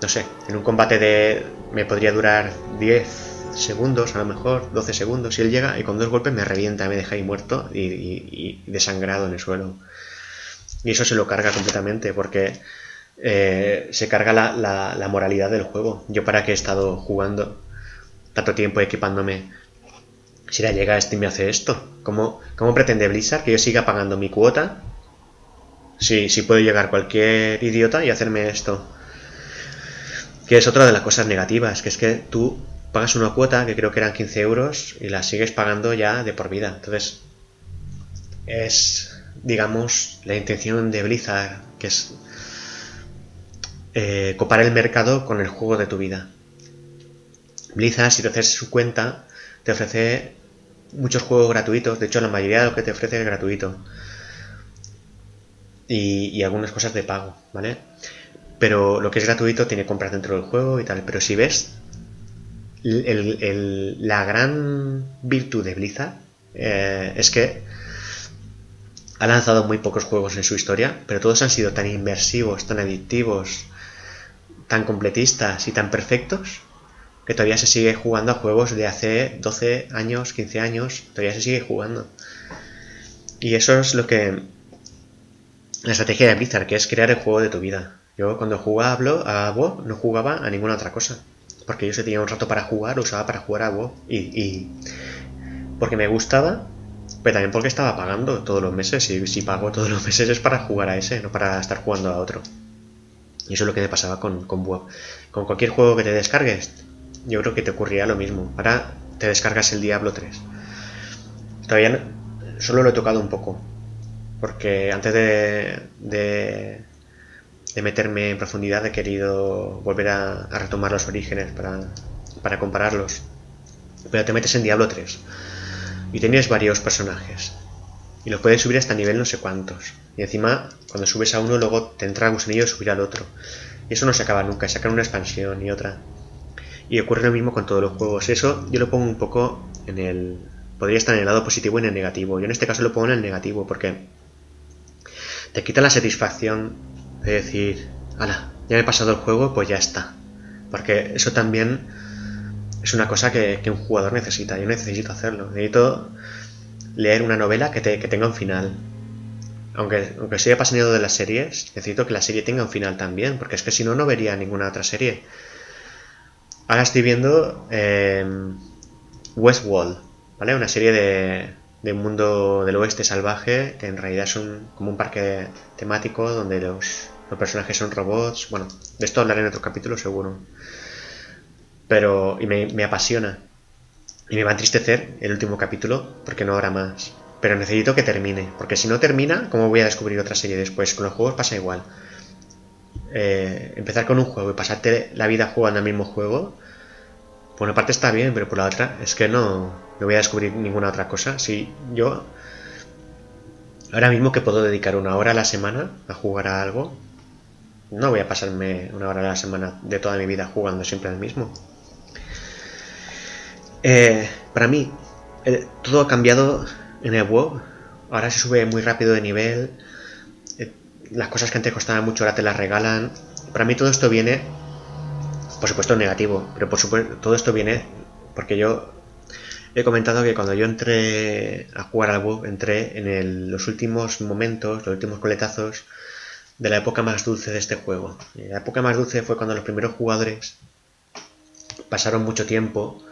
no sé, en un combate de me podría durar 10 segundos, a lo mejor 12 segundos, y él llega y con dos golpes me revienta, me deja ahí muerto y, y desangrado en el suelo. Y eso se lo carga completamente porque eh, se carga la, moralidad del juego. Yo para que he estado jugando tanto tiempo equipándome, si la llega este y me hace esto, ¿cómo, ¿cómo, pretende Blizzard que yo siga pagando mi cuota? Si, si puede llegar cualquier idiota y hacerme esto. Que es otra de las cosas negativas, que es que tú pagas una cuota, que creo que eran 15 euros, y la sigues pagando ya de por vida. Entonces, es, digamos, la intención de Blizzard, que es eh, copar el mercado con el juego de tu vida. Blizzard, si te haces su cuenta, te ofrece muchos juegos gratuitos. De hecho, la mayoría de lo que te ofrece es gratuito. Y, algunas cosas de pago, ¿vale? Pero lo que es gratuito tiene compras dentro del juego y tal. Pero si ves la gran virtud de Blizzard eh, es que ha lanzado muy pocos juegos en su historia, pero todos han sido tan inmersivos, tan adictivos, tan completistas y tan perfectos que todavía se sigue jugando a juegos de hace 12 años, 15 años, todavía se sigue jugando. Y eso es lo que... La estrategia de Blizzard, que es crear el juego de tu vida. Yo cuando jugaba a WoW no jugaba a ninguna otra cosa. Porque yo se tenía un rato para jugar, usaba para jugar a WoW. Y, y porque me gustaba, pero también porque estaba pagando todos los meses. Y si pago todos los meses es para jugar a ese, no para estar jugando a otro. Y eso es lo que me pasaba con, con Con cualquier juego que te descargues, yo creo que te ocurría lo mismo. Ahora te descargas el Diablo 3. Todavía solo lo he tocado un poco, porque antes de, de, meterme en profundidad he querido volver a, retomar los orígenes para, para compararlos. Pero te metes en Diablo 3 y tienes varios personajes. Y los puedes subir hasta nivel no sé cuántos. Y encima, cuando subes a uno, luego te entra el gusanillo de subir al otro. Y eso no se acaba nunca, sacan una expansión y otra. Y ocurre lo mismo con todos los juegos. Eso yo lo pongo un poco en el. Podría estar en el lado positivo y en el negativo. Yo en este caso lo pongo en el negativo porque te quita la satisfacción de decir, ¡Hala! Ya me he pasado el juego, pues ya está. Porque eso también es una cosa que, un jugador necesita. Yo necesito hacerlo. Necesito leer una novela que, que tenga un final. Aunque, aunque soy apasionado de las series, necesito que la serie tenga un final también, porque es que si no, no vería ninguna otra serie. Ahora estoy viendo eh, Westworld, ¿vale? Una serie de, de un mundo del oeste salvaje, que en realidad es un, como un parque temático donde los, los personajes son robots. Bueno, de esto hablaré en otro capítulo seguro. Pero, y me apasiona. Y me va a entristecer el último capítulo porque no habrá más. Pero necesito que termine, porque si no termina, ¿cómo voy a descubrir otra serie después? Con los juegos pasa igual. Eh, empezar con un juego y pasarte la vida jugando al mismo juego, por una parte está bien, pero por la otra es que no, no voy a descubrir ninguna otra cosa. Si yo ahora mismo que puedo dedicar una hora a la semana a jugar a algo, no voy a pasarme una hora a la semana de toda mi vida jugando siempre al mismo. Eh, para mí, todo ha cambiado en el WoW. Ahora se sube muy rápido de nivel. Eh, las cosas que antes costaban mucho ahora te las regalan. Para mí todo esto viene, por supuesto, negativo. Pero por supuesto, todo esto viene porque yo he comentado que cuando yo entré a jugar al WoW, entré en los últimos momentos, los últimos coletazos de la época más dulce de este juego. La época más dulce fue cuando los primeros jugadores pasaron mucho tiempo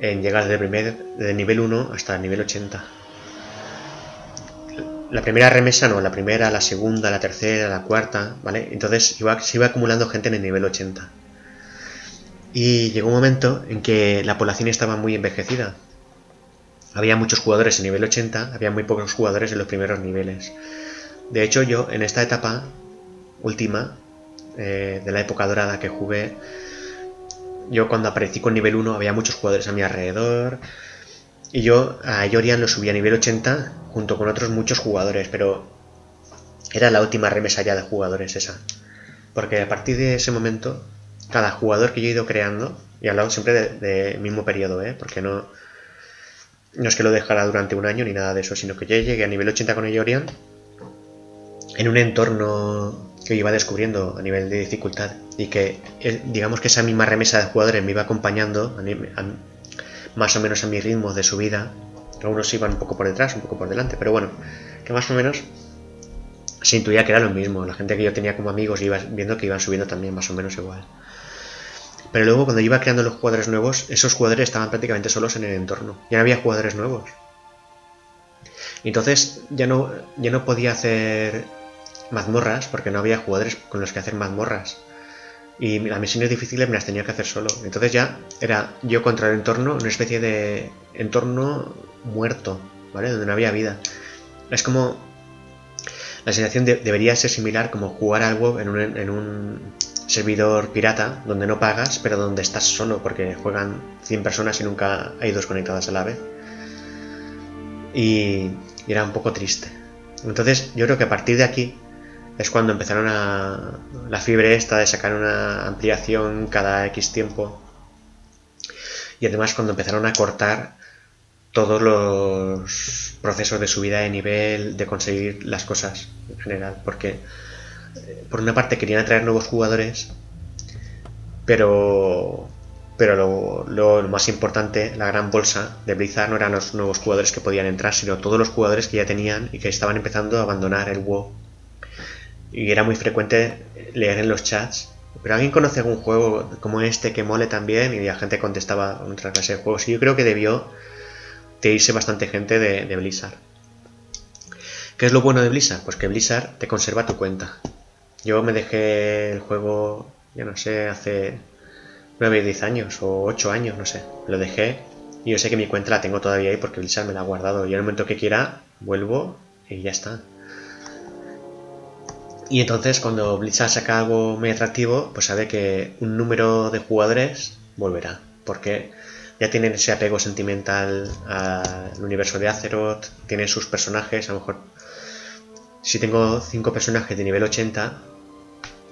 en llegar desde, primer, desde nivel 1 hasta el nivel 80. La primera remesa no, la primera, la segunda, la tercera, la cuarta, ¿vale? Entonces iba, se iba acumulando gente en el nivel 80. Y llegó un momento en que la población estaba muy envejecida. Había muchos jugadores en nivel 80, había muy pocos jugadores en los primeros niveles. De hecho, yo en esta etapa última eh, de la época dorada que jugué, yo cuando aparecí con nivel 1 había muchos jugadores a mi alrededor. Y yo a Yorian lo subí a nivel 80 junto con otros muchos jugadores, pero era la última remesa ya de jugadores esa. Porque a partir de ese momento, cada jugador que yo he ido creando, y he hablado siempre del de mismo periodo, ¿eh? porque no, no es que lo dejara durante un año ni nada de eso, sino que yo llegué a nivel 80 con Yorian en un entorno que iba descubriendo a nivel de dificultad y que eh, digamos que esa misma remesa de jugadores me iba acompañando más o menos a mi ritmo de subida. Algunos iban un poco por detrás, un poco por delante, pero bueno, que más o menos se intuía que era lo mismo. La gente que yo tenía como amigos iba viendo que iban subiendo también más o menos igual. Pero luego cuando iba creando los jugadores nuevos, esos jugadores estaban prácticamente solos en el entorno. Ya no había jugadores nuevos. Entonces ya no, ya no podía hacer mazmorras porque no había jugadores con los que hacer mazmorras. Y las misiones difíciles me las tenía que hacer solo. Entonces ya era yo contra el entorno, una especie de entorno muerto, ¿vale? Donde no había vida. Es como... La sensación debería ser similar como jugar algo en un, en un servidor pirata donde no pagas, pero donde estás solo porque juegan 100 personas y nunca hay dos conectadas a la vez. Y, y era un poco triste. Entonces yo creo que a partir de aquí es cuando empezaron a la fiebre esta de sacar una ampliación cada X tiempo. Y además cuando empezaron a cortar todos los procesos de subida de nivel, de conseguir las cosas en general, porque eh, por una parte querían atraer nuevos jugadores, pero pero lo, lo, más importante, la gran bolsa de Blizzard no eran los nuevos jugadores que podían entrar, sino todos los jugadores que ya tenían y que estaban empezando a abandonar el WoW y era muy frecuente leer en los chats. ¿Pero alguien conoce algún juego como este que mole también? Y la gente contestaba otra clase de juegos. Y yo creo que debió de irse bastante gente de, Blizzard. ¿Qué es lo bueno de Blizzard? Pues que Blizzard te conserva tu cuenta. Yo me dejé el juego, ya no sé, hace 9 10 años o 8 años, no sé. Lo dejé Y yo sé que mi cuenta la tengo todavía ahí porque Blizzard me la ha guardado. Y en el momento que quiera, vuelvo y ya está. Y entonces cuando Blizzard saca algo muy atractivo, pues sabe que un número de jugadores volverá. Porque ya tienen ese apego sentimental al universo de Azeroth, tienen sus personajes, a lo mejor si tengo 5 personajes de nivel 80,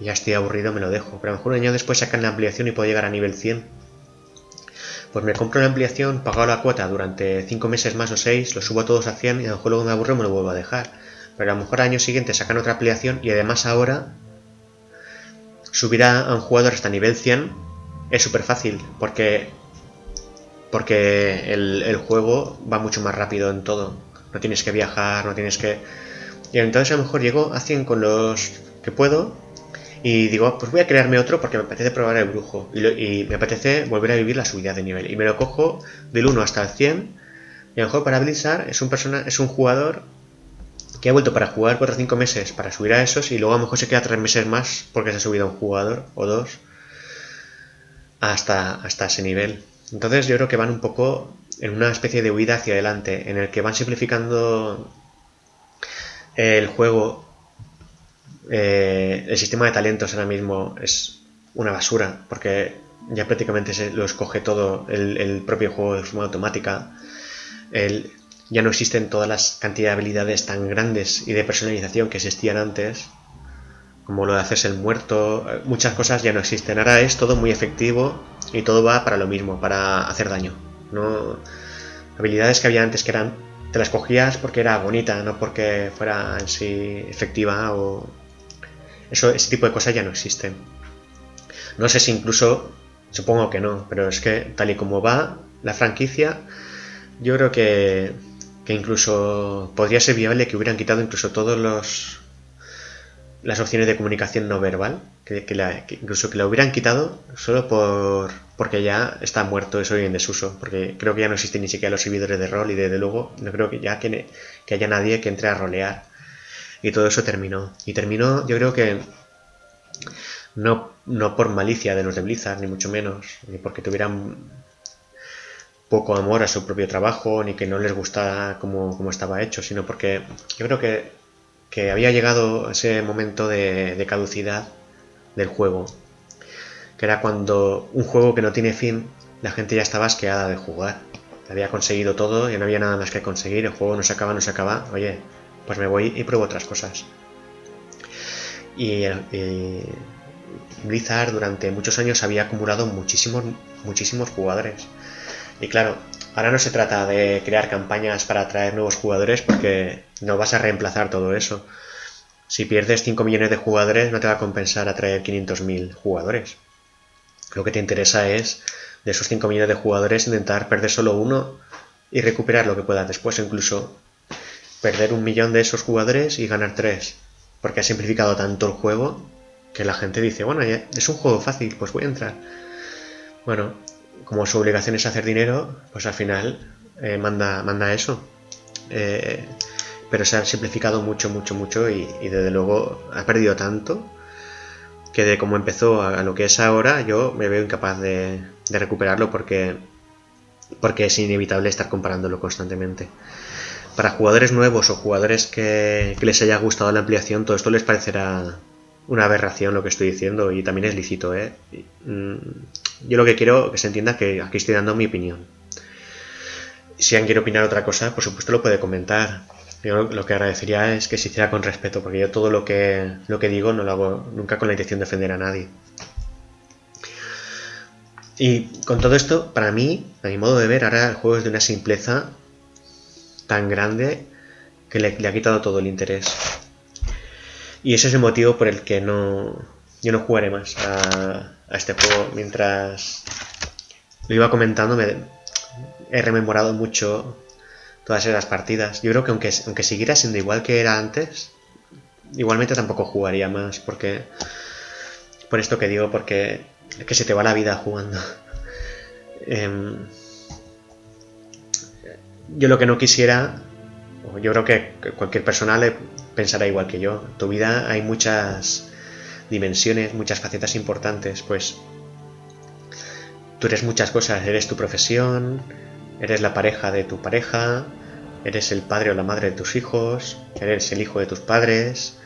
ya estoy aburrido, me lo dejo. Pero a lo mejor un año después sacan la ampliación y puedo llegar a nivel 100. Pues me compro la ampliación, pago la cuota durante 5 meses más o 6, lo subo a todos a 100 y a lo mejor luego me aburro y me lo vuelvo a dejar. Pero a lo mejor al año siguiente sacan otra ampliación y además ahora subir a un jugador hasta nivel 100 es súper fácil porque porque el, el, juego va mucho más rápido en todo. No tienes que viajar, no tienes que... Y entonces a lo mejor llego a 100 con los que puedo y digo, pues voy a crearme otro porque me apetece probar el brujo y, me apetece volver a vivir la subida de nivel. Y me lo cojo del 1 hasta el 100 y a lo mejor para Blizzard es un, persona, es un jugador que ha vuelto para jugar 4 o 5 meses para subir a esos y luego a lo mejor se queda 3 meses más porque se ha subido un jugador o dos hasta, hasta ese nivel. Entonces yo creo que van un poco en una especie de huida hacia adelante, en el que van simplificando el juego. Eh, el sistema de talentos ahora mismo es una basura, porque ya prácticamente se lo escoge todo el, propio juego de forma automática. Ya no existen todas las cantidades de habilidades tan grandes y de personalización que existían antes, como lo de hacerse el muerto. Muchas cosas ya no existen. Ahora es todo muy efectivo y todo va para lo mismo, para hacer daño. No habilidades que había antes que eran te las cogías porque era bonita, no porque fuera en sí efectiva o eso ese tipo de cosas ya no existen. No sé si incluso supongo que no, pero es que tal y como va la franquicia, yo creo que que incluso podría ser viable que hubieran quitado incluso todos los las opciones de comunicación no verbal, que, incluso que la hubieran quitado solo por porque ya está muerto eso y en desuso, porque creo que ya no existen ni siquiera los servidores de rol y desde luego no creo que ya que, haya nadie que entre a rolear. Y todo eso terminó. Y terminó, yo creo que no, no por malicia de los de Blizzard, ni mucho menos, ni porque tuvieran poco amor a su propio trabajo, ni que no les gustara como, estaba hecho, sino porque yo creo que que había llegado ese momento de, caducidad del juego, que era cuando un juego que no tiene fin, la gente ya estaba asqueada de jugar. Había conseguido todo y no había nada más que conseguir, el juego no se acaba, no se acaba, oye, pues me voy y pruebo otras cosas. Y, Blizzard durante muchos años había acumulado muchísimos, muchísimos jugadores. Y claro, Ahora no se trata de crear campañas para atraer nuevos jugadores porque no vas a reemplazar todo eso. Si pierdes 5 millones de jugadores no te va a compensar atraer 500.000 jugadores. Lo que te interesa es de esos 5 millones de jugadores intentar perder solo uno y recuperar lo que puedas después, incluso perder un millón de esos jugadores y ganar 3. Porque ha simplificado tanto el juego que la gente dice, bueno, es un juego fácil, pues voy a entrar. Bueno, como su obligación es hacer dinero, pues al final eh, manda, manda eso. Eh, pero se ha simplificado mucho, mucho, mucho y, desde luego ha perdido tanto que de cómo empezó a, lo que es ahora yo me veo incapaz de, recuperarlo porque, porque es inevitable estar comparándolo constantemente. Para jugadores nuevos o jugadores que, que les haya gustado la ampliación, todo esto les parecerá una aberración lo que estoy diciendo y también es lícito. ¿eh? Mm, yo lo que quiero que se entienda que aquí estoy dando mi opinión. Si alguien quiere opinar otra cosa, por supuesto lo puede comentar. Yo lo que agradecería es que se hiciera con respeto, porque yo todo lo que, lo que digo no lo hago nunca con la intención de ofender a nadie. Y con todo esto, para mí, a mi modo de ver, ahora el juego es de una simpleza tan grande que le ha quitado todo el interés. Y ese es el motivo por el que no, yo no jugaré más a, este juego. Mientras lo iba comentando, me he rememorado mucho todas esas partidas. Yo creo que aunque, aunque siguiera siendo igual que era antes, igualmente tampoco jugaría más. Porque. Por esto que digo, porque es que se te va la vida jugando. Em, yo lo que no quisiera, yo creo que cualquier persona le pensará igual que yo. En tu vida hay muchas dimensiones, muchas facetas importantes, pues tú eres muchas cosas, eres tu profesión, eres la pareja de tu pareja, eres el padre o la madre de tus hijos, eres el hijo de tus padres.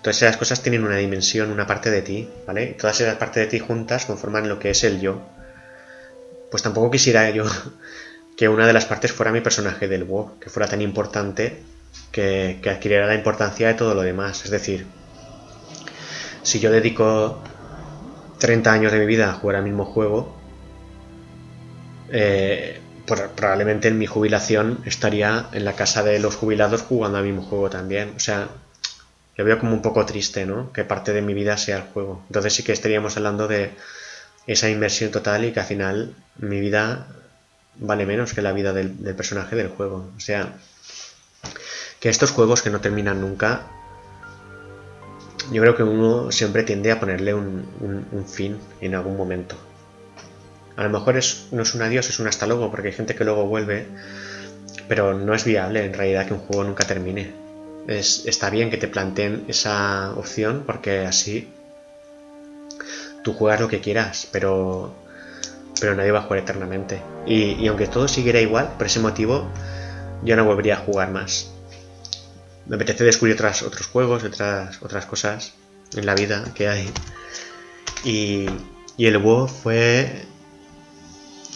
Todas esas cosas tienen una dimensión, una parte de ti, ¿vale? Todas esas partes de ti juntas conforman lo que es el yo. Pues tampoco quisiera yo que una de las partes fuera mi personaje del WoW, que fuera tan importante que, que adquiriera la importancia de todo lo demás. Es decir, si yo dedico 30 años de mi vida a jugar al mismo juego, eh, probablemente en mi jubilación estaría en la casa de los jubilados jugando al mismo juego también. O sea, lo veo como un poco triste, ¿no? Que parte de mi vida sea el juego. Entonces sí que estaríamos hablando de esa inversión total y que al final mi vida vale menos que la vida del, personaje del juego. O sea, que estos juegos que no terminan nunca, yo creo que uno siempre tiende a ponerle un fin en algún momento. A lo mejor es, no es un adiós, es un hasta luego, porque hay gente que luego vuelve, pero no es viable en realidad que un juego nunca termine. Es, está bien que te planteen esa opción, porque así tú juegas lo que quieras, pero, pero nadie va a jugar eternamente. Y, aunque todo siguiera igual, por ese motivo, yo no volvería a jugar más. Me apetece descubrir otras, otros juegos, otras, otras cosas en la vida que hay. Y, y el WoW fue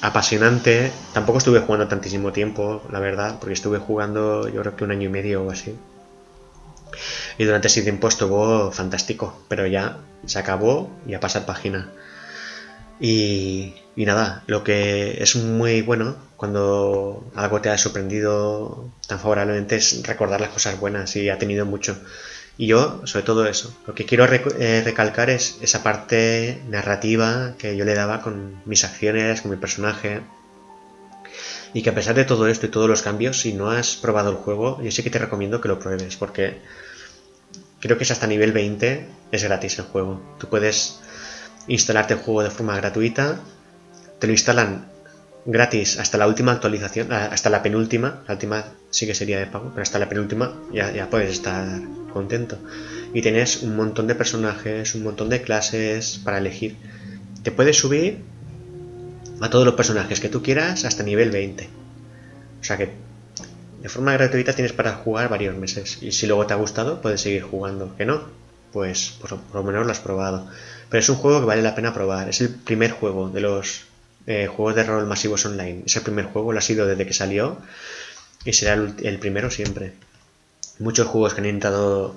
apasionante. Tampoco estuve jugando tantísimo tiempo, la verdad, porque estuve jugando yo creo que un año y medio o así. Y durante ese tiempo estuvo fantástico, pero ya se acabó y a pasar página. Y, y nada, lo que es muy bueno cuando algo te ha sorprendido tan favorablemente es recordar las cosas buenas y ha tenido mucho. Y yo, sobre todo eso, lo que quiero eh, recalcar es esa parte narrativa que yo le daba con mis acciones, con mi personaje. Y que a pesar de todo esto y todos los cambios, si no has probado el juego, yo sí que te recomiendo que lo pruebes, porque creo que es hasta nivel 20, es gratis el juego. Tú puedes instalarte el juego de forma gratuita, te lo instalan gratis hasta la última actualización, ah, hasta la penúltima, la última sí que sería de pago, pero hasta la penúltima ya, ya puedes estar contento. Y tienes un montón de personajes, un montón de clases para elegir. Te puedes subir a todos los personajes que tú quieras hasta nivel 20. O sea que de forma gratuita tienes para jugar varios meses. Y si luego te ha gustado, puedes seguir jugando. Que no, pues por, por lo menos lo has probado. Pero es un juego que vale la pena probar. Es el primer juego de los eh, juegos de rol masivos online. Es el primer juego, lo ha sido desde que salió y será el, primero siempre. Muchos juegos que han intentado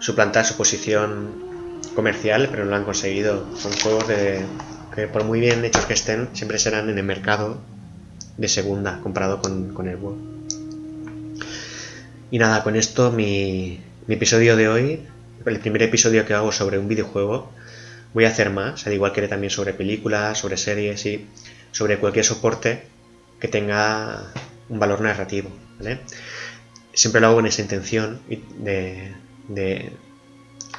suplantar su posición comercial, pero no lo han conseguido. Son juegos de, que por muy bien hechos que estén, siempre serán en el mercado de segunda comparado con, el WoW. Y nada, con esto mi, mi episodio de hoy, el primer episodio que hago sobre un videojuego, Voy a hacer más, al igual que también sobre películas, sobre series y sobre cualquier soporte que tenga un valor narrativo. Siempre lo hago con esa intención de, de,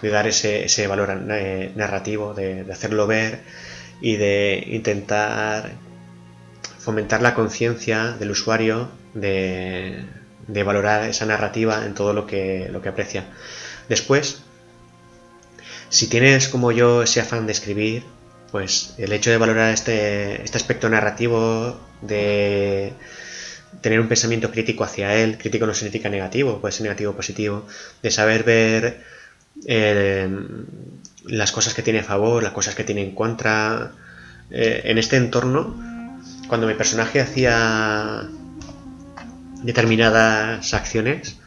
dar ese, valor eh, narrativo, de, hacerlo ver y de intentar fomentar la conciencia del usuario de, de, valorar esa narrativa en todo lo que, lo que aprecia. Después, si tienes como yo ese afán de escribir, pues el hecho de valorar este, este aspecto narrativo, de tener un pensamiento crítico hacia él, crítico no significa negativo, puede ser negativo o positivo, de saber ver eh, las cosas que tiene a favor, las cosas que tiene en contra. Eh, en este entorno, cuando mi personaje hacía determinadas acciones,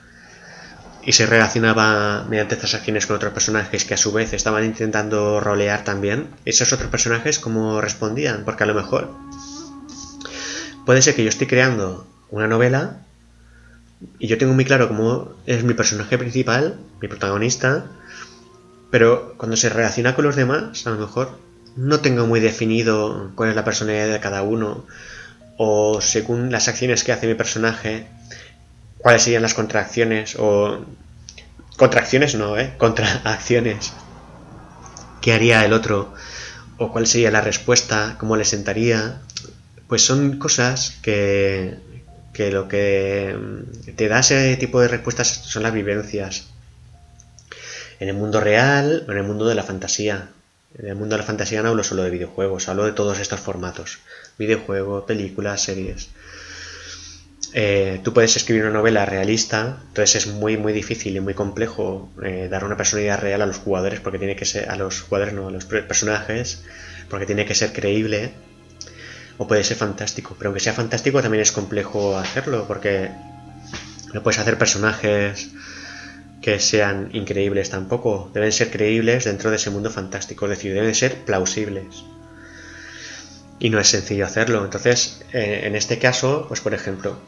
y se relacionaba mediante estas acciones con otros personajes que a su vez estaban intentando rolear también, esos otros personajes cómo respondían, porque a lo mejor puede ser que yo estoy creando una novela y yo tengo muy claro cómo es mi personaje principal, mi protagonista, pero cuando se relaciona con los demás, a lo mejor no tengo muy definido cuál es la personalidad de cada uno, o según las acciones que hace mi personaje, cuáles serían las contracciones o contracciones no, ¿eh? Contracciones qué haría el otro o cuál sería la respuesta, cómo le sentaría. Pues son cosas que, que lo que te da ese tipo de respuestas son las vivencias. En el mundo real o en el mundo de la fantasía. En el mundo de la fantasía no hablo solo de videojuegos, hablo de todos estos formatos. Videojuegos, películas, series. Eh, tú puedes escribir una novela realista, entonces es muy muy difícil y muy complejo eh, dar una personalidad real a los jugadores porque tiene que ser a los jugadores no a los personajes porque tiene que ser creíble o puede ser fantástico, pero aunque sea fantástico también es complejo hacerlo porque no puedes hacer personajes que sean increíbles tampoco, deben ser creíbles dentro de ese mundo fantástico, es decir, deben ser plausibles. Y no es sencillo hacerlo. Entonces, eh, en este caso, pues por ejemplo,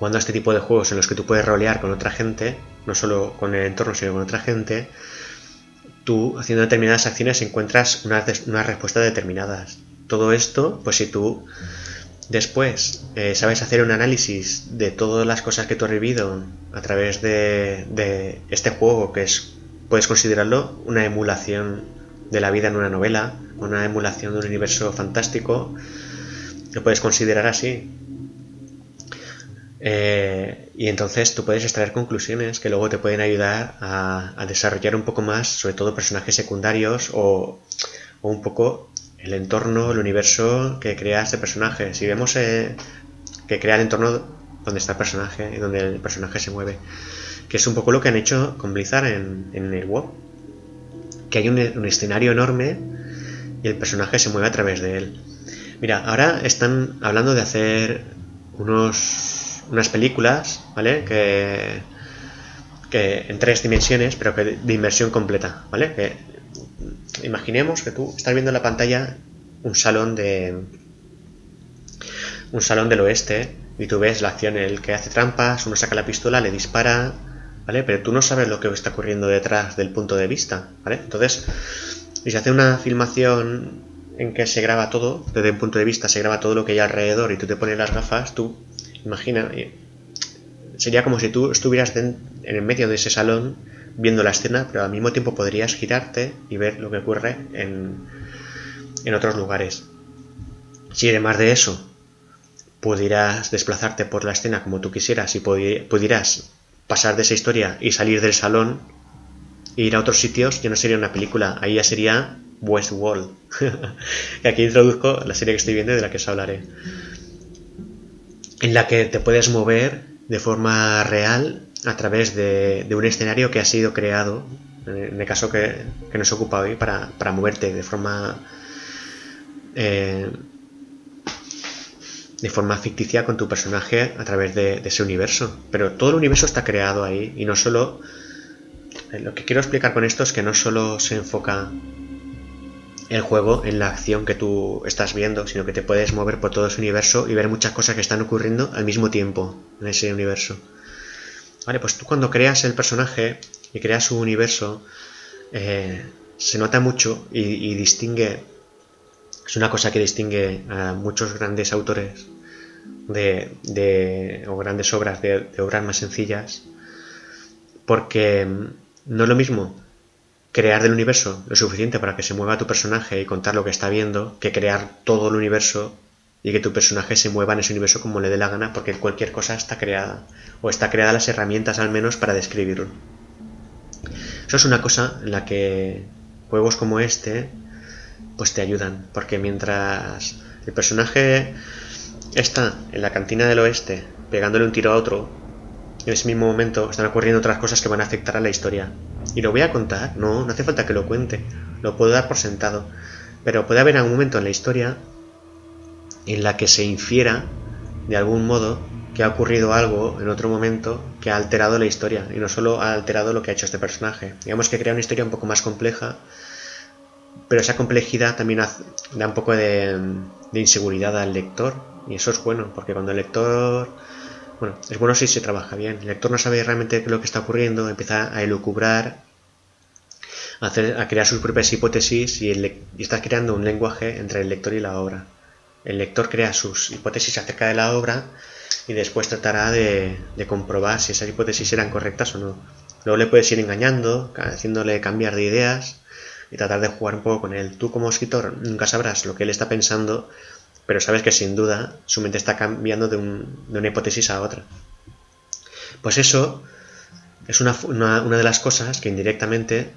jugando a este tipo de juegos en los que tú puedes rolear con otra gente, no solo con el entorno, sino con otra gente, tú haciendo determinadas acciones encuentras unas, unas respuestas determinadas. Todo esto, pues si tú después eh, sabes hacer un análisis de todas las cosas que tú has vivido a través de, de este juego, que es, puedes considerarlo una emulación de la vida en una novela, una emulación de un universo fantástico, lo puedes considerar así. Eh, y entonces tú puedes extraer conclusiones que luego te pueden ayudar a, desarrollar un poco más, sobre todo personajes secundarios o, un poco el entorno, el universo que crea este personaje. Si vemos eh, que crea el entorno donde está el personaje y donde el personaje se mueve, que es un poco lo que han hecho con Blizzard en, el WoW, que hay un escenario enorme y el personaje se mueve a través de él. Mira, ahora están hablando de hacer unos unas películas, ¿vale? Que, que en tres dimensiones, pero que de inmersión completa, ¿vale? Que imaginemos que tú estás viendo en la pantalla un salón de un salón del oeste y tú ves la acción el que hace trampas, uno saca la pistola, le dispara, ¿vale? Pero tú no sabes lo que está ocurriendo detrás del punto de vista, ¿vale? Entonces, si se hace una filmación en que se graba todo, desde un punto de vista se graba todo lo que hay alrededor y tú te pones las gafas, tú Imagina, eh, sería como si tú estuvieras en el medio de ese salón viendo la escena, pero al mismo tiempo podrías girarte y ver lo que ocurre en, en otros lugares. Si además de eso pudieras desplazarte por la escena como tú quisieras y pudieras pasar de esa historia y salir del salón e ir a otros sitios, ya no sería una película, ahí ya sería Westworld. y aquí introduzco la serie que estoy viendo y de la que os hablaré en la que te puedes mover de forma real a través de, un escenario que ha sido creado, en el caso que, nos ocupa hoy, para, moverte de forma eh, de forma ficticia con tu personaje a través de, de, ese universo. Pero todo el universo está creado ahí y no solo... Lo que quiero explicar con esto es que no solo se enfoca el juego en la acción que tú estás viendo, sino que te puedes mover por todo ese universo y ver muchas cosas que están ocurriendo al mismo tiempo en ese universo. Vale, pues tú cuando creas el personaje y creas su universo, eh, se nota mucho y, distingue, es una cosa que distingue a muchos grandes autores de, o grandes obras de, de obras más sencillas, porque no es lo mismo crear del universo lo suficiente para que se mueva tu personaje y contar lo que está viendo, que crear todo el universo y que tu personaje se mueva en ese universo como le dé la gana, porque cualquier cosa está creada, o está creada las herramientas al menos para describirlo. Eso es una cosa en la que juegos como este pues te ayudan, porque mientras el personaje está en la cantina del oeste pegándole un tiro a otro, en ese mismo momento están ocurriendo otras cosas que van a afectar a la historia. Y lo voy a contar, no, no hace falta que lo cuente, lo puedo dar por sentado. Pero puede haber algún momento en la historia en la que se infiera, de algún modo, que ha ocurrido algo en otro momento que ha alterado la historia. Y no solo ha alterado lo que ha hecho este personaje. Digamos que crea una historia un poco más compleja, pero esa complejidad también da un poco de, de inseguridad al lector. Y eso es bueno, porque cuando el lector bueno, es bueno si se trabaja bien. El lector no sabe realmente lo que está ocurriendo, empieza a elucubrar, a, hacer, a crear sus propias hipótesis y, el, está creando un lenguaje entre el lector y la obra. El lector crea sus hipótesis acerca de la obra y después tratará de, comprobar si esas hipótesis eran correctas o no. Luego le puedes ir engañando, haciéndole cambiar de ideas y tratar de jugar un poco con él. Tú como escritor nunca sabrás lo que él está pensando pero sabes que sin duda su mente está cambiando de, una hipótesis a otra. Pues eso es una, de las cosas que indirectamente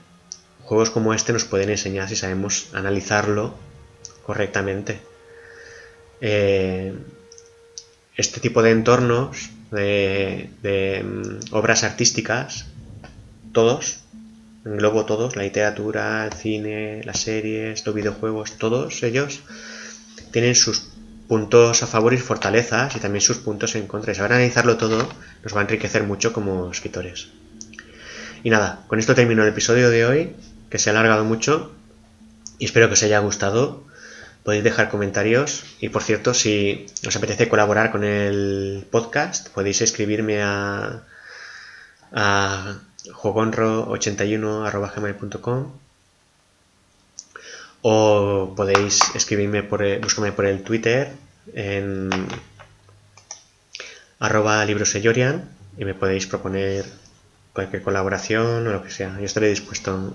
juegos como este nos pueden enseñar si sabemos analizarlo correctamente. Eh, este tipo de entornos, de, mm, obras artísticas, todos, englobo todos, la literatura, el cine, las series, los videojuegos, todos ellos tienen sus puntos a favor y fortalezas y también sus puntos en contra. Y saber analizarlo todo nos va a enriquecer mucho como escritores. Y nada, con esto termino el episodio de hoy, que se ha alargado mucho y espero que os haya gustado. Podéis dejar comentarios y por cierto, si os apetece colaborar con el podcast, podéis escribirme a, a jogonro81.gmail.com o podéis escribirme por el, búscame por el Twitter en arroba librosellorian y me podéis proponer cualquier colaboración o lo que sea. Yo estaré dispuesto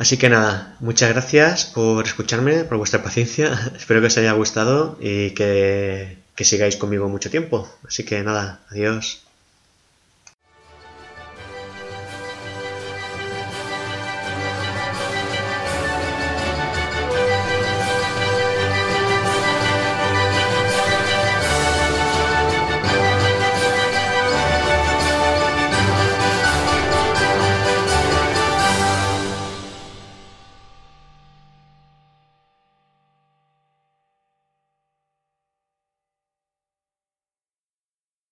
Así que nada, muchas gracias por escucharme, por vuestra paciencia. Espero que os haya gustado y que, que sigáis conmigo mucho tiempo. Así que nada, adiós.